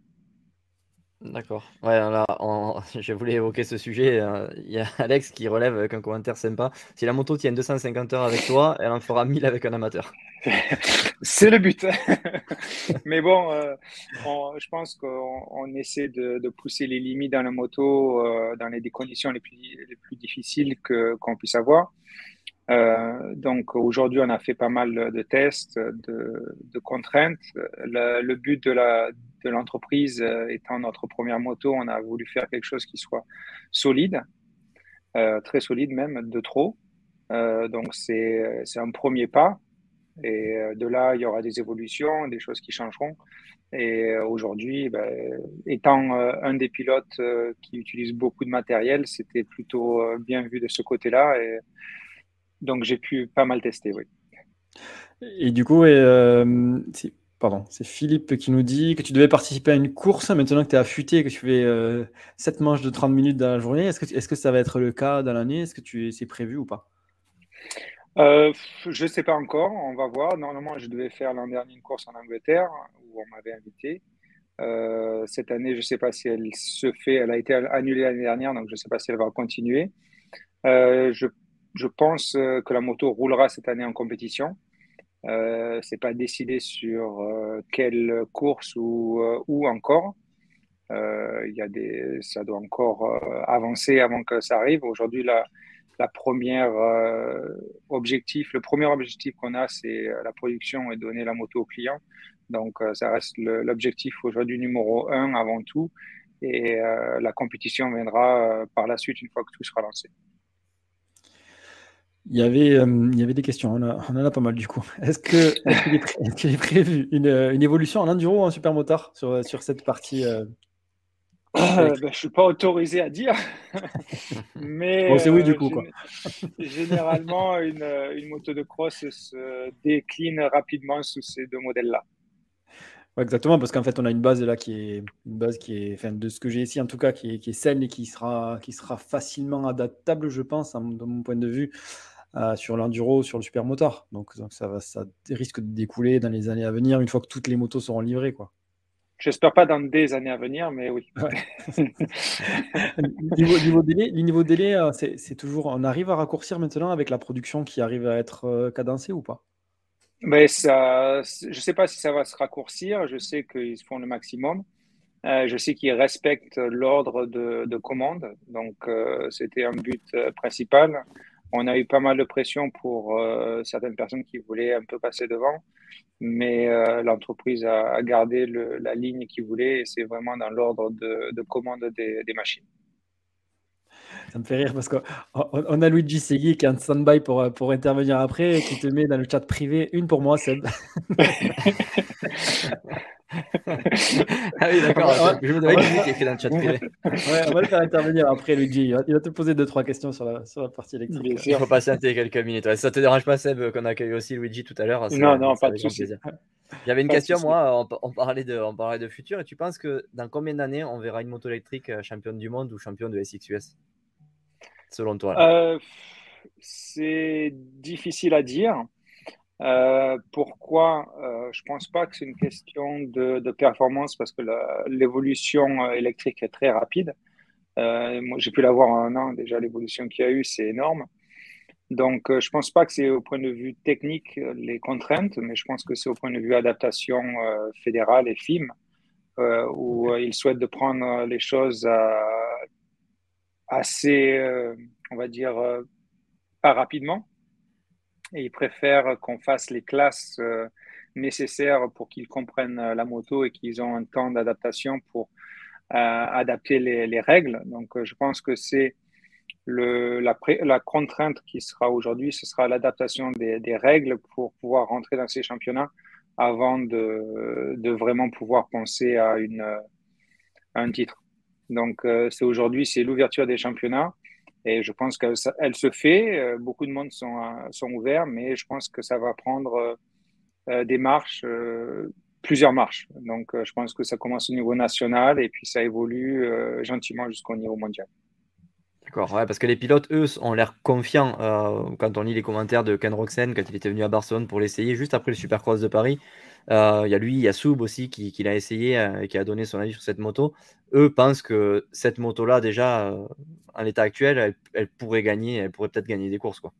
A: D'accord. Ouais, là, je voulais évoquer ce sujet. Euh, il y a Alex qui relève avec un commentaire sympa. Si la moto tient 250 heures avec toi, elle en fera 1000 avec un amateur.
E: C'est le but. Mais bon, euh, je pense qu'on essaie de, pousser les limites dans la moto euh, dans les conditions les plus, les plus difficiles qu'on puisse avoir. Donc aujourd'hui, on a fait pas mal de tests, de, contraintes. le but de l'entreprise euh, étant notre première moto, on a voulu faire quelque chose qui soit solide, euh, très solide même, de trop. Euh, donc c'est un premier pas. Et de là, il y aura des évolutions, des choses qui changeront. Et aujourd'hui, ben, étant un des pilotes qui utilise beaucoup de matériel, c'était plutôt bien vu de ce côté-là. Donc j'ai pu pas mal tester, oui.
B: Et du coup, et, Pardon, c'est Philippe qui nous dit que tu devais participer à une course maintenant que tu es affûté, que tu fais 7 euh, manches de 30 minutes dans la journée. Est-ce que, est que ça va être le cas dans l'année? Est-ce que tu, c'est prévu ou pas?
E: Euh, Je ne sais pas encore, on va voir. Normalement, je devais faire l'an dernier une course en Angleterre où on m'avait invité. Euh, cette année, je ne sais pas si elle se fait. Elle a été annulée l'année dernière, donc je ne sais pas si elle va continuer. je, je pense que la moto roulera cette année en compétition. Euh, c'est pas décidé sur euh, quelle course ou euh, où encore. Euh, il y a des, ça doit encore avancer avant que ça arrive. Aujourd'hui, la, la première objectif, le premier objectif qu'on a, c'est la production et donner la moto au client. Donc, ça reste l'objectif aujourd'hui numéro un avant tout. Et la compétition viendra par la suite une fois que tout sera lancé.
B: Il y avait, euh, il y avait des questions, on, en a pas mal du coup. Est-ce qu'il est, prévu une, une, évolution en enduro ou en supermotard sur, sur cette partie euh,
E: euh ben, Je ne suis pas autorisé à dire. mais
B: c'est oui du coup.
E: généralement, une, une, moto de cross se décline rapidement sous ces deux modèles-là.
B: exactement, parce qu'en fait, on a une base là qui est une base qui est, enfin, de ce que j'ai ici en tout cas, qui est, qui est saine et qui sera, qui sera facilement adaptable, je pense, de mon point de vue, euh, sur l'enduro, sur le supermoteur. Donc, donc ça, va, ça risque de découler dans les années à venir, une fois que toutes les motos seront livrées. Quoi.
E: J'espère pas dans des années à venir, mais oui.
B: niveau, niveau, délai, niveau délai, euh, c'est toujours. On arrive à raccourcir maintenant avec la production qui arrive à être euh, cadencée ou pas?
E: Mais ça, je ne sais pas si ça va se raccourcir. Je sais qu'ils font le maximum. Euh, je sais qu'ils respectent l'ordre de, de, commande. Donc, euh, c'était un but principal. On a eu pas mal de pression pour euh, certaines personnes qui voulaient un peu passer devant. Mais euh, l'entreprise a, a, gardé le, la ligne qu'ils voulaient et c'est vraiment dans l'ordre de, de, commande des, des machines.
B: Ça me fait rire parce qu'on a Luigi Segui qui est en stand-by pour, pour intervenir après et qui te met dans le chat privé une pour moi, Seb.
A: ah oui, d'accord. Je me demandais qui était dans le chat privé.
B: Ouais, on va le faire intervenir après, Luigi. Il va te poser deux, trois questions sur la, sur la partie électrique.
A: Il faut patienter quelques minutes. Ouais. Ça te dérange pas, Seb, qu'on accueille aussi Luigi tout à l'heure?
E: Non, non, pas de souci.
A: J'avais une pas question, moi, on, on, parlait de, on parlait de futur. Et tu penses que dans combien d'années on verra une moto électrique euh, championne du monde ou championne de SXUS selon toi
E: euh, C'est difficile à dire. Euh, pourquoi euh, Je pense pas que c'est une question de, de, performance parce que l'évolution électrique est très rapide. Euh, moi, j'ai pu la voir en un an déjà. L'évolution qu'il y a eu, c'est énorme. Donc, euh, je pense pas que c'est au point de vue technique les contraintes, mais je pense que c'est au point de vue adaptation euh, fédérale et FIM où ils souhaitent de prendre les choses assez, on va dire, pas rapidement et ils préfèrent qu'on fasse les classes euh, nécessaires pour qu'ils comprennent euh, la moto et qu'ils ont un temps d'adaptation pour euh, adapter les, les, règles. Donc, je pense que c'est la, contrainte qui sera aujourd'hui, ce sera l'adaptation des, règles pour pouvoir rentrer dans ces championnats avant de, vraiment pouvoir penser à, à un titre. Donc, c'est aujourd'hui, c'est l'ouverture des championnats et je pense qu'elle se fait. Euh, beaucoup de monde sont, euh, sont ouverts, mais je pense que ça va prendre euh, des marches, plusieurs marches. Donc, je pense que ça commence au niveau national et puis ça évolue gentiment jusqu'au niveau mondial.
A: D'accord, parce que les pilotes, eux, ont l'air confiants quand on lit les commentaires de Ken Roxen quand il était venu à Barcelone pour l'essayer juste après le Supercross de Paris. Il euh, y a lui, il y a Soub aussi qui, qui l'a essayé euh, et qui a donné son avis sur cette moto. Eux pensent que cette moto-là, déjà, euh, en l'état actuel, elle, pourrait gagner, elle pourrait peut-être gagner des courses. Quoi.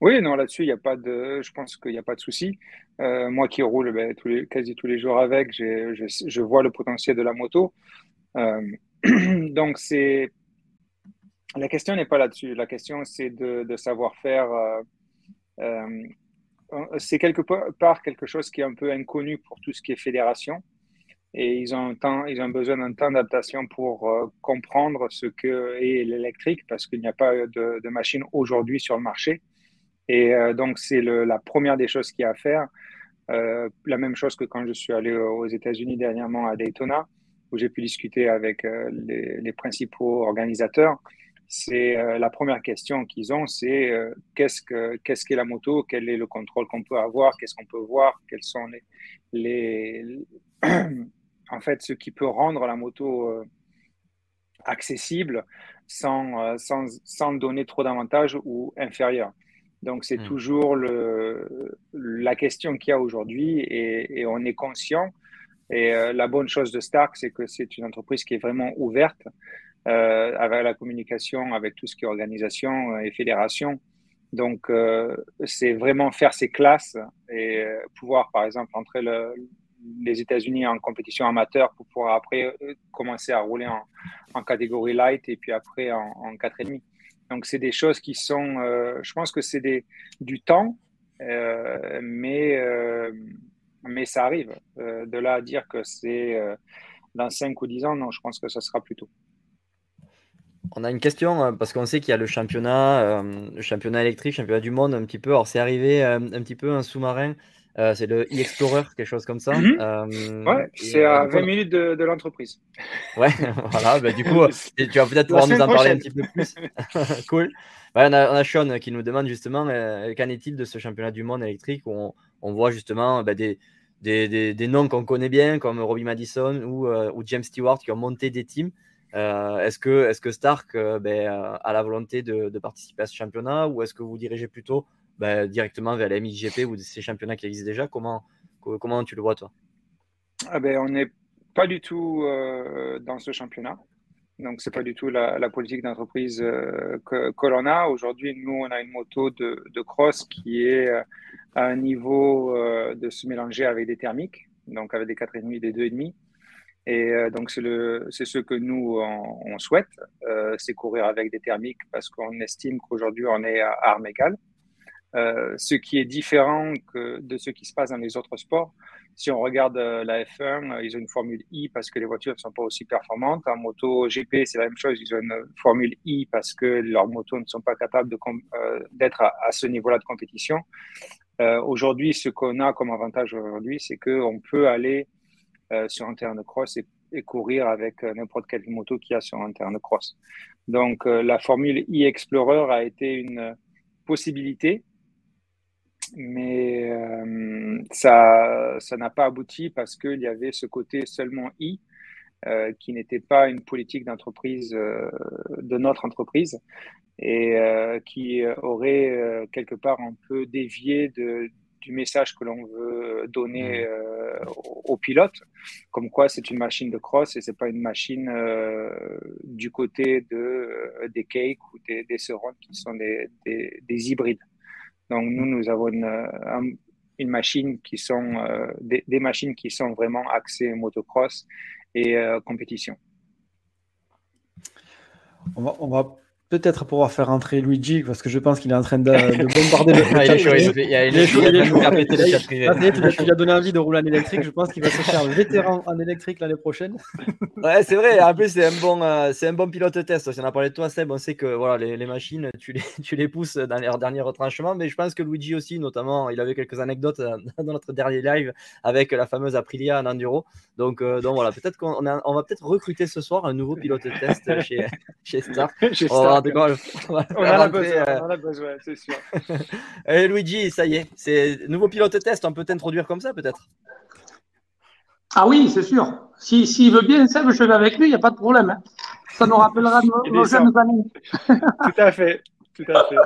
E: Oui, non, là-dessus, il n'y a pas de, je pense qu'il n'y a pas de souci. Euh, moi qui roule ben, tous les, quasi tous les jours avec, je, vois le potentiel de la moto. Donc, c'est. La question n'est pas là-dessus. La question, c'est de, savoir faire. Euh, c'est quelque part quelque chose qui est un peu inconnu pour tout ce qui est fédération. Et ils ont, un temps, ils ont besoin d'un temps d'adaptation pour euh, comprendre ce que est l'électrique, parce qu'il n'y a pas de, de machine aujourd'hui sur le marché. Et euh, donc, c'est la première des choses qu'il y a à faire. La même chose que quand je suis allé aux États-Unis dernièrement à Daytona, où j'ai pu discuter avec les, principaux organisateurs c'est euh, la première question qu'ils ont, c'est euh, qu'est-ce que qu'est-ce qu'est la moto, quel est le contrôle qu'on peut avoir, qu'est-ce qu'on peut voir, quels sont les, les en fait ce qui peut rendre la moto euh, accessible sans, sans, sans donner trop d'avantages ou inférieur. Donc c'est mmh. toujours le, la question qu'il y a aujourd'hui et, et, on est conscient. Et la bonne chose de Stark, c'est que c'est une entreprise qui est vraiment ouverte euh, avec la communication, avec tout ce qui est organisation euh, et fédération. Donc, euh, c'est vraiment faire ses classes et pouvoir, par exemple, entrer le, les États-Unis en compétition amateur pour pouvoir après commencer à rouler en, catégorie light et puis après en, en 4,5. Donc, c'est des choses qui sont, je pense que c'est du temps, mais, mais ça arrive. de là à dire que c'est dans 5 ou 10 ans, non, je pense que ça sera plus tôt.
A: On a une question euh, parce qu'on sait qu'il y a le championnat, euh, le championnat électrique, championnat du monde un petit peu. Alors c'est arrivé euh, un petit peu un sous-marin, euh, c'est le e-Explorer, quelque chose comme ça.
E: Mm -hmm. ouais, c'est à 20 minutes de, de l'entreprise.
A: Ouais, voilà. Bah, du coup, tu vas peut-être pouvoir nous en parler un petit peu plus. cool. Ouais, on, a, on, a, Sean qui nous demande justement qu'en est-il de ce championnat du monde électrique où on, on voit justement bah, des des, des, noms qu'on connaît bien, comme Robbie Madison ou, ou, James Stewart, qui ont monté des teams. Est-ce que, est que Stark ben, a la volonté de, de, participer à ce championnat ou est-ce que vous dirigez plutôt ben, directement vers la MXGP ou ces championnats qui existent déjà? Comment, comment tu le vois, toi?
E: Ah ben, On n'est pas du tout dans ce championnat. Donc, ce n'est pas du tout la, politique d'entreprise euh, que, l'on a. Aujourd'hui, nous, on a une moto de, cross qui est euh, à un niveau euh, de se mélanger avec des thermiques, donc avec des 4,5 et des 2,5. Et donc, c'est ce que nous, on, souhaite, c'est courir avec des thermiques parce qu'on estime qu'aujourd'hui, on est à armes égales. ce qui est différent de ce qui se passe dans les autres sports, si on regarde euh, la F1, euh, ils ont une Formule I parce que les voitures ne sont pas aussi performantes. En moto GP, c'est la même chose. Ils ont une Formule I parce que leurs motos ne sont pas capables euh, d'être à, ce niveau-là de compétition. aujourd'hui, ce qu'on a comme avantage aujourd'hui, c'est qu'on peut aller sur un terrain de cross et, courir avec n'importe quelle moto qu'il y a sur un terrain de cross. Donc, la Formule I Explorer a été une possibilité mais euh, ça ça n'a pas abouti parce qu'il y avait ce côté seulement I euh, qui n'était pas une politique d'entreprise euh, de notre entreprise et qui aurait quelque part un peu dévié de, du message que l'on veut donner mmh. aux, pilotes, comme quoi c'est une machine de cross et c'est pas une machine du côté de, des cakes ou des, des qui sont des, des hybrides. Donc nous, nous avons une, une machine qui sont euh, des, des, machines qui sont vraiment axées motocross et euh, compétition.
B: On va, on va peut-être pouvoir faire entrer Luigi parce que je pense qu'il est en train de, bombarder le chat. il Il a donné envie de rouler en électrique. Je pense qu'il va se faire vétéran en électrique l'année prochaine.
A: ouais, c'est vrai. En plus, c'est un bon, euh, c'est un bon pilote test. Si on a parlé de toi, Seb, on sait que voilà, les, les machines, tu les, tu les pousses dans leur dernier retranchement. Mais je pense que Luigi aussi, notamment, il avait quelques anecdotes euh, dans notre dernier live avec la fameuse Aprilia en enduro. Donc, euh, donc voilà, peut-être qu'on on va peut-être recruter ce soir un nouveau pilote test chez, chez Star. chez Star
E: on, a a besoin, besoin, c'est sûr.
A: Et eh, Luigi, ça y est, c'est nouveau pilote test, on peut t'introduire comme ça peut-être?
D: Ah oui, c'est sûr. S'il si, veut bien, Seb, je vais avec lui, il n'y a pas de problème. Hein. Ça nous rappellera nos, jeunes années.
E: tout à fait, tout à fait.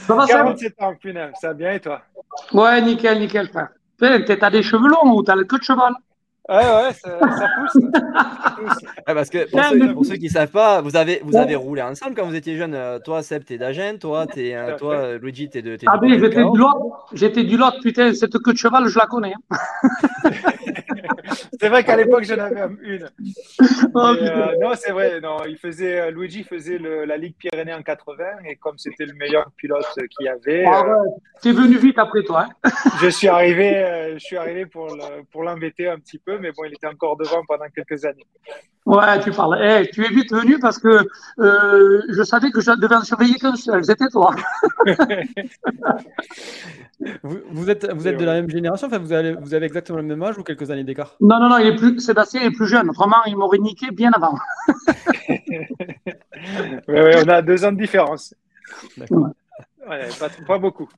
E: Ça va, 47 ans, punaise, ça va bien et toi?
D: Ouais, nickel, nickel, frère. T'as des cheveux longs ou t'as le queue de cheval?
E: Ouais, ouais, ça, pousse.
A: parce que pour ceux, qui ne savent pas, vous avez, vous avez roulé ensemble quand vous étiez jeune. Euh, toi, Seb, t'es d'Agen. Toi, es, euh, toi Luigi, t'es de.
D: ah, oui, j'étais du Lot. J'étais du Lot, putain. Cette queue de cheval, je la connais. Hein.
E: c'est vrai qu'à l'époque, j'en avais une. Oh, euh, non, c'est vrai. Non, il faisait, Luigi faisait la Ligue Pyrénées en 80. Et comme c'était le meilleur pilote qu'il y avait.
D: Ah, ouais. T'es venu vite après toi. Hein.
E: je suis arrivé, je suis arrivé pour l'embêter un petit peu mais bon, il était encore devant pendant quelques années.
D: Ouais, tu parles. Eh, tu es vite venu parce que euh, je savais que je devais en surveiller qu'un seul, c'était toi.
B: vous, êtes, vous êtes de la même génération enfin, vous, avez, vous avez exactement le même âge ou quelques années d'écart?
D: Non, non, non, il est plus, Sébastien est plus jeune. Autrement, il m'aurait niqué bien avant.
E: ouais, on a deux ans de différence. Ouais, pas, pas beaucoup.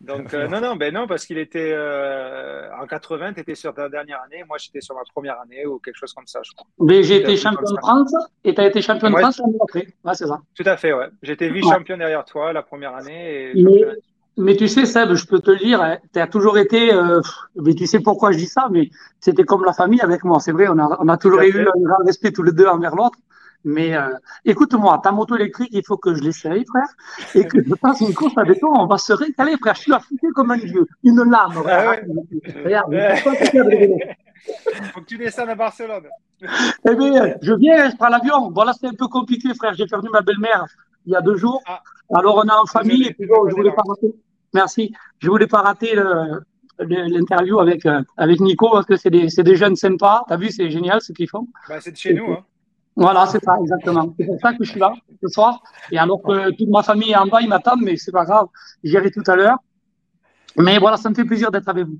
E: Donc, euh, non, non, ben non, parce qu'il était euh, en 80, tu étais sur ta dernière année, moi j'étais sur ma première année ou quelque chose comme ça, je crois.
D: Mais j'ai été champion de France et tu as été champion de France l'année après. Ouais, c'est ça.
E: Tout à fait, ouais. J'étais vice-champion derrière toi la première année.
D: Mais, tu sais, Seb, je peux te le dire, hein, tu as toujours été, euh, mais tu sais pourquoi je dis ça, mais c'était comme la famille avec moi. C'est vrai, on a, on a toujours eu un grand respect tous les deux envers l'autre. Mais euh, écoute-moi, ta moto électrique, il faut que je l'essaye, frère, et que je fasse une course avec toi. On va se récaler, frère. Je suis affûté comme un dieu. Une larme. Ah
E: Regarde, il faut que tu descendes à Barcelone.
D: Eh bien, je viens, je prends l'avion. Voilà, c'est un peu compliqué, frère. J'ai perdu ma belle-mère il y a deux jours. Ah. Alors, on est en famille, et puis bon, je voulais pas rater. Merci. Je voulais pas rater l'interview avec, euh, avec Nico parce que c'est des, des, jeunes sympas. T'as vu, c'est génial ce qu'ils font.
E: Bah, c'est de chez nous. Hein.
D: Voilà, c'est ça, exactement. C'est pour ça que je suis là ce soir. Et alors que toute ma famille est en bas, ils m'attendent, mais c'est pas grave. J'irai tout à l'heure. Mais voilà, ça me fait plaisir d'être avec vous.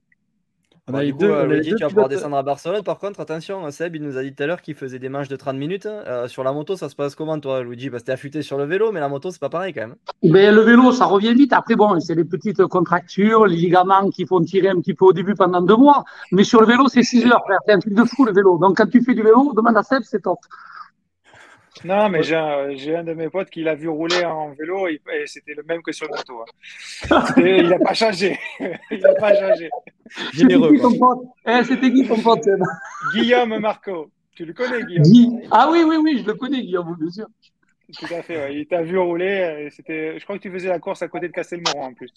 B: On
A: Bon,
B: a les deux,
A: euh,
B: on a les
A: Luigi,
B: deux
A: tu vas pouvoir descendre à Barcelone. Par contre, attention, Seb, il nous a dit tout à l'heure qu'il faisait des manches de 30 minutes. Euh, sur la moto, ça se passe comment, toi, Luigi? Parce que t'es affûté sur le vélo, mais la moto, c'est pas pareil quand même.
D: Ben, le vélo, ça revient vite. Après, bon, c'est les petites contractures, les ligaments qui font tirer un petit peu au début pendant deux mois. Mais sur le vélo, c'est 6 heures, frère. C'est un truc de fou, le vélo. Donc, quand tu fais du vélo, demande à Seb, c'est top.
E: Non, mais j'ai un, j'ai un de mes potes qui l'a vu rouler en vélo et, et c'était le même que sur le moto. hein. Il n'a pas changé. Il n'a pas changé.
A: Généreux,
D: C'était qui ton pote Eh, c'était qui ton pote, Seb
E: Guillaume Marco. Tu le connais, Guillaume
D: Guy. Ah oui, oui, oui, je le connais, Guillaume, bien sûr.
E: Tout à fait. ouais. Il t'a vu rouler. et C'était, je crois que tu faisais la course à côté de Castelmoron en plus.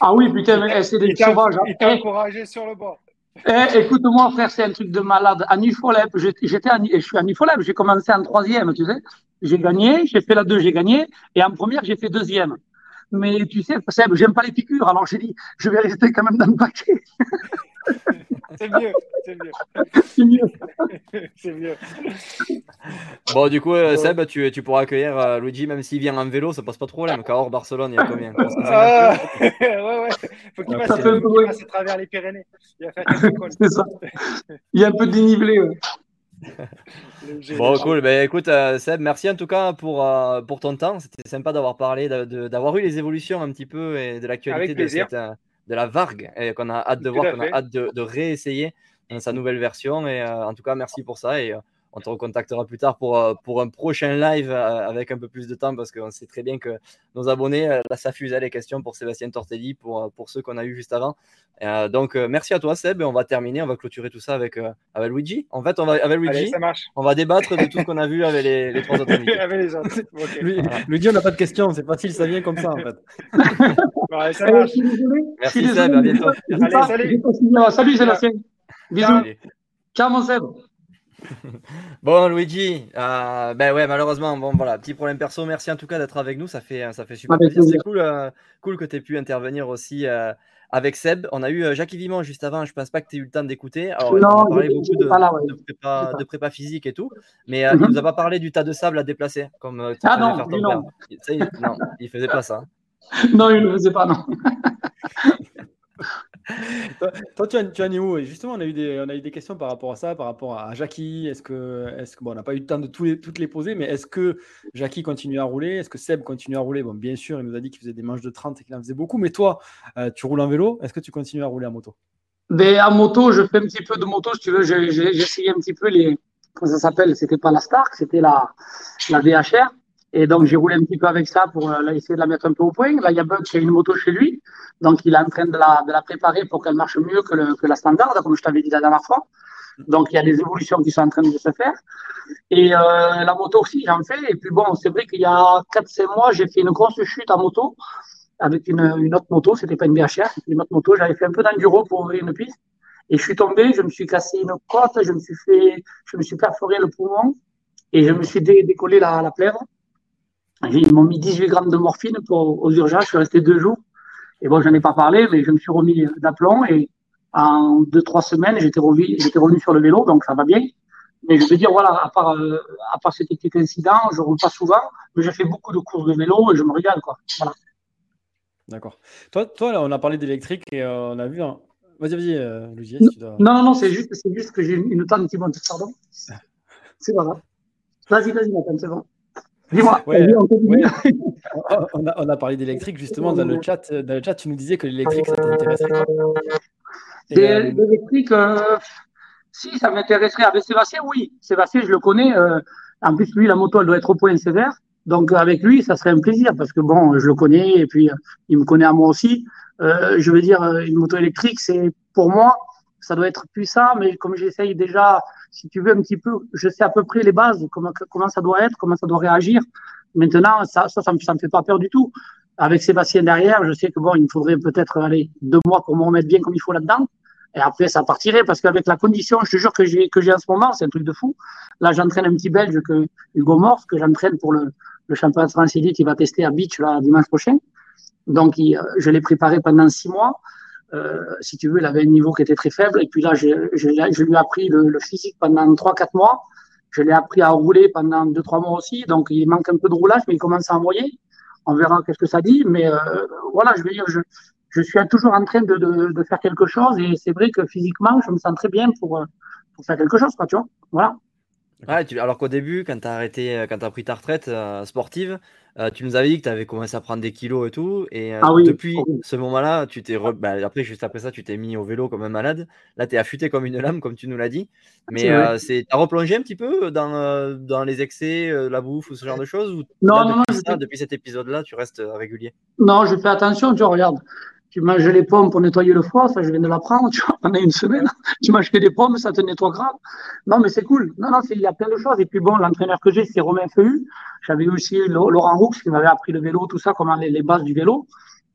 D: Ah oui, putain, mais eh, c'est des
E: Il t'a,
D: sauvages. hein.
E: il t'a
D: Eh,
E: encouragé sur le bord.
D: Eh, écoute-moi, frère, c'est un truc de malade. À j'étais, je suis à j'ai commencé en troisième, tu sais. J'ai gagné, j'ai fait la deux, j'ai gagné, et en première, j'ai fait deuxième. Mais tu sais, Seb, j'aime pas les piqûres, alors j'ai dit, je vais rester quand même dans le paquet.
E: C'est mieux. C'est mieux.
D: C'est mieux.
E: C'est mieux.
A: Bon, du coup, euh,
E: Ouais.
A: Seb, tu, tu pourras accueillir euh, Luigi, même s'il vient en vélo, ça pose pas de problème. Car hors Barcelone, il y a combien? 350
E: Ah, ouais, ouais. Faut qu'il
A: Ouais,
E: passe,
D: loin.
E: passe à travers les Pyrénées. Il va faire.
D: C'est ça. Il y a un peu de dénivelé. ouais.
A: Bon, cool. Ben, écoute, euh, Seb, merci en tout cas pour, euh, pour ton temps. C'était sympa d'avoir parlé, d'avoir eu les évolutions un petit peu et de l'actualité
E: Avec
A: de,
E: plaisir.
A: cette, euh, de la Vargue et qu'on a hâte de voir, qu'on a hâte de, de réessayer dans sa nouvelle version. Et euh, en tout cas, merci pour ça. Et euh, on te recontactera plus tard pour, euh, pour un prochain live euh, avec un peu plus de temps parce qu'on sait très bien que nos abonnés, euh, là, ça fusait les questions pour Sébastien Tortelli, pour, pour ceux qu'on a eu juste avant. Euh, donc, merci à toi, Seb. Et on va terminer, on va clôturer tout ça avec, euh, avec Luigi. En fait, on va, avec Luigi,
E: Allez, ça marche.
A: on va débattre de tout ce qu'on a vu avec les, les trois autres.
E: Avec les autres.
B: Lui, lui dit on n'a pas de questions, c'est facile, ça vient comme ça en fait.
E: Ça marche.
A: Merci, Seb. À bientôt.
E: Allez, salut.
D: Salut, Sébastien. Bisous.
A: Salut.
D: Ciao, mon Seb.
A: Bon, Luigi, euh, ben ouais, malheureusement, bon voilà, petit problème perso. Merci en tout cas d'être avec nous, ça fait, ça fait super plaisir. C'est cool, euh, cool que tu aies pu intervenir aussi euh, avec Seb. On a eu Jacques Vimon juste avant, je pense pas que tu aies eu le temps d'écouter. Alors,
D: Non,
A: a parlé beaucoup de,
D: là, ouais.
A: de prépa, de physique et tout, mais euh,
D: Mhm.
A: il nous a pas parlé du tas de sable à déplacer, comme
D: Ah non, non.
A: Il, non, il faisait pas ça.
D: Non, il ne faisait pas, non.
B: Toi, tu, en, tu en es où? Justement, on a, eu des, on a eu des questions par rapport à ça, par rapport à Jackie. Est-ce que, est-ce que bon, on n'a pas eu le temps de toutes les poser, mais est-ce que Jackie continue à rouler? Est-ce que Seb continue à rouler? Bon, bien sûr, il nous a dit qu'il faisait des manches de 30 et qu'il en faisait beaucoup, mais toi, euh, tu roules en vélo. Est-ce que tu continues à rouler en moto?
D: Mais en moto, je fais un petit peu de moto, si tu veux. J'ai essayé un petit peu les. Comment ça s'appelle? C'était pas la Stark, c'était la, la VHR. Et donc, j'ai roulé un petit peu avec ça pour euh, essayer de la mettre un peu au point. Là, il y a Bug qui a une moto chez lui. Donc, il est en train de la, de la préparer pour qu'elle marche mieux que, le, que la standard, comme je t'avais dit la dernière fois. Donc, il y a des évolutions qui sont en train de se faire. Et euh, la moto aussi, j'en fais. Et puis, bon, c'est vrai qu'il y a 4-5 mois, j'ai fait une grosse chute en moto avec une, une autre moto. C'était pas une c'était une autre moto. J'avais fait un peu d'enduro pour ouvrir une piste. Et je suis tombé, je me suis cassé une côte, je me suis fait, je me suis perforé le poumon et je me suis dé- décollé la, la plèvre. Ils m'ont mis 18 grammes de morphine pour, aux urgences. Je suis resté deux jours. Et bon, j'en ai pas parlé, mais je me suis remis d'aplomb et en deux, trois semaines, j'étais revenu, sur le vélo, donc ça va bien. Mais je veux dire, voilà, à part, euh, à part cet petit incident, je roule pas souvent, mais j'ai fait beaucoup de courses de vélo et je me régale, quoi. Voilà.
B: D'accord. Toi, toi là, on a parlé d'électrique et euh, on a vu. un- Vas-y, vas-y, euh, Luigi, si dois-
D: Non, non, non, c'est juste, c'est juste que j'ai une, tente qui monte, pardon. C'est pas grave. Vas-y, vas-y, Nathan, c'est bon. Dis-moi.
B: Ouais,
D: on continue.
B: ouais. on, a, on a parlé d'électrique justement dans le chat. Dans le chat, tu nous disais que l'électrique, ça. Et,
D: Des-
B: euh,
D: L'électrique, euh, si ça m'intéresserait avec Sébastien, oui. Sébastien, je le connais. euh, en plus, lui, la moto, elle doit être au point sévère. Donc, euh, avec lui, ça serait un plaisir parce que bon, je le connais et puis euh, il me connaît à moi aussi. Euh, je veux dire, euh, une moto électrique, c'est pour moi, ça doit être puissant, mais comme j'essaye déjà, si tu veux un petit peu, je sais à peu près les bases, comment, comment ça doit être, comment ça doit réagir. Maintenant, ça, ça, ça me, fait pas peur du tout. Avec Sébastien derrière, je sais que bon, il me faudrait peut-être aller deux mois pour me remettre bien comme il faut là-dedans. Et après, ça partirait parce qu'avec la condition, je te jure que j'ai que j'ai en ce moment, c'est un truc de fou. Là, j'entraîne un petit Belge que Hugo Morse que j'entraîne pour le, le championnat de France Elite. Il va tester à Beach là dimanche prochain. Donc, il, euh, je l'ai préparé pendant six mois. Euh, si tu veux, il avait un niveau qui était très faible. Et puis là, je, lui ai appris le, physique pendant trois, quatre mois. Je l'ai appris à rouler pendant deux, trois mois aussi. Donc, il manque un peu de roulage, mais il commence à envoyer. On verra qu'est-ce que ça dit. Mais euh, voilà, je veux dire, je, suis toujours en train de, faire quelque chose et c'est vrai que physiquement, je me sens très bien pour, pour faire quelque chose, quoi, tu vois. Voilà.
A: Alors qu'au début, quand tu as arrêté, euh, quand tu pris ta retraite euh, sportive, euh, tu nous avais dit que tu avais commencé à prendre des kilos et tout. Et euh,
D: Ah oui,
A: depuis ce moment-là, tu t'es re- bah, après, juste après ça, tu t'es mis au vélo comme un malade. Là, tu es affûté comme une lame, comme tu nous l'as dit. Mais euh, t'as replongé un petit peu dans, euh, dans les excès, la bouffe ou ce genre de choses ou
D: Non,
A: là,
D: non, non,
A: depuis ça,
D: fais-
A: depuis cet épisode-là, tu restes régulier?
D: Non, je fais attention, tu vois, regarde. Tu manges les pommes pour nettoyer le foie, ça je viens de l'apprendre, tu vois, pendant une semaine. Tu manges que des pommes, ça te nettoie grave. Non, mais c'est cool. Non, non, il y a plein de choses. Et puis bon, l'entraîneur que j'ai, c'est Romain Feu. J'avais aussi Laurent Roux qui m'avait appris le vélo, tout ça, comment les, les bases du vélo.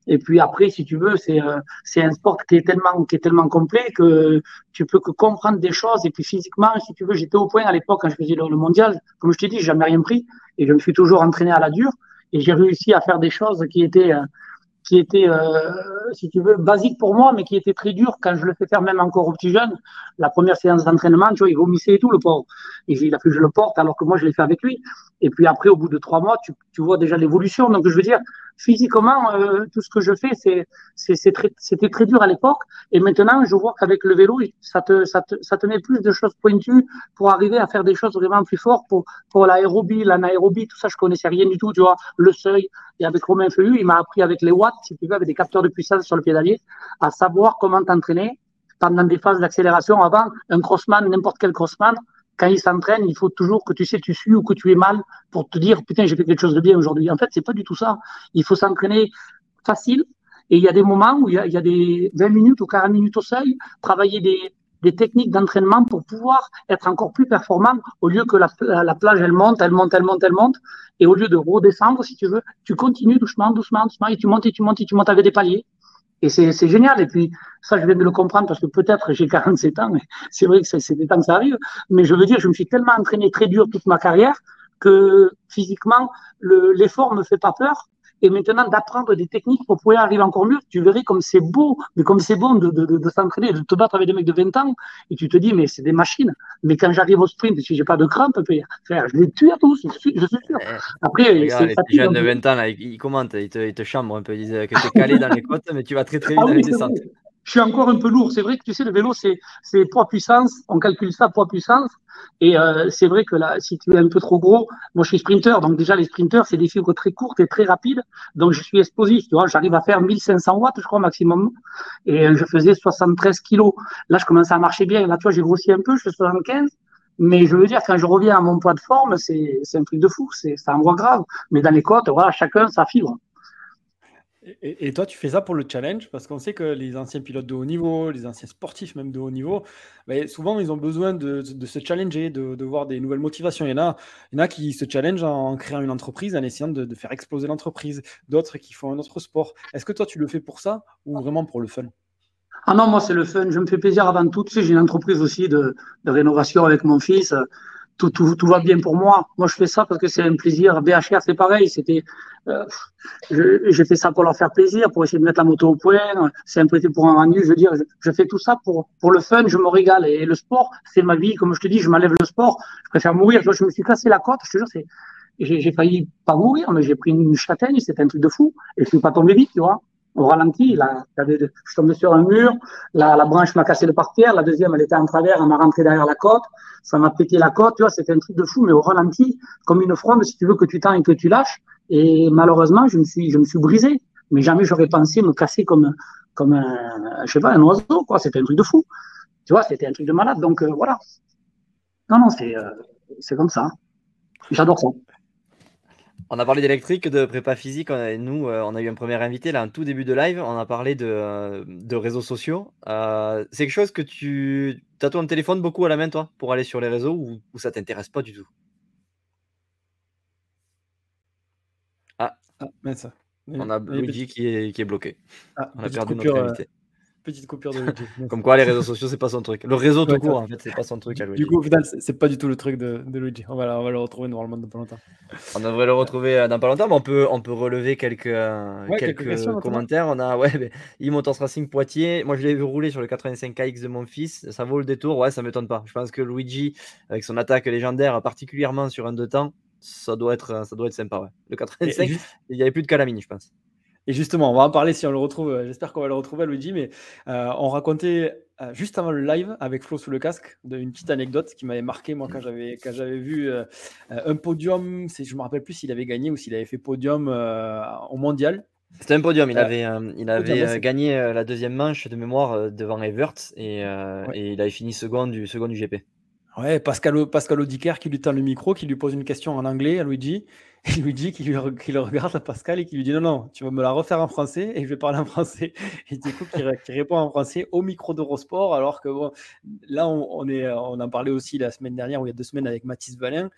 D: Et puis après, si tu veux, c'est euh, c'est un sport qui est tellement qui est tellement complet que tu peux que comprendre des choses. Et puis physiquement, si tu veux, j'étais au point à l'époque quand je faisais le, le mondial. Comme je t'ai dit, j'ai jamais rien pris et je me suis toujours entraîné à la dure. Et j'ai réussi à faire des choses qui étaient euh, qui était, euh, si tu veux, basique pour moi, mais qui était très dur quand je le fais faire même encore au petit jeune. La première séance d'entraînement, tu vois, il vomissait et tout, le pauvre. Il a fallu que je le porte alors que moi, je l'ai fait avec lui. Et puis après, au bout de trois mois, tu, tu vois déjà l'évolution. Donc, je veux dire, physiquement, euh, tout ce que je fais, c'est, très, c'était très dur à l'époque. Et maintenant, je vois qu'avec le vélo, ça te, ça te, ça te met plus de choses pointues pour arriver à faire des choses vraiment plus fortes pour, pour l'aérobie, l'anaérobie, tout ça, je connaissais rien du tout, tu vois, le seuil. Et avec Romain Feuillu, il m'a appris avec les watts, si tu veux, avec des capteurs de puissance sur le pédalier, à savoir comment t'entraîner pendant des phases d'accélération avant un crossman, n'importe quel crossman. Quand il s'entraîne, il faut toujours que tu sais, tu suis ou que tu es mal pour te dire, putain, j'ai fait quelque chose de bien aujourd'hui. En fait, c'est pas du tout ça. Il faut s'entraîner facile. Et il y a des moments où il y a, des 20 minutes ou 40 minutes au seuil, travailler des, techniques d'entraînement pour pouvoir être encore plus performant au lieu que la, la, la, plage elle monte, elle monte, elle monte, elle monte, et au lieu de redescendre, si tu veux, tu continues doucement, doucement, doucement, et tu montes et tu montes et tu montes avec des paliers. Et c'est, génial. Et puis, ça, je viens de le comprendre parce que peut-être j'ai 47 ans, mais c'est vrai que c'est, des temps que ça arrive. Mais je veux dire, je me suis tellement entraîné très dur toute ma carrière que physiquement, le, l'effort me fait pas peur et maintenant d'apprendre des techniques pour pouvoir arriver encore mieux. Tu verrais comme c'est beau, mais comme c'est bon de, de, de, de s'entraîner, de te battre avec des mecs de 20 ans, et tu te dis, mais c'est des machines. Mais quand j'arrive au sprint, si j'ai pas de crampe, frère, je les tue à tous, je suis, je suis sûr.
A: Après, les jeunes de 20 ans, là, ils, ils commentent, ils te, ils te chambrent un peu, ils disent que tu es calé dans les côtes, mais tu vas très très vite ah, dans oui, les descentes.
D: Vrai. Je suis encore un peu lourd. C'est vrai que tu sais, le vélo, c'est, c'est poids-puissance. On calcule ça poids-puissance. Et euh, c'est vrai que là, si tu es un peu trop gros, moi je suis sprinter, donc déjà les sprinters, c'est des fibres très courtes et très rapides. Donc je suis explosif, tu vois, j'arrive à faire 1500 watts, je crois, maximum. Et euh, je faisais 73 kilos. Là, je commence à marcher bien. Là, tu vois, j'ai grossi un peu, je fais 75. Mais je veux dire, quand je reviens à mon poids de forme, c'est, c'est un truc de fou, c'est, ça envoie grave. Mais dans les côtes, voilà, chacun sa fibre.
B: Et, toi, tu fais ça pour le challenge parce qu'on sait que les anciens pilotes de haut niveau, les anciens sportifs même de haut niveau, ben, souvent ils ont besoin de, se challenger, de, voir des nouvelles motivations. Il y, en a, y en a qui se challengent en créant une entreprise, en essayant de, de faire exploser l'entreprise, d'autres qui font un autre sport. Est-ce que toi, tu le fais pour ça ou vraiment pour le fun?
D: Ah non, moi, c'est le fun. Je me fais plaisir avant tout. Tu sais, j'ai une entreprise aussi de rénovation avec mon fils. Tout, tout, tout, va bien pour moi. Moi, je fais ça parce que c'est un plaisir. BHR, c'est pareil. C'était, euh, j'ai fait ça pour leur faire plaisir, pour essayer de mettre la moto au point. C'est un prêté pour un rendu. Je veux dire, je, fais tout ça pour, pour le fun. Je me régale. Et le sport, c'est ma vie. Comme je te dis, je m'enlève le sport. Je préfère mourir. Je me suis cassé la côte. Je te jure, j'ai failli pas mourir, mais j'ai pris une châtaigne. C'était un truc de fou. Et je suis pas tombé vite, tu vois au ralenti. Là, je tombé sur un mur, la, la branche m'a cassé le parterre, la deuxième, elle était en travers, elle m'a rentré derrière la côte, ça m'a pété la côte, tu vois, c'était un truc de fou, mais au ralenti, comme une fronde, si tu veux que tu tends et que tu lâches. Et malheureusement, je me suis, je me suis brisé. Mais jamais j'aurais pensé me casser comme, comme un, je sais pas, un oiseau, quoi. C'était un truc de fou. Tu vois, c'était un truc de malade. Donc, euh, voilà. Non, non, c'est, euh, c'est comme ça. J'adore ça.
A: On a parlé d'électrique, de prépa physique. Nous, on a eu un premier invité là, en tout début de live. On a parlé de, de réseaux sociaux. Euh, c'est quelque chose que tu as ton téléphone beaucoup à la main, toi, pour aller sur les réseaux ou, ou ça t'intéresse pas du tout? Ah,
B: ah mais ça.
A: On a Luigi qui est, qui est bloqué.
B: Ah,
A: on a perdu
B: coupure,
A: notre invité.
B: Petite coupure de Luigi.
A: Comme quoi, les réseaux sociaux, c'est pas son truc. Le réseau tout court, en fait, c'est pas son truc à Luigi.
B: Du coup, au final, c'est pas du tout le truc de, de Luigi. On va, on va, le retrouver normalement dans pas longtemps.
A: On devrait le retrouver dans pas longtemps, mais on peut, on peut relever quelques, ouais, quelques, quelques commentaires. On a, ouais, mais, Imotors Racing Poitiers. Moi, je l'ai vu rouler sur le 85KX de mon fils. Ça vaut le détour. Ouais, ça m'étonne pas. Je pense que Luigi, avec son attaque légendaire, particulièrement sur un deux temps, ça doit être, ça doit être sympa. Ouais. Le 85, juste... il n'y avait plus de calamine, je pense.
B: Et justement, on va en parler si on le retrouve. euh, J'espère qu'on va le retrouver, Luigi. Mais euh, on racontait euh, juste avant le live avec Flo sous le casque de- une petite anecdote qui m'avait marqué moi quand j'avais quand j'avais vu euh, un podium. C'est, je me rappelle plus s'il avait gagné ou s'il avait fait podium au mondial.
A: C'était un podium. Il avait, il avait gagné la deuxième manche de mémoire devant Evert et,
B: Ouais.
A: et il avait fini second du, second du GP.
B: Ouais, Pascal, Pascal Audiker qui lui tend le micro, qui lui pose une question en anglais à Luigi. Et Luigi qui, lui, qui le regarde à Pascal et qui lui dit non, non, tu vas me la refaire en français et je vais parler en français. Et du coup, qui, ré- qui répond en français au micro d'Eurosport. Alors que bon, là, on, est, on en parlait aussi la semaine dernière ou il y a deux semaines avec Mathis Valin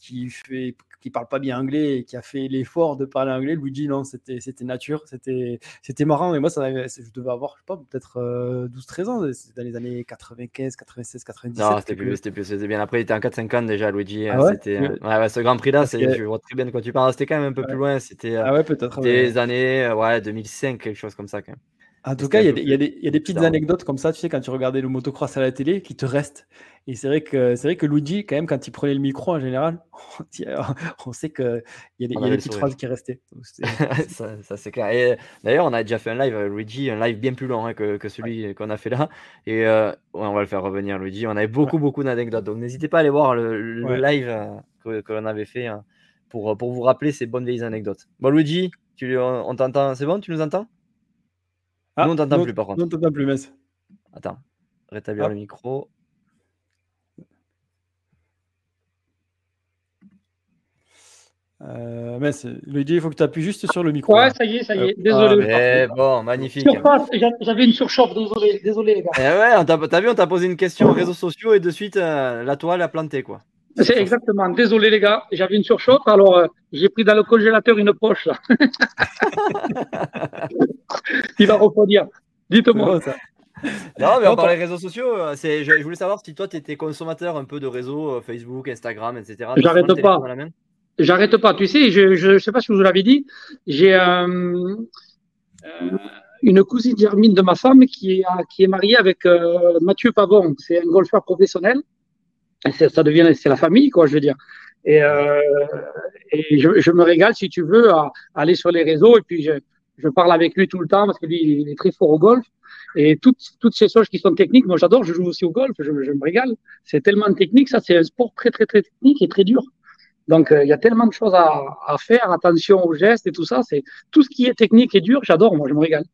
B: qui fait qui parle pas bien anglais et qui a fait l'effort de parler anglais. Luigi, non, c'était c'était nature, c'était c'était marrant. Et moi, ça, je devais avoir, je sais pas, peut-être euh, 12-13 ans. C'était dans les années 95, 96, 97.
A: Non, c'était plus, c'était plus, c'était bien. Après, il était en 4-5 déjà, Luigi.
B: Ah
A: euh,
B: ouais?
A: c'était, euh, ouais, ouais, ce Grand Prix-là,
B: Parce
A: c'est,
B: que-
A: je vois très bien de quoi tu parles. C'était quand même un peu plus loin. C'était euh,
B: Ah ouais, peut-être.
A: les années ouais, 2005, quelque chose comme ça. Quand même.
B: En tout cas, il y, a des- y y a petites anecdotes comme ça, tu sais, quand tu regardais le motocross à la télé, qui te restent. Et c'est vrai que c'est vrai que Luigi, quand même, quand il prenait le micro en général, on sait qu'il y a des, y a des petites phrases qui restaient. Donc,
A: ça, ça, c'est clair. Et euh, d'ailleurs, on a déjà fait un live, euh, Luigi, un live bien plus long hein, que, que celui qu'on a fait là. Et euh, on va le faire revenir, Luigi. On avait beaucoup, beaucoup d'anecdotes. Donc n'hésitez pas à aller voir le, le
B: Ouais.
A: live euh, que, que l'on avait fait hein, pour, pour vous rappeler ces bonnes vieilles anecdotes. Bon, Luigi, tu, on, on t'entend. C'est bon Tu nous entends?
B: Ah,
A: Nous, on t'entend
B: non,
A: plus par contre.
B: Non, on t'entend plus, mince.
A: Attends, rétablir
B: Hop.
A: le micro.
B: Euh, mince, Luigi, il faut que tu appuies juste sur le micro.
D: Ouais,
B: là.
D: ça y est, ça y est.
B: Ah,
D: Désolé.
A: Mais bon, magnifique.
D: J'avais une surchauffe, désolé, désolé les gars.
A: Eh ouais, t'as vu, on t'a posé une question aux réseaux sociaux et de suite, euh, la toile a planté, quoi.
D: C'est exactement, désolé les gars, j'avais une surchauffe, alors euh, j'ai pris dans le congélateur une poche là. Il va refroidir. Dites-moi.
B: bon, ça.
A: Non, mais on parlait réseaux sociaux. euh, C'est, je, je voulais savoir si toi, tu étais consommateur un peu de réseaux, euh, Facebook, Instagram, etc.
D: J'arrête pas. J'arrête pas. Tu sais, je je sais pas si vous l'avais dit, j'ai euh, euh, une cousine germine de ma femme qui est, qui est mariée avec Mathieu Pavon. C'est un golfeur professionnel. Ça devient, c'est la famille, quoi, je veux dire. Et, euh, et je, je me régale, si tu veux, à, à aller sur les réseaux. Et puis, je, je parle avec lui tout le temps parce que lui, il est très fort au golf. Et toutes, toutes ces choses qui sont techniques, moi, j'adore. Je joue aussi au golf. Je, je me régale. C'est tellement technique. Ça, c'est un sport très, très, très technique et très dur. Donc, euh, il y a tellement de choses à, à faire. Attention aux gestes et tout ça. C'est tout ce qui est technique et dur. J'adore. Moi, je me régale.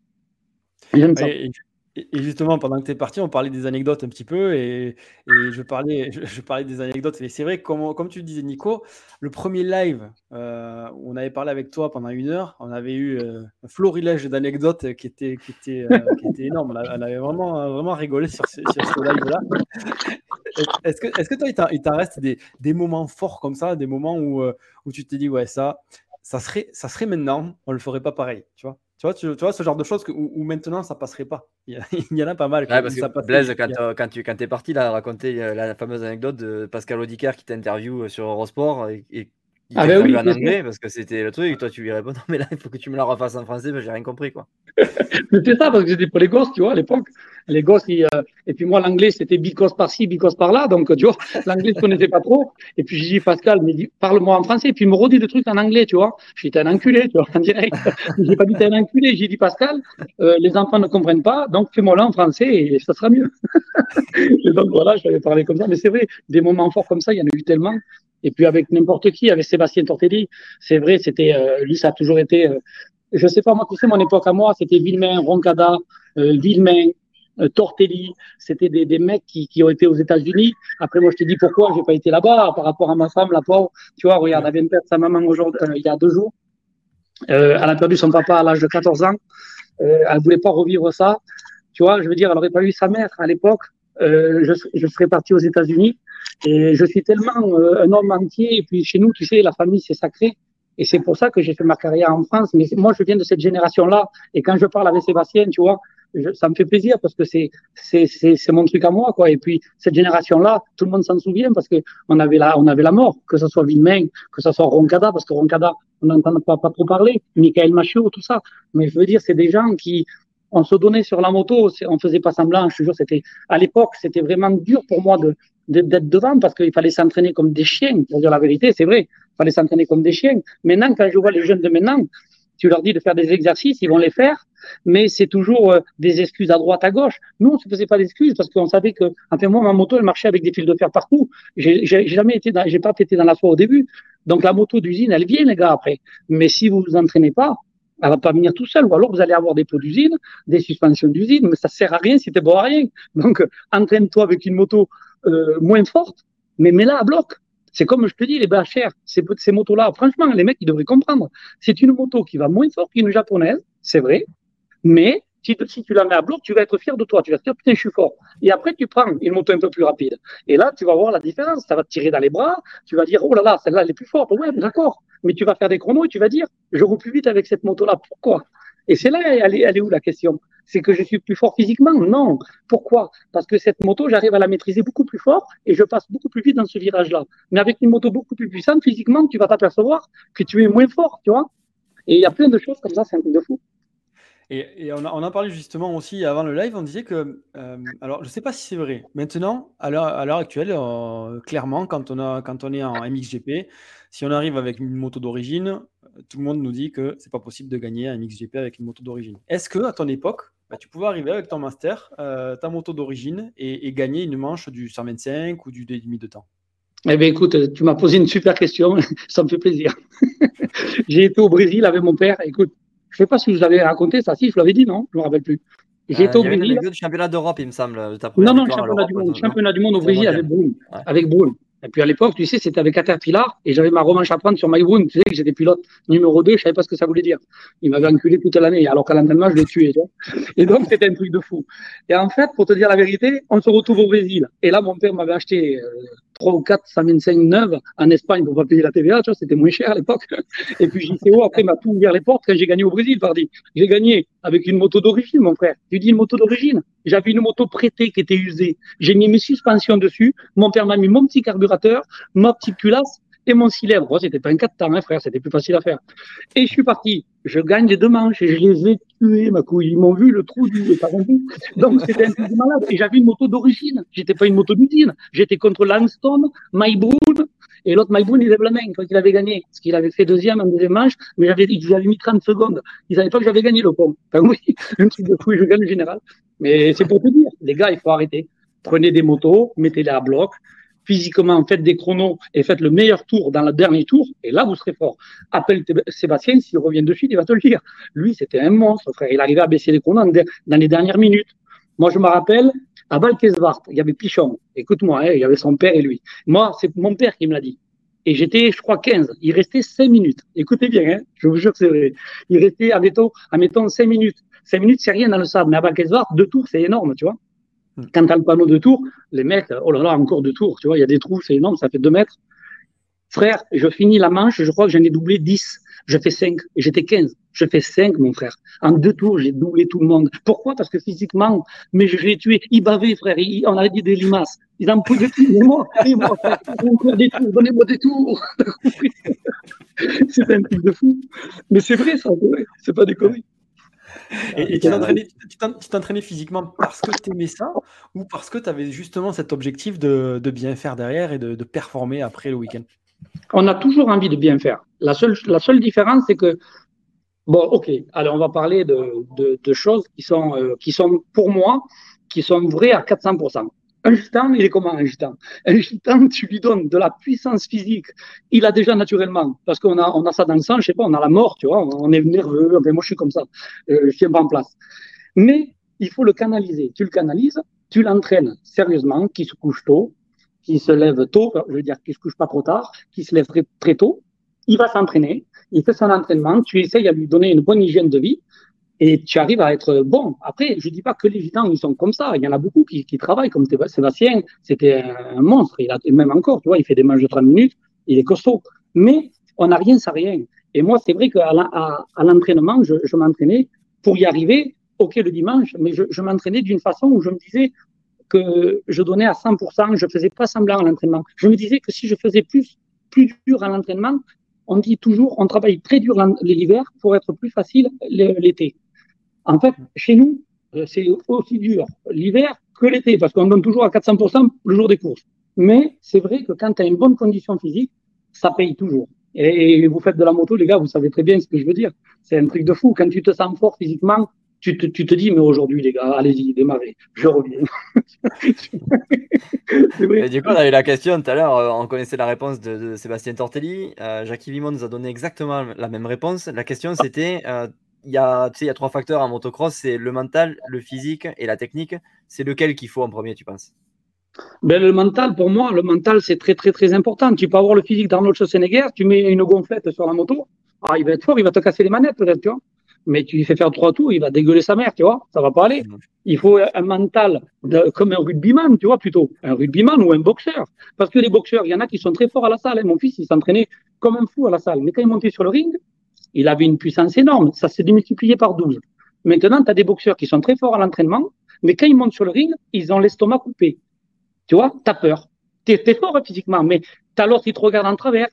B: Et- justement, pendant que tu es parti, on parlait des anecdotes un petit peu et, je, parlais, je, parlais des anecdotes. Et c'est vrai, comme, tu le disais, Nico, le premier live euh, où on avait parlé avec toi pendant une heure, on avait eu euh, un florilège d'anecdotes qui était, qui, était, euh, qui était énorme. On avait vraiment, vraiment rigolé sur ce, live-là. Est-ce que, est-ce que toi, il t'en- reste des, des moments forts comme ça, des moments où, euh, où tu te dis, ouais, ça, ça serait, ça serait maintenant, on le ferait pas pareil, tu vois? Tu vois, tu, tu vois, ce genre de choses que, où, où maintenant ça passerait pas. Il y, en a pas mal.
A: Ouais, parce
B: où ça
A: que
B: passait,
A: Blaise, quand, euh, quand tu quand es parti, là, raconter euh, la fameuse anecdote de Pascal Audiker qui t'interviewe sur Eurosport et, et il
D: Ah ben oui,
A: en anglais parce que c'était le truc. Et toi, tu lui réponds, non, mais là, il faut que tu me la refasses en français, parce que j'ai rien compris, quoi.
D: Mais c'est ça, parce que c'était pour les gosses, tu vois, à l'époque. Les gosses, ils, euh, et puis moi, l'anglais, c'était bicos par-ci, bicos par-là. Donc, tu vois, l'anglais, je connaissais pas trop. Et puis, j'ai dit, Pascal, mais parle-moi en français. Et puis, il me redit des trucs en anglais, tu vois. J'ai dit, un enculé, tu vois, en direct. j'ai pas dit, t'es un enculé. J'ai dit, Pascal, euh, les enfants ne comprennent pas, donc fais-moi là en français et ça sera mieux. et donc, voilà, je t'avais parlé comme ça. Mais c'est vrai, des moments forts comme ça, il y en a eu tellement. Et puis, avec n'importe qui, avec Sébastien Tortelli, c'est vrai, c'était, euh, lui, ça a toujours été, euh, je sais pas, moi, tu sais, mon époque à moi, c'était Villemain, Roncada, euh, Villemain, euh, Tortelli. C'était des, des mecs qui, qui ont été aux États-Unis. Après, moi, je te dis pourquoi j'ai pas été là-bas par rapport à ma femme, la pauvre. Tu vois, regarde, elle vient de perdre sa maman aujourd'hui, euh, il y a deux jours. Euh, elle a perdu son papa à l'âge de 14 ans. Euh, elle voulait pas revivre ça. Tu vois, je veux dire, elle aurait pas eu sa mère à l'époque. Je, je serais parti aux États-Unis. Et je suis tellement euh, un homme entier. Et puis chez nous, tu sais, la famille, c'est sacré. Et c'est pour ça que j'ai fait ma carrière en France. Mais moi, je viens de cette génération-là. Et quand je parle avec Sébastien, tu vois, je, ça me fait plaisir parce que c'est c'est c'est mon truc à moi quoi. Et puis cette génération-là, tout le monde s'en souvient parce que on avait la on avait la mort, que ce soit Villemain, que ce soit Roncada, parce que Roncada, on n'entend pas trop parler, Michael Machiot, tout ça. Mais je veux dire, c'est des gens qui on se donnait sur la moto, on faisait pas semblant. Je te jure, c'était à l'époque, c'était vraiment dur pour moi de- d'être devant parce qu'il fallait s'entraîner comme des chiens. Pour dire la vérité, c'est vrai, il fallait s'entraîner comme des chiens. Maintenant, quand je vois les jeunes de maintenant, Tu leur dis de faire des exercices, ils vont les faire, mais c'est toujours euh, des excuses à droite, à gauche. Nous, on se faisait pas d'excuses parce qu'on savait que, enfin, moi, ma moto, elle marchait avec des fils de fer partout. J'ai jamais été, j'ai pas pété dans la soie au début. Donc, la moto d'usine, elle vient, les gars, après. Mais si vous vous entraînez pas, elle va pas venir tout seul. Ou alors, vous allez avoir des pots d'usine, des suspensions d'usine, mais ça sert à rien si t'es bon à rien. Donc, entraîne-toi avec une moto euh, moins forte, mais mets-la à bloc. C'est comme je te dis, les BHR, ces, ces motos-là, franchement, les mecs, ils devraient comprendre. C'est une moto qui va moins fort qu'une japonaise, c'est vrai, mais si, si, tu la mets à bloc, tu vas être fier de toi. Tu vas te dire, putain, je suis fort. Et après, tu prends une moto un peu plus rapide. Et là, tu vas voir la différence. Ça va te tirer dans les bras. Tu vas dire, oh là là, celle-là, elle est plus forte. Ouais, d'accord. Mais tu vas faire des chronos et tu vas dire, je roule plus vite avec cette moto-là. Pourquoi? Et c'est là, elle est, elle est où la question? C'est que je suis plus fort physiquement? Non. Pourquoi? Parce que cette moto, j'arrive à la maîtriser beaucoup plus fort et je passe beaucoup plus vite dans ce virage-là. Mais avec une moto beaucoup plus puissante, physiquement, tu vas t'apercevoir que tu es moins fort, tu vois? Et il y a plein de choses comme ça, c'est un truc de fou.
B: Et, on, a, on, en parlait justement aussi avant le live, on disait que, euh, alors je ne sais pas si c'est vrai, maintenant, à l'heure actuelle, euh, clairement, quand on est en MXGP, si on arrive avec une moto d'origine, tout le monde nous dit que c'est pas possible de gagner un MXGP avec une moto d'origine. Est-ce que à ton époque, bah, tu pouvais arriver avec ton master, euh, ta moto d'origine et, et, gagner une manche du 125 ou du demi de temps?
D: Eh bien, écoute, tu m'as posé une super question, ça me fait plaisir. J'ai été au Brésil avec mon père. Écoute, je ne sais pas si je vous avais raconté ça, si je l'avais dit, non? Je ne me rappelle plus.
A: J'ai été euh, au Brésil. Le championnat d'Europe, il me semble.
D: non, non, championnat du monde. Championnat du monde au Brésil avec Brune. Ouais. Avec Brune. Et puis à l'époque, tu sais, c'était avec Caterpillar et j'avais ma revanche à prendre sur Mike Brown. Tu sais que j'étais pilote numéro 2, je savais pas ce que ça voulait dire. Il m'avait enculé toute l'année alors qu'à l'entraînement, je l'ai tué. Tu vois et donc, c'était un truc de fou. Et en fait, pour te dire la vérité, on se retrouve au Brésil. Et là, mon père m'avait acheté euh, 3 ou 4 125 neuves en Espagne pour pas payer la TVA, tu vois, c'était moins cher à l'époque. Et puis JCO, après, m'a tout ouvert les portes quand j'ai gagné au Brésil, pardi. J'ai gagné avec une moto d'origine, mon frère. Tu dis une moto d'origine. J'avais une moto prêtée qui était usée. J'ai mis mes suspensions dessus. Mon père m'a mis mon petit carburateur, ma petite culasse et mon cylindre. Oh, c'était pas un 4 temps, hein, frère, c'était plus facile à faire. Et je suis parti. Je gagne les deux manches et je les ai tués, ma couille. Ils m'ont vu le trou du parenté. Donc, c'était un truc de malade. Et j'avais une moto d'origine. J'étais pas une moto d'usine. J'étais contre Langston, Mike Brown. Et l'autre, Mike Brown, il lève la main quand il avait gagné. Parce qu'il avait fait deuxième en deuxième manche, mais j'avais, j'avais mis 30 secondes. Ils savaient pas que j'avais gagné le pont. Enfin, oui, un truc de fou, je gagne le général. Mais c'est pour te dire, les gars, il faut arrêter. Prenez des motos, mettez-les à bloc, physiquement, faites des chronos et faites le meilleur tour dans le dernier tour, et là, vous serez fort. Appelle Sébastien, s'il revient de suite, il va te le dire. Lui, c'était un monstre, frère. Il arrivait à baisser les chronos dans les dernières minutes. Moi, je me rappelle, à Valkesvart, il y avait Pichon. Écoute-moi, hein, il y avait son père et lui. Moi, c'est mon père qui me l'a dit. Et j'étais, je crois, 15. Il restait 5 minutes. Écoutez bien, hein, je vous jure que c'est vrai. Il restait, admettons, admettons 5 minutes. 5 minutes, c'est rien dans le sable. Mais à Valkesvart, deux tours, c'est énorme, tu vois. Quand tu as le panneau de tour, les mecs, oh là là, encore deux tours, tu vois, il y a des trous, c'est énorme, ça fait deux mètres. Frère, je finis la manche, je crois que j'en ai doublé 10. Je fais 5, et j'étais 15. Je fais 5, mon frère. En deux tours, j'ai doublé tout le monde. Pourquoi? Parce que physiquement, mais je l'ai tué. Il bavait, frère. Il, on a dit des limaces. Ils en pouvaient plus. Mais moi, et moi, frère, des tours, donnez-moi des tours. c'est un truc de fou. Mais c'est vrai, ça, c'est pas des conneries.
B: Et, et tu t'entraînais physiquement parce que tu aimais ça ou parce que tu avais justement cet objectif de, de, bien faire derrière et de, de performer après le week-end?
D: On a toujours envie de bien faire. La seule, la seule différence, c'est que, bon, ok, alors on va parler de, de choses qui sont, euh, qui sont, pour moi, qui sont vraies à 400%. Un gitan, il est comment un gitan Un gitan, tu lui donnes de la puissance physique. Il a déjà naturellement, parce qu'on a, on a ça dans le sang, je sais pas, on a la mort, tu vois, on est nerveux, enfin, moi je suis comme ça, euh, je tiens pas en place. Mais il faut le canaliser. Tu le canalises, tu l'entraînes sérieusement, qui se couche tôt, qui se lève tôt, je veux dire, qui se couche pas trop tard, qui se lève très, très tôt. Il va s'entraîner, il fait son entraînement, tu essayes à lui donner une bonne hygiène de vie, et tu arrives à être bon. Après, je dis pas que les gitans, ils sont comme ça. Il y en a beaucoup qui, qui travaillent comme Sébastien. C'était un monstre. Il a, même encore, tu vois, il fait des manches de 30 minutes. Il est costaud. Mais on n'a rien sans rien. Et moi, c'est vrai qu'à l'entraînement, je, je m'entraînais pour y arriver. OK, le dimanche, mais je, je m'entraînais d'une façon où je me disais que je donnais à 100%, je faisais pas semblant à l'entraînement. Je me disais que si je faisais plus, plus dur à l'entraînement, on dit toujours, on travaille très dur l'hiver pour être plus facile l'été. En fait, chez nous, euh, c'est aussi dur l'hiver que l'été, parce qu'on donne toujours à 400% le jour des courses. Mais c'est vrai que quand tu as une bonne condition physique, ça paye toujours. Et, vous faites de la moto, les gars, vous savez très bien ce que je veux dire. C'est un truc de fou. Quand tu te sens fort physiquement, tu te, tu te dis, mais aujourd'hui, les gars, allez-y, démarrez, je reviens.
A: Et du coup, on a eu la question tout à l'heure, euh, on connaissait la réponse de, Sébastien Tortelli. Euh, Jackie Vimon nous a donné exactement la même réponse. La question, c'était euh, il y, a, il y a trois facteurs en motocross c'est le mental, le physique et la technique. C'est lequel qu'il faut en premier, tu penses?
D: Ben, le mental, pour moi, le mental, c'est très, très, très important. Tu peux avoir le physique d'Arnold Schwarzenegger, tu mets une gonflette sur la moto, ah, il va être fort, il va te casser les manettes, peut-être, tu vois. Mais tu lui fais faire trois tours, il va dégueuler sa mère, tu vois. Ça va pas aller. Il faut un mental comme un rugbyman, tu vois, plutôt. Un rugbyman ou un boxeur. Parce que les boxeurs, il y en a qui sont très forts à la salle. Hein. Mon fils, il s'entraînait comme un fou à la salle. Mais quand il montait sur le ring, il avait une puissance énorme. Ça s'est démultiplié par 12. Maintenant, tu as des boxeurs qui sont très forts à l'entraînement, mais quand ils montent sur le ring, ils ont l'estomac coupé. Tu vois, tu as peur. Tu es, fort physiquement, mais tu as l'autre qui te regarde en travers.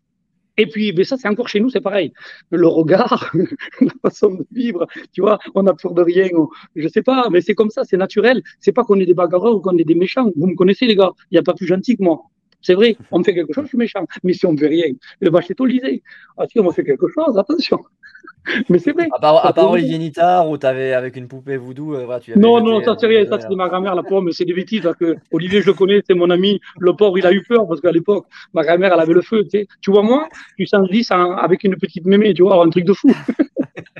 D: Et puis, mais ça, c'est encore chez nous, c'est pareil. Le regard, la façon de vivre, tu vois, on n'a peur de rien. je sais pas, mais c'est comme ça, c'est naturel. C'est pas qu'on est des bagarreurs ou qu'on est des méchants. Vous me connaissez, les gars. Il n'y a pas plus gentil que moi. C'est vrai, on me fait quelque chose, je suis méchant. Mais si on ne fait rien, le vachetot lisait. Ah si, on me fait quelque chose, attention. Mais c'est vrai.
A: À part, Olivier Nittard, où tu avais avec une poupée voodoo,
D: euh, tu Non, non, ça c'est rien, ça c'est ma grand-mère, la pauvre, mais c'est des bêtises. Parce que Olivier, je le connais, c'est mon ami. Le pauvre, il a eu peur parce qu'à l'époque, ma grand-mère, elle avait le feu. Tu, sais. tu vois, moi, tu sens avec une petite mémé, tu vois, un truc de fou.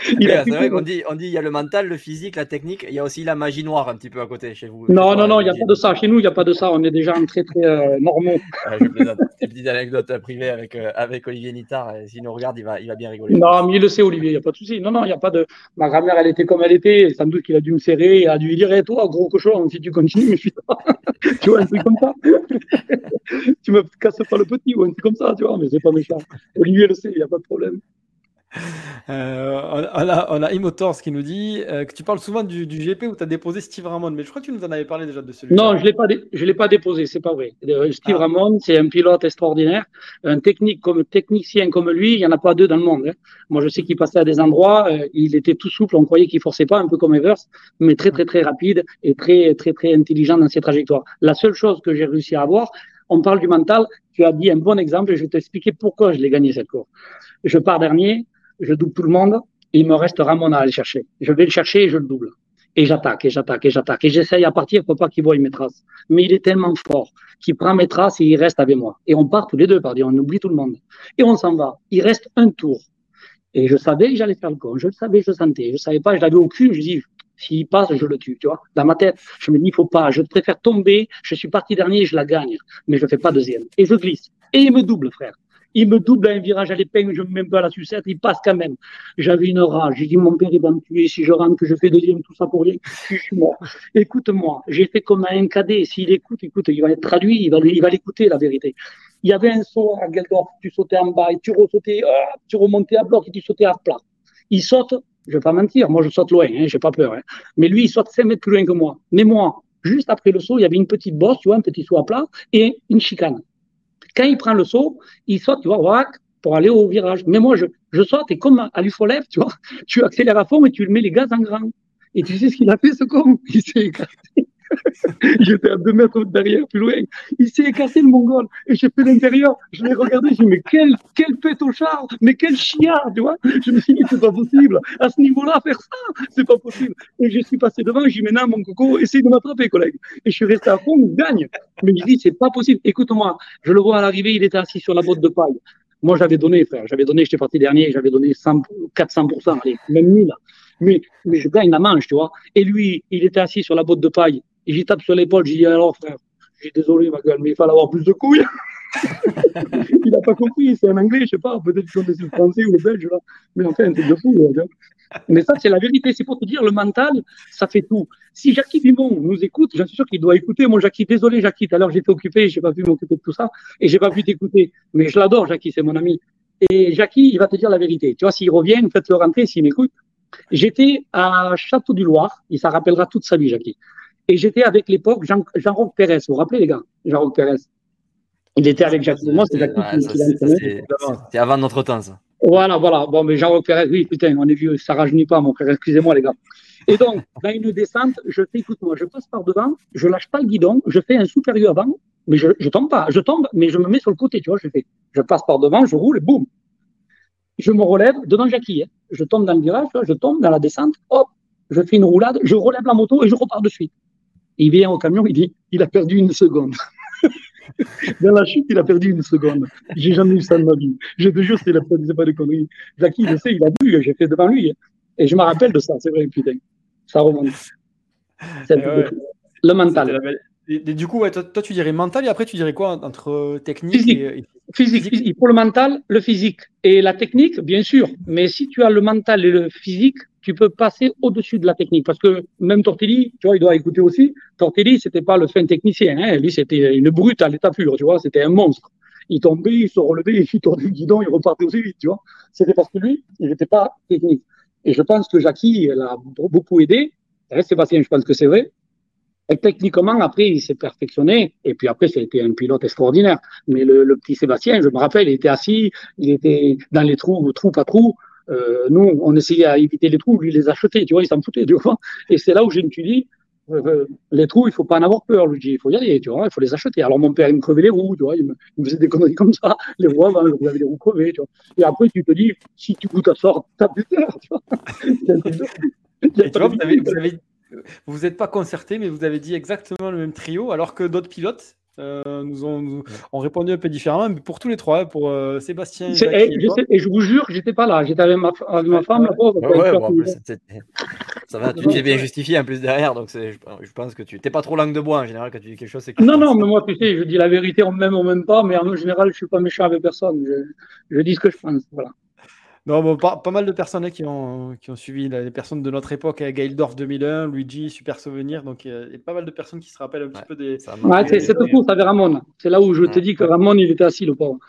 A: c'est vrai qu'on dit, on dit il y a le mental, le physique, la technique, il y a aussi la magie noire un petit peu à côté chez vous.
D: Non, non, non, il n'y a pas de ça. Chez nous, il n'y a pas de ça. On est déjà un très, très euh, normaux.
A: je plaisante. Une petite anecdote privée avec, euh, avec Olivier Nittard. S'il nous regarde, il va, il va bien rigoler.
D: Non, mais il le sait, Olivier, il n'y a pas de souci. Non, non, il n'y a pas de. Ma grand-mère, elle était comme elle était. Sans doute qu'il a dû me serrer et a dû dire eh, Toi, gros cochon, si tu continues, mais suis Tu vois, un comme ça. tu me casses pas le petit ou un comme ça, tu vois, mais c'est pas méchant. Olivier le sait, il n'y a pas de problème.
B: Euh, on, a, on a qui nous dit euh, que tu parles souvent du, GP où tu as déposé Steve Ramon, mais je crois que tu nous en avais parlé déjà de celui-là.
D: Non, je ne l'ai pas déposé, c'est pas vrai. Euh, Steve ah. Ramon, c'est un pilote extraordinaire. Un technique comme, technicien comme lui, il n'y en a pas deux dans le monde. Hein. Moi, je sais qu'il passait à des endroits, il était tout souple, on croyait qu'il forçait pas, un peu comme Evers, mais très, très, très rapide et très, très, très intelligent dans ses trajectoires. La seule chose que j'ai réussi à avoir, on parle du mental, tu as dit un bon exemple et je vais t'expliquer pourquoi je l'ai gagné cette course. Je pars dernier, je double tout le monde, il me reste Ramon à aller chercher. Je vais le chercher et je le double. Et j'attaque, et j'attaque, et j'attaque. Et j'essaye à partir pour pas qu'il voie mes traces. Mais il est tellement fort qu'il prend mes traces et il reste avec moi. Et on part tous les deux, par dire, on oublie tout le monde. Et on s'en va. Il reste un tour. Et je savais que j'allais faire le con. Je le savais, je le sentais. Je savais pas, je l'avais au cul. Je dis, s'il passe, je le tue, tu vois. Dans ma tête, je me dis, il faut pas. Je préfère tomber. Je suis parti dernier, je la gagne. Mais je fais pas deuxième. Et je glisse. Et il me double, frère. Il me double à un virage à l'épingle, je ne mets pas la sucette, il passe quand même. J'avais une rage. J'ai dit, mon père, il va me tuer. Si je rentre, que je fais deuxième, tout ça pour rien. Écoute-moi, j'ai fait comme un cadet. S'il écoute, écoute, il va être traduit, il va, il va l'écouter, la vérité. Il y avait un saut à Geldorf, tu sautais en bas et tu ah, tu remontais à bloc et tu sautais à plat. Il saute, je vais pas mentir, moi je saute loin, hein, j'ai pas peur. Hein. Mais lui, il saute 5 mètres plus loin que moi. Mais moi, juste après le saut, il y avait une petite bosse, tu vois, un petit saut à plat et une chicane. Quand il prend le saut, il saute, tu vois, pour aller au virage. Mais moi, je, je saute et comme à l'UFOLEV, tu vois, tu accélères à fond et tu mets les gaz en grand. Et tu sais ce qu'il a fait, ce con? Il s'est écarté. J'étais à deux mètres derrière, plus loin. Il s'est écarté le mongol. Et j'ai fait l'intérieur. Je l'ai regardé. J'ai dit, mais quel, quel pétochard, mais quel chiard, tu vois. Je me suis dit, c'est pas possible. À ce niveau-là, faire ça, c'est pas possible. Et je suis passé devant. J'ai dit, maintenant, mon coco, essaye de m'attraper, collègue. Et je suis resté à fond, il gagne. Mais je dis, c'est pas possible. Écoute-moi, je le vois à l'arrivée, il était assis sur la botte de paille. Moi, j'avais donné, frère. J'avais donné, j'étais parti dernier, j'avais donné 100, 400%, allez, même 1000. Mais, mais je gagne la manche, tu vois. Et lui, il était assis sur la botte de paille. Et j'y tape sur l'épaule, j'ai dit alors frère, j'ai désolé ma gueule, mais il fallait avoir plus de couilles. il n'a pas compris, c'est un anglais, je sais pas, peut-être est le français ou le belge là. Mais enfin, c'est de fou. Mais ça, c'est la vérité, c'est pour te dire, le mental, ça fait tout. Si Jackie Vimon nous écoute, j'en suis sûr qu'il doit écouter. Moi, Jackie, désolé, Jackie, tout à l'heure, j'étais occupé, j'ai pas pu m'occuper de tout ça, et j'ai pas pu t'écouter. Mais je l'adore, Jackie, c'est mon ami. Et Jackie, il va te dire la vérité. Tu vois, s'il revient, faites-le rentrer, s'il m'écoute. J'étais à Château du Loir, il s'en rappellera toute sa vie, Jackie. Et j'étais avec l'époque Jean, Jean-Roch Pérez. Vous vous rappelez, les gars Jean-Roch Pérez? Il était avec Jacques Moi, c'est
A: C'était avant notre temps, ça.
D: Voilà, voilà. Bon, mais Jean-Roch Pérez, oui, putain, on est vieux, ça rajeunit pas, mon frère. Excusez-moi, les gars. Et donc, dans une descente, je fais, écoute-moi, je passe par devant, je lâche pas le guidon, je fais un supérieur avant, mais je, je tombe pas. Je tombe, mais je me mets sur le côté, tu vois, je fais. Je passe par devant, je roule et boum. je me relève devant Jackie. Hein. Je tombe dans le virage, je tombe dans la descente, hop, je fais une roulade, je relève la moto et je repars de suite. Il vient au camion, il dit, il a perdu une seconde. Dans la chute, il a perdu une seconde. J'ai jamais eu ça de ma vie. Je te jure, c'est la pas de conneries. Jackie, je sais, il a vu, j'ai fait devant lui. Et je me rappelle de ça, c'est vrai, putain. Ça remonte.
B: Ouais.
D: Le mental.
B: Et, et du coup, ouais, toi, toi, tu dirais mental et après, tu dirais quoi entre technique
D: Physique.
B: et, et-
D: Physique, physique. Pour le mental, le physique. Et la technique, bien sûr. Mais si tu as le mental et le physique, tu peux passer au-dessus de la technique. Parce que même Tortelli, tu vois, il doit écouter aussi. Tortelli, c'était pas le fin technicien. Hein. Lui, c'était une brute à l'état pur, tu vois. C'était un monstre. Il tombait, il se relevait, il tournait le guidon, il repartait aussi vite, tu vois. C'était parce que lui, il n'était pas technique. Et je pense que Jackie l'a beaucoup aidé. Hein, Sébastien, je pense que c'est vrai. Et techniquement, après, il s'est perfectionné. Et puis après, c'était un pilote extraordinaire. Mais le, le petit Sébastien, je me rappelle, il était assis, il était dans les trous, trou pas trou. Euh, nous, on essayait à éviter les trous, lui, il les achetait, tu vois, il s'en foutait, tu vois. Et c'est là où je me suis dit, euh, euh, les trous, il faut pas en avoir peur, lui, il faut y aller, tu vois, il faut les acheter. Alors mon père, il me crevait les roues, tu vois, il me, il me faisait des conneries comme ça, les roues avant, je avait les roues crevées, tu vois. Et après, tu te dis, si tu goûtes à ça, t'as plus peur, tu vois. Il il
B: vous avez- vous vous êtes pas concerté, mais vous avez dit exactement le même trio, alors que d'autres pilotes euh, nous, ont, nous ont répondu un peu différemment. Mais pour tous les trois, pour euh, Sébastien, Jackie
D: et,
B: et
D: je
B: toi,
D: sais- et je vous jure, j'étais pas là. J'étais avec ma, avec ma femme, pauvre.
A: Ouais, ouais, bon, plus, ça va, tu t'es bien justifié en plus derrière, donc c'est- je, je pense que tu t'es pas trop langue de bois en général quand tu dis quelque chose. c'est que tu
D: Non, non, mais moi, tu sais, je dis la vérité, on m'aime, on m'aime pas, mais en général, je suis pas méchant avec personne. Je, je dis ce que je pense. Voilà.
B: Non, bon, pas, pas mal de personnes hein, qui, ont, qui ont suivi là, les personnes de notre époque, hein, Gaël Dorf 2001, Luigi, super souvenir. Donc, il y a pas mal de personnes qui se rappellent un petit
A: Ouais.
B: peu des.
A: Ça
D: Ouais, c'est tout, ça avait Ramon. C'est là où je te dis que Ramon, il était assis, le pauvre.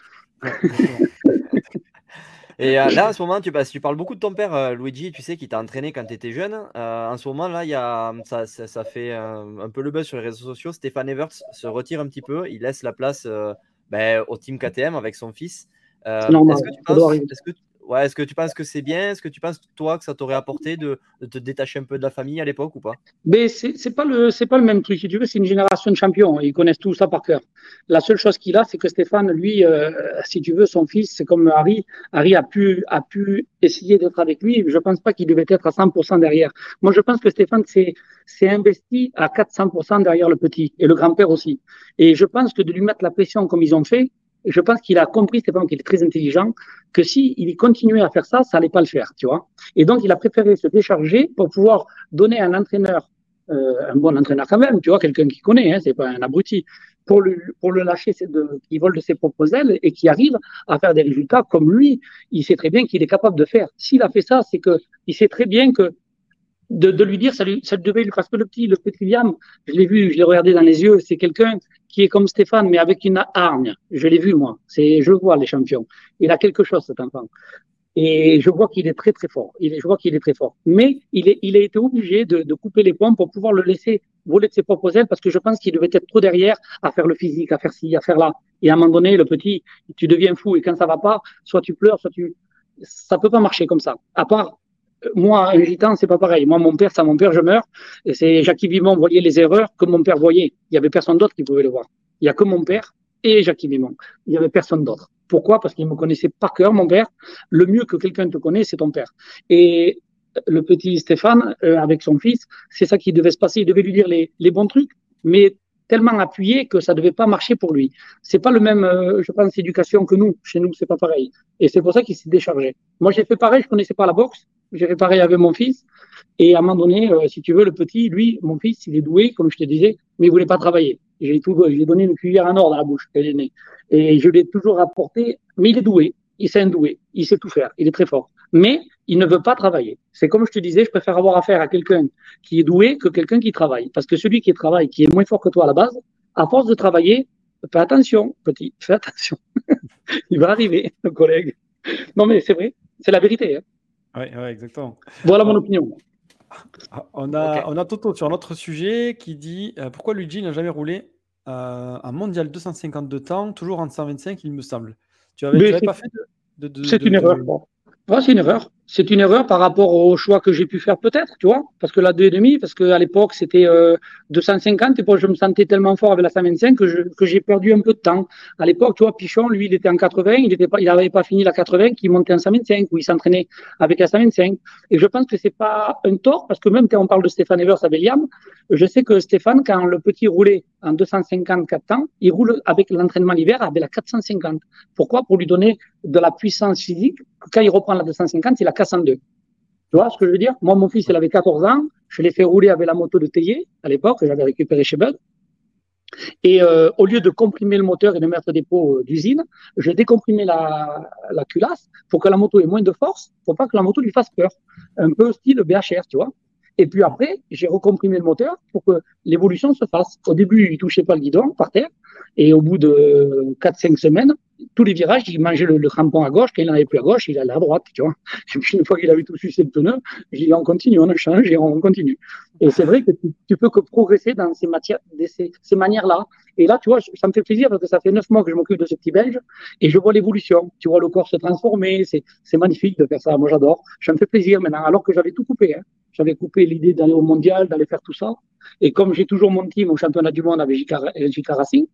A: Et euh, là, en ce moment, tu, que tu parles beaucoup de ton père, euh, Luigi, tu sais, qui t'a entraîné quand tu étais jeune. Euh, en ce moment, là, il y a, ça, ça, ça fait euh, un peu le buzz sur les réseaux sociaux. Stéphane Everts se retire un petit peu. Il laisse la place euh, ben, au team KTM avec son fils. Euh,
D: C'est normal,
A: est-ce que est-ce que, ouais, est-ce que tu penses que c'est bien? Est-ce que tu penses, toi, que ça t'aurait apporté de, de te détacher un peu de la famille à l'époque ou pas?
D: Mais c'est pas le c'est pas le même truc. Si tu veux, c'est une génération de champions. Ils connaissent tout ça par cœur. La seule chose qu'il a, c'est que Stéphane, lui, euh, si tu veux, son fils, c'est comme Harry. Harry a pu a pu essayer d'être avec lui. Je pense pas qu'il devait être à 100% derrière. Moi, je pense que Stéphane s'est s'est investi à 400% derrière le petit et le grand-père aussi. Et je pense que de lui mettre la pression comme ils ont fait, je pense qu'il a compris, Stéphane, qu'il est très intelligent, que si il continuait à faire ça, ça allait pas le faire, tu vois. Et donc, il a préféré se décharger pour pouvoir donner à un entraîneur, euh, un bon entraîneur quand même, tu vois, quelqu'un qui connaît, hein, c'est pas un abruti, pour le, pour le lâcher, c'est de, qui vole de ses propres ailes et qui arrive à faire des résultats comme lui. Il sait très bien qu'il est capable de faire. S'il a fait ça, c'est que il sait très bien que de, de lui dire, ça, lui, ça devait lui, parce que le petit, le petit Liam, je l'ai vu, je l'ai regardé dans les yeux, c'est quelqu'un qui est comme Stéphane, mais avec une hargne. Je l'ai vu, moi. C'est, je vois, les champions. Il a quelque chose, cet enfant. Et je vois qu'il est très très fort. Il est, je vois qu'il est très fort. Mais il, est, il a été obligé de, de couper les points pour pouvoir le laisser voler de ses propres ailes parce que je pense qu'il devait être trop derrière à faire le physique, à faire ci, à faire là. Et à un moment donné, le petit, tu deviens fou et quand ça va pas, soit tu pleures, soit tu, ça peut pas marcher comme ça. À part moi, un gitan, c'est pas pareil. Moi, mon père, ça, mon père, je meurs. Et c'est Jacques Vimon voyait les erreurs que mon père voyait. Il y avait personne d'autre qui pouvait le voir. Il y a que mon père et Jacques Vimon. Il y avait personne d'autre. Pourquoi? Parce qu'il me connaissait par cœur, mon père. Le mieux que quelqu'un te connaît, c'est ton père. Et le petit Stéphane, euh, avec son fils, c'est ça qui devait se passer. Il devait lui dire les, les bons trucs, mais tellement appuyé que ça devait pas marcher pour lui. C'est pas le même, euh, je pense, éducation que nous. Chez nous, c'est pas pareil. Et c'est pour ça qu'il s'est déchargé. Moi, j'ai fait pareil. Je connaissais pas la boxe. J'ai fait pareil avec mon fils. Et à un moment donné, euh, si tu veux, le petit, lui, mon fils, il est doué, comme je te disais, mais il voulait pas travailler. J'ai tout, j'ai donné une cuillère en or dans la bouche quand il est né. Et je l'ai toujours apporté, mais il est doué. Il sait un doué. Il sait tout faire. Il est très fort. Mais il ne veut pas travailler. C'est comme je te disais, je préfère avoir affaire à quelqu'un qui est doué que quelqu'un qui travaille. Parce que celui qui travaille, qui est moins fort que toi à la base, à force de travailler, fais attention, petit, fais attention. il va arriver, collègue. Non, mais c'est vrai. C'est la vérité. Hein.
B: Ouais, exactement.
D: Voilà mon opinion.
B: Ah, On a, on a Toto sur un autre sujet qui dit euh, pourquoi Luigi n'a jamais roulé euh, un mondial 252 temps, toujours en 125, il me semble. Tu avais,
D: Mais
B: tu avais
D: c'est-
B: pas fait de. de- de-
D: C'est une
B: de-
D: erreur. Ouais, c'est une erreur. C'est une erreur par rapport au choix que j'ai pu faire peut-être, tu vois, parce que la 2,5, parce qu'à l'époque c'était euh, 250 et puis je me sentais tellement fort avec la 125 que, que j'ai perdu un peu de temps. À l'époque, tu vois, Pichon, lui, il était en 80, il était pas, n'avait pas fini la 80, qu'il montait en 125 ou il s'entraînait avec la 125. Et je pense que c'est pas un tort parce que même quand on parle de Stéphane Evers à Belliam, je sais que Stéphane, quand le petit roulait en 250 4 temps, il roule avec l'entraînement l'hiver avec la 450. Pourquoi? Pour lui donner de la puissance physique. Quand il reprend la 250, il a 402. Tu vois ce que je veux dire? Moi, mon fils, il avait 14 ans. Je l'ai fait rouler avec la moto de Théier à l'époque, que j'avais récupéré chez Bud. Et euh, au lieu de comprimer le moteur et de mettre des pots euh, d'usine, je décomprimais la, la culasse pour que la moto ait moins de force, pour pas que la moto lui fasse peur. Un peu style BHR, tu vois. Et puis après, j'ai recomprimé le moteur pour que l'évolution se fasse. Au début, il touchait pas le guidon par terre. Et au bout de 4-5 semaines, tous les virages, il mangeait le, le crampon à gauche. Quand il n'en avait plus à gauche, il allait à droite, tu vois. Et puis une fois qu'il avait tout sucé le pneu, j'ai dit on continue, on change et on continue. Et c'est vrai que tu, tu peux que progresser dans ces matières, ces, manières-là. Et là, tu vois, ça me fait plaisir parce que ça fait neuf mois que je m'occupe de ce petit Belge et je vois l'évolution. Tu vois le corps se transformer. C'est, magnifique de faire ça. Moi, j'adore. Ça me fait plaisir maintenant. Alors que j'avais tout coupé. Hein. J'avais coupé l'idée d'aller au mondial, d'aller faire tout ça. Et comme j'ai toujours mon team au championnat du monde avec JK Racing,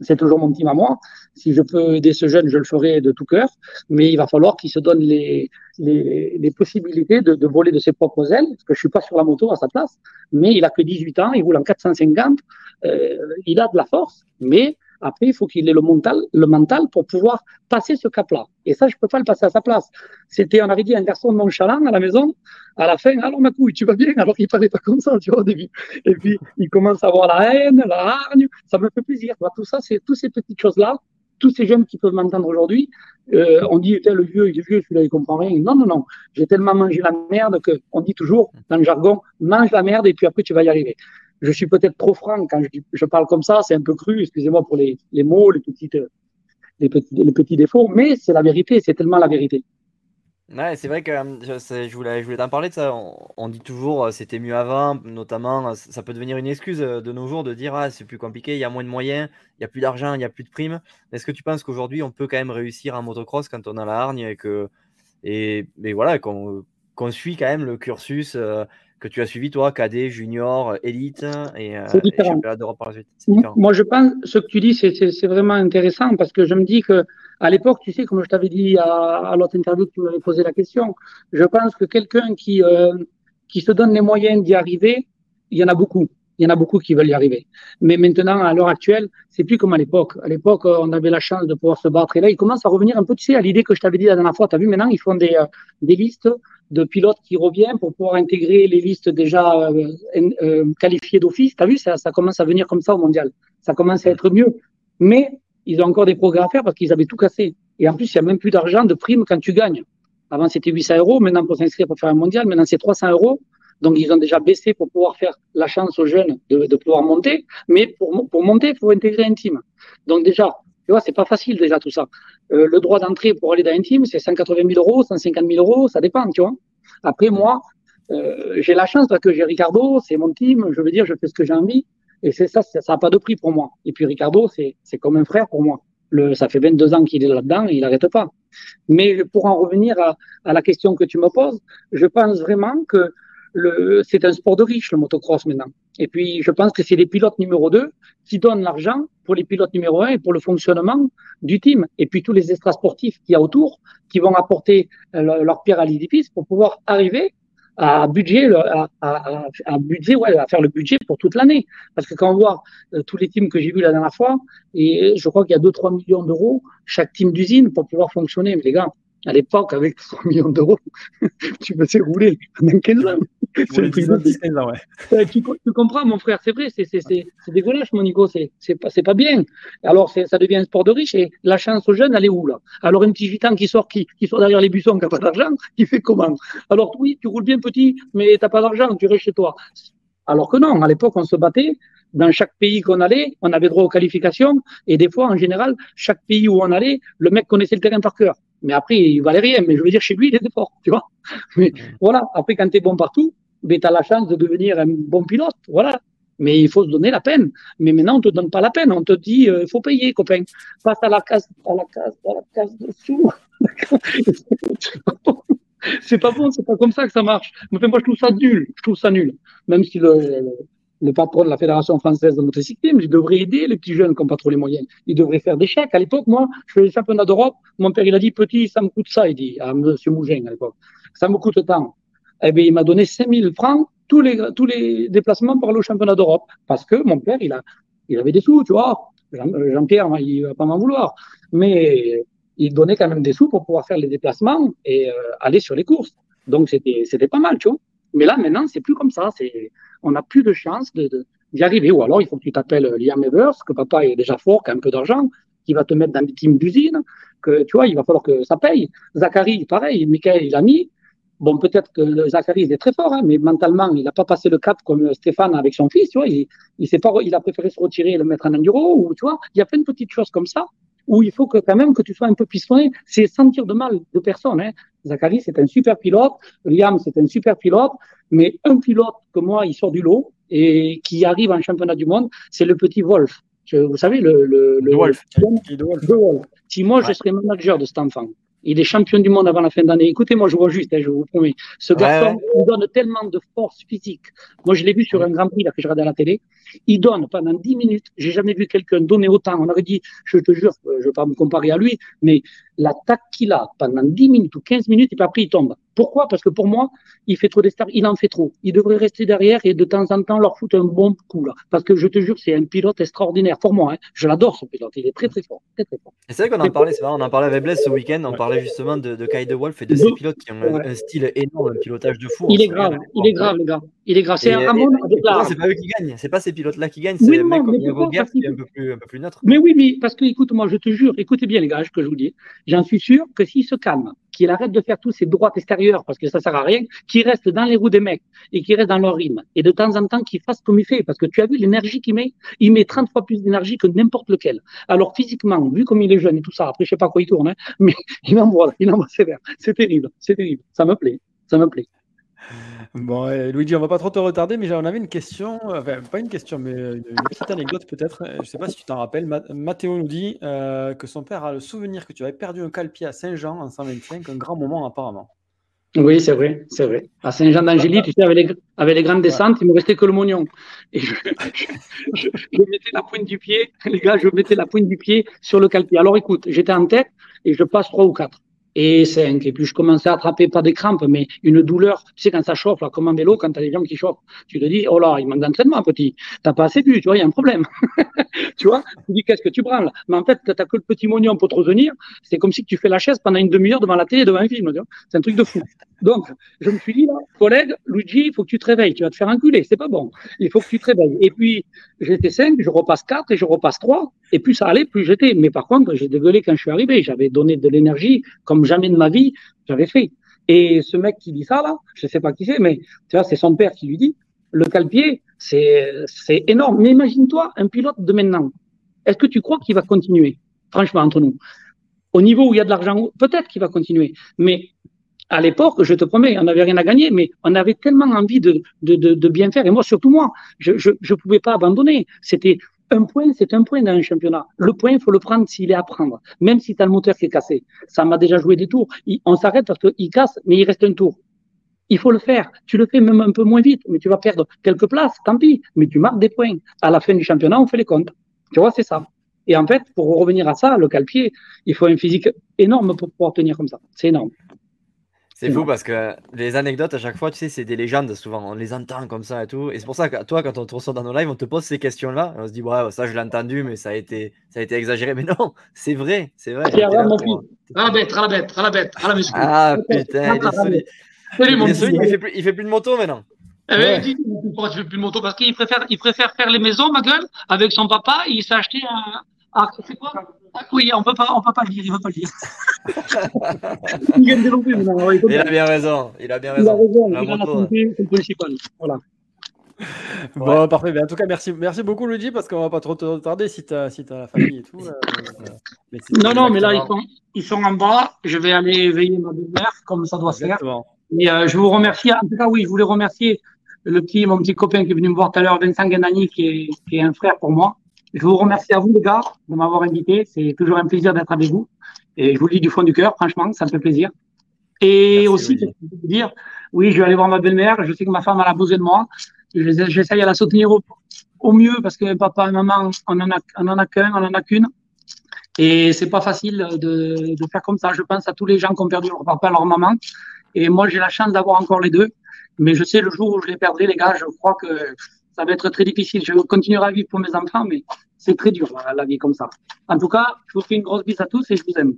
D: c'est toujours mon team à moi. Si je peux aider ce jeune, je le ferai de tout cœur. Mais il va falloir qu'il se donne les, les, les possibilités de, de, voler de ses propres ailes, parce que je suis pas sur la moto à sa place. Mais il a que 18 ans, il roule en 450. Euh, il a de la force, mais après, il faut qu'il ait le mental, le mental pour pouvoir passer ce cap-là. Et ça, je peux pas le passer à sa place. C'était, on avait dit, un garçon nonchalant à la maison. À la fin, alors ma couille, tu vas bien? Alors il parlait pas comme ça, tu vois, au début. Et puis, il commence à avoir la haine, la hargne. Ça me fait plaisir. Tout ça, c'est toutes ces petites choses-là. Tous ces jeunes qui peuvent m'entendre aujourd'hui, euh, on dit, le vieux, il est vieux, celui-là, il comprend rien. Non, non, non. J'ai tellement mangé la merde que on dit toujours, dans le jargon, mange la merde et puis après, tu vas y arriver je suis peut-être trop franc quand je, parle comme ça, c'est un peu cru, excusez-moi pour les, mots, les, petits, les petits défauts, mais c'est la vérité, c'est tellement la vérité.
A: Ouais, c'est vrai que je, je voulais, je voulais t'en parler de ça. On, dit toujours euh, c'était mieux avant, notamment ça peut devenir une excuse euh, de nos jours de dire ah c'est plus compliqué, il y a moins de moyens, il y a plus d'argent, il y a plus de primes. Est-ce que tu penses qu'aujourd'hui on peut quand même réussir en motocross quand on a la hargne et que et, voilà qu'on suit quand même le cursus euh, que tu as suivi, toi, cadet, junior, élite et, euh, et championnat d'Europe par la suite.
D: Moi, je pense ce que tu dis, c'est vraiment intéressant parce que je me dis que à l'époque, tu sais, comme je t'avais dit à, à l'autre interview que tu m'avais posé la question, je pense que quelqu'un qui, euh, qui se donne les moyens d'y arriver, il y en a beaucoup. Il y en a beaucoup qui veulent y arriver. Mais maintenant, à l'heure actuelle, c'est plus comme à l'époque. À l'époque, on avait la chance de pouvoir se battre. Et là, il commence à revenir un peu, tu sais, à l'idée que je t'avais dit la dernière fois. Tu as vu, maintenant, ils font des, euh, des listes de pilotes qui reviennent pour pouvoir intégrer les listes déjà euh, euh, qualifiées d'office. Tu as vu, ça, ça commence à venir comme ça au mondial. Ça commence à être mieux. Mais ils ont encore des progrès à faire parce qu'ils avaient tout cassé. Et en plus, il n'y a même plus d'argent de prime quand tu gagnes. Avant, c'était 800 euros. Maintenant, pour s'inscrire pour faire un mondial, maintenant, c'est 300 euros. Donc, ils ont déjà baissé pour pouvoir faire la chance aux jeunes de, de pouvoir monter. Mais pour, pour monter, il faut intégrer un team. Donc, déjà, tu vois, c'est pas facile déjà tout ça. Euh, le droit d'entrée pour aller dans un team, c'est 180 000 euros, 150 000 euros, ça dépend, tu vois. Après, moi, euh, j'ai la chance parce que j'ai Ricardo, c'est mon team, je veux dire, je fais ce que j'ai envie. Et c'est ça, ça n'a pas de prix pour moi. Et puis Ricardo, c'est comme un frère pour moi. Le, ça fait 22 ans qu'il est là-dedans et il n'arrête pas. Mais pour en revenir à, à, la question que tu me poses, je pense vraiment que c'est un sport de riche, le motocross maintenant. Et puis, je pense que c'est les pilotes numéro 2 qui donnent l'argent pour les pilotes numéro 1 et pour le fonctionnement du team. Et puis, tous les extra sportifs qu'il y a autour qui vont apporter euh, leur pierre à l'édifice pour pouvoir arriver à budget, à, à, à, à faire le budget pour toute l'année. Parce que quand on voit euh, tous les teams que j'ai vus la dernière fois, et je crois qu'il y a 2-3 millions d'euros chaque team d'usine pour pouvoir fonctionner. Mais les gars, à l'époque, avec 3 millions d'euros, tu peux se rouler pendant 15 ans. C'est le prix de... ouais. tu, tu, comprends, mon frère, c'est vrai, c'est dégueulasse, mon Nico, c'est pas, pas bien. Alors, ça devient un sport de riche et la chance aux jeunes, elle est où, là? Alors, un petit gitan qui sort, qui, qui sort derrière les buissons, qui n'a pas d'argent, qui fait comment? Alors, oui, tu roules bien petit, mais tu n'as pas d'argent, tu restes chez toi. Alors que non, à l'époque, on se battait. Dans chaque pays qu'on allait, on avait droit aux qualifications. Et des fois, en général, chaque pays où on allait, le mec connaissait le terrain par cœur. Mais après, il valait rien. Mais je veux dire, chez lui, il était fort, tu vois. Mais voilà, après, quand tu es bon partout, ben, tu as la chance de devenir un bon pilote. Voilà. Mais il faut se donner la peine. Mais maintenant, on te donne pas la peine. On te dit, il euh, faut payer, copain. Passe à la case, à la case, à la case dessous. c'est pas bon, c'est pas comme ça que ça marche. Mais moi, je trouve ça nul. Je trouve ça nul. Même si le, le, le patron de la Fédération française de motocyclisme, il devrait aider les petits jeunes qui n'ont pas trop les moyens. Il devrait faire des chèques. À l'époque, moi, je faisais le championnat d'Europe. Mon père, il a dit, petit, ça me coûte ça, il dit, à monsieur Mougin à l'époque. Ça me coûte tant. Eh bien, il m'a donné 5000 francs tous les, tous les déplacements pour aller au championnat d'Europe. Parce que mon père, il, a, il avait des sous, tu vois. Jean-Pierre, il va pas m'en vouloir. Mais il donnait quand même des sous pour pouvoir faire les déplacements et euh, aller sur les courses. Donc, c'était, c'était pas mal, tu vois. Mais là, maintenant, c'est plus comme ça. On n'a plus de chance d'y arriver. Ou alors, il faut que tu t'appelles Liam Evers, que papa est déjà fort, qui a un peu d'argent, qui va te mettre dans des teams d'usine, que tu vois, il va falloir que ça paye. Zachary, pareil, Michael, il a mis. Bon, peut-être que Zachary, il est très fort, hein, mais mentalement, il n'a pas passé le cap comme Stéphane avec son fils, tu vois. Il, il, pas, il a préféré se retirer et le mettre en enduro, ou tu vois. Il y a plein de petites choses comme ça où il faut que quand même que tu sois un peu pistonné. C'est sentir de mal de personne. Hein. Zachary, c'est un super pilote. Liam, c'est un super pilote. Mais un pilote que moi, il sort du lot et qui arrive en championnat du monde, c'est le petit Wolf. Je, vous savez, le, le, le,
A: Wolf.
D: le Wolf. Si moi, ouais. je serais manager de cet enfant, il est champion du monde avant la fin d'année. Écoutez, moi, je vois juste, hein, je vous promets. Ce garçon, ouais. il donne tellement de force physique. Moi, je l'ai vu sur un Grand Prix là, que je regardais à la télé. Il donne pendant 10 minutes. J'ai jamais vu quelqu'un donner autant. On aurait dit, je te jure, je ne vais pas me comparer à lui, mais l'attaque qu'il a pendant 10 minutes ou 15 minutes, et puis après, il tombe. Pourquoi? Parce que pour moi, il fait trop d'estars, il en fait trop. Il devrait rester derrière et de temps en temps leur foutre un bon coup. Là. Parce que je te jure, c'est un pilote extraordinaire pour moi. Hein. Je l'adore, ce pilote. Il est très, très fort. Très, très fort.
A: Et c'est vrai qu'on en parlait, c'est vrai, on en parlait avec Blaise ce week-end. On parlait justement de, de Kai de Wolf et de ces pilotes qui ont ouais. un, style énorme, un pilotage de fou.
D: Il est grave, il est grave, les gars. Il est grave. C'est un Ramon.
A: C'est pas eux qui gagnent? C'est pas ces pilotes-là qui gagnent. C'est oui, le mec comme Yago Gert qui est un peu, plus, un peu plus neutre.
D: Mais oui, mais parce que, écoute, moi, je te jure, écoutez bien, les gars, ce que je vous dis. J'en suis sûr que s'il se calme, qu'il arrête de faire tous ces droites extérieures parce que ça sert à rien, qu'il reste dans les roues des mecs et qu'il reste dans leur rythme. Et de temps en temps, qu'il fasse comme il fait parce que tu as vu l'énergie qu'il met, il met 30 fois plus d'énergie que n'importe lequel. Alors physiquement, vu comme il est jeune et tout ça, après je sais pas quoi il tourne, hein, mais il envoie, il envoie sévère. C'est terrible, c'est terrible. Ça me plaît, ça me plaît.
B: Bon, euh, Luigi, on va pas trop te retarder, mais on avait une question, enfin pas une question, mais une, une petite anecdote peut-être. Je sais pas si tu t'en rappelles. Ma Mathéo nous dit euh, que son père a le souvenir que tu avais perdu un calpier à Saint-Jean en 125, un grand moment apparemment.
D: Oui, c'est vrai, c'est vrai. À Saint-Jean d'Angély, tu sais, avec les, avec les grandes descentes, ouais. il me restait que le mognon. Et je, je, je, je, mettais la pointe du pied, les gars, je mettais la pointe du pied sur le calpier. Alors écoute, j'étais en tête et je passe trois ou quatre et 5. Et puis je commençais à attraper pas des crampes, mais une douleur. Tu sais, quand ça chauffe, là, comme en vélo, quand tu as des jambes qui chauffent, tu te dis, oh là, il manque d'entraînement, petit. T'as pas assez bu, tu vois, il y a un problème. tu vois, tu dis, qu'est-ce que tu branles? Mais en fait, t'as que le petit mognon pour te retenir. C'est comme si tu fais la chaise pendant une demi-heure devant la télé, devant un film. C'est un truc de fou. Donc, je me suis dit, collègue, Luigi, il faut que tu te réveilles. Tu vas te faire enculer. C'est pas bon. Il faut que tu te réveilles. Et puis, j'étais 5, je repasse 4 et je repasse 3. Et plus ça allait, plus j'étais. Mais par contre, j'ai dégueulé quand je suis arrivé. J'avais donné de l'énergie comme jamais de ma vie, j'avais fait. Et ce mec qui dit ça, là, je sais pas qui c'est, mais tu vois, c'est son père qui lui dit, le calpier, c'est, c'est énorme. Mais imagine-toi un pilote de maintenant. Est-ce que tu crois qu'il va continuer? Franchement, entre nous. Au niveau où il y a de l'argent, peut-être qu'il va continuer. Mais à l'époque, je te promets, on n'avait rien à gagner, mais on avait tellement envie de, de, de, de bien faire. Et moi, surtout moi, je ne pouvais pas abandonner. C'était un point, c'est un point dans un championnat. Le point, il faut le prendre s'il est à prendre, même si tu le moteur qui est cassé. Ça m'a déjà joué des tours. On s'arrête parce qu'il casse, mais il reste un tour. Il faut le faire. Tu le fais même un peu moins vite, mais tu vas perdre quelques places, tant pis. Mais tu marques des points. À la fin du championnat, on fait les comptes. Tu vois, c'est ça. Et en fait, pour revenir à ça, le calpier, il faut un physique énorme pour pouvoir tenir comme ça. C'est énorme.
A: C'est fou parce que les anecdotes à chaque fois, tu sais, c'est des légendes souvent. On les entend comme ça et tout. Et c'est pour ça que toi, quand on te reçoit dans nos lives, on te pose ces questions-là. On se dit, ouais, ça je l'ai entendu, mais ça a été, ça a été exagéré. Mais non, c'est vrai, c'est vrai.
D: Mon. À la bête, à la bête, à la bête, à la muscu.
A: Ah putain, il est solide.
D: Salut, mon fils.
A: Il fait plus, il fait plus de moto maintenant.
D: Eh ben, dis, pourquoi tu fais plus de moto? Parce qu'il préfère, il préfère faire les maisons, ma gueule, avec son papa. Il s'est acheté un, ah, c'est quoi? Ah, Oui, on peut pas, on peut pas le dire, il veut pas le dire. il maintenant.
A: Il, il a bien raison, il a bien raison.
D: Il a raison, la il a la santé, principal. Voilà.
B: Bon, ouais. parfait. Mais en tout cas, merci, merci beaucoup, Luigi, parce qu'on va pas trop te retarder si tu as, si as la famille et tout. Là,
D: mais non, non, mais là, ils sont, ils sont en bas. Je vais aller éveiller ma belle-mère, comme ça doit se faire. Et euh, je vous remercie. En tout cas, oui, je voulais remercier le petit, mon petit copain qui est venu me voir tout à l'heure, Vincent Ganani, qui est, qui est un frère pour moi. Je vous remercie à vous, les gars, de m'avoir invité. C'est toujours un plaisir d'être avec vous. Et je vous le dis du fond du cœur, franchement, ça me fait plaisir. Et
A: Merci,
D: aussi, te dire, oui, je vais aller voir ma belle-mère. Je sais que ma femme elle a besoin de moi. Je- J'essaye à la soutenir au, au mieux parce que papa et maman, on en a, on en a qu'un, on en a qu'une. Et c'est pas facile de, de faire comme ça. Je pense à tous les gens qui ont perdu leur papa, leur maman. Et moi, j'ai la chance d'avoir encore les deux. Mais je sais le jour où je les perdrai, les gars, je crois que ça va être très difficile. Je continuerai à vivre pour mes enfants, mais c'est très dur la, la vie comme ça. En tout cas, je vous fais une grosse bise à tous et je vous aime.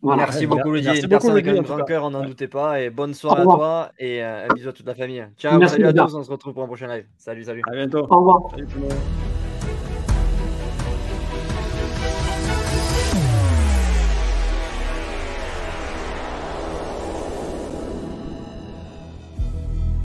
D: Voilà.
A: Merci
B: Ouais,
A: beaucoup,
B: merci
A: Luigi. Une
B: beaucoup,
A: personne avec un grand cœur, on n'en doutait pas. Et bonne soirée à toi et euh, un bisou à toute la famille. Ciao,
D: Merci,
A: salut à tous. On se retrouve pour un prochain live. Salut, salut.
B: À bientôt.
D: Au revoir.
B: Salut tout le monde.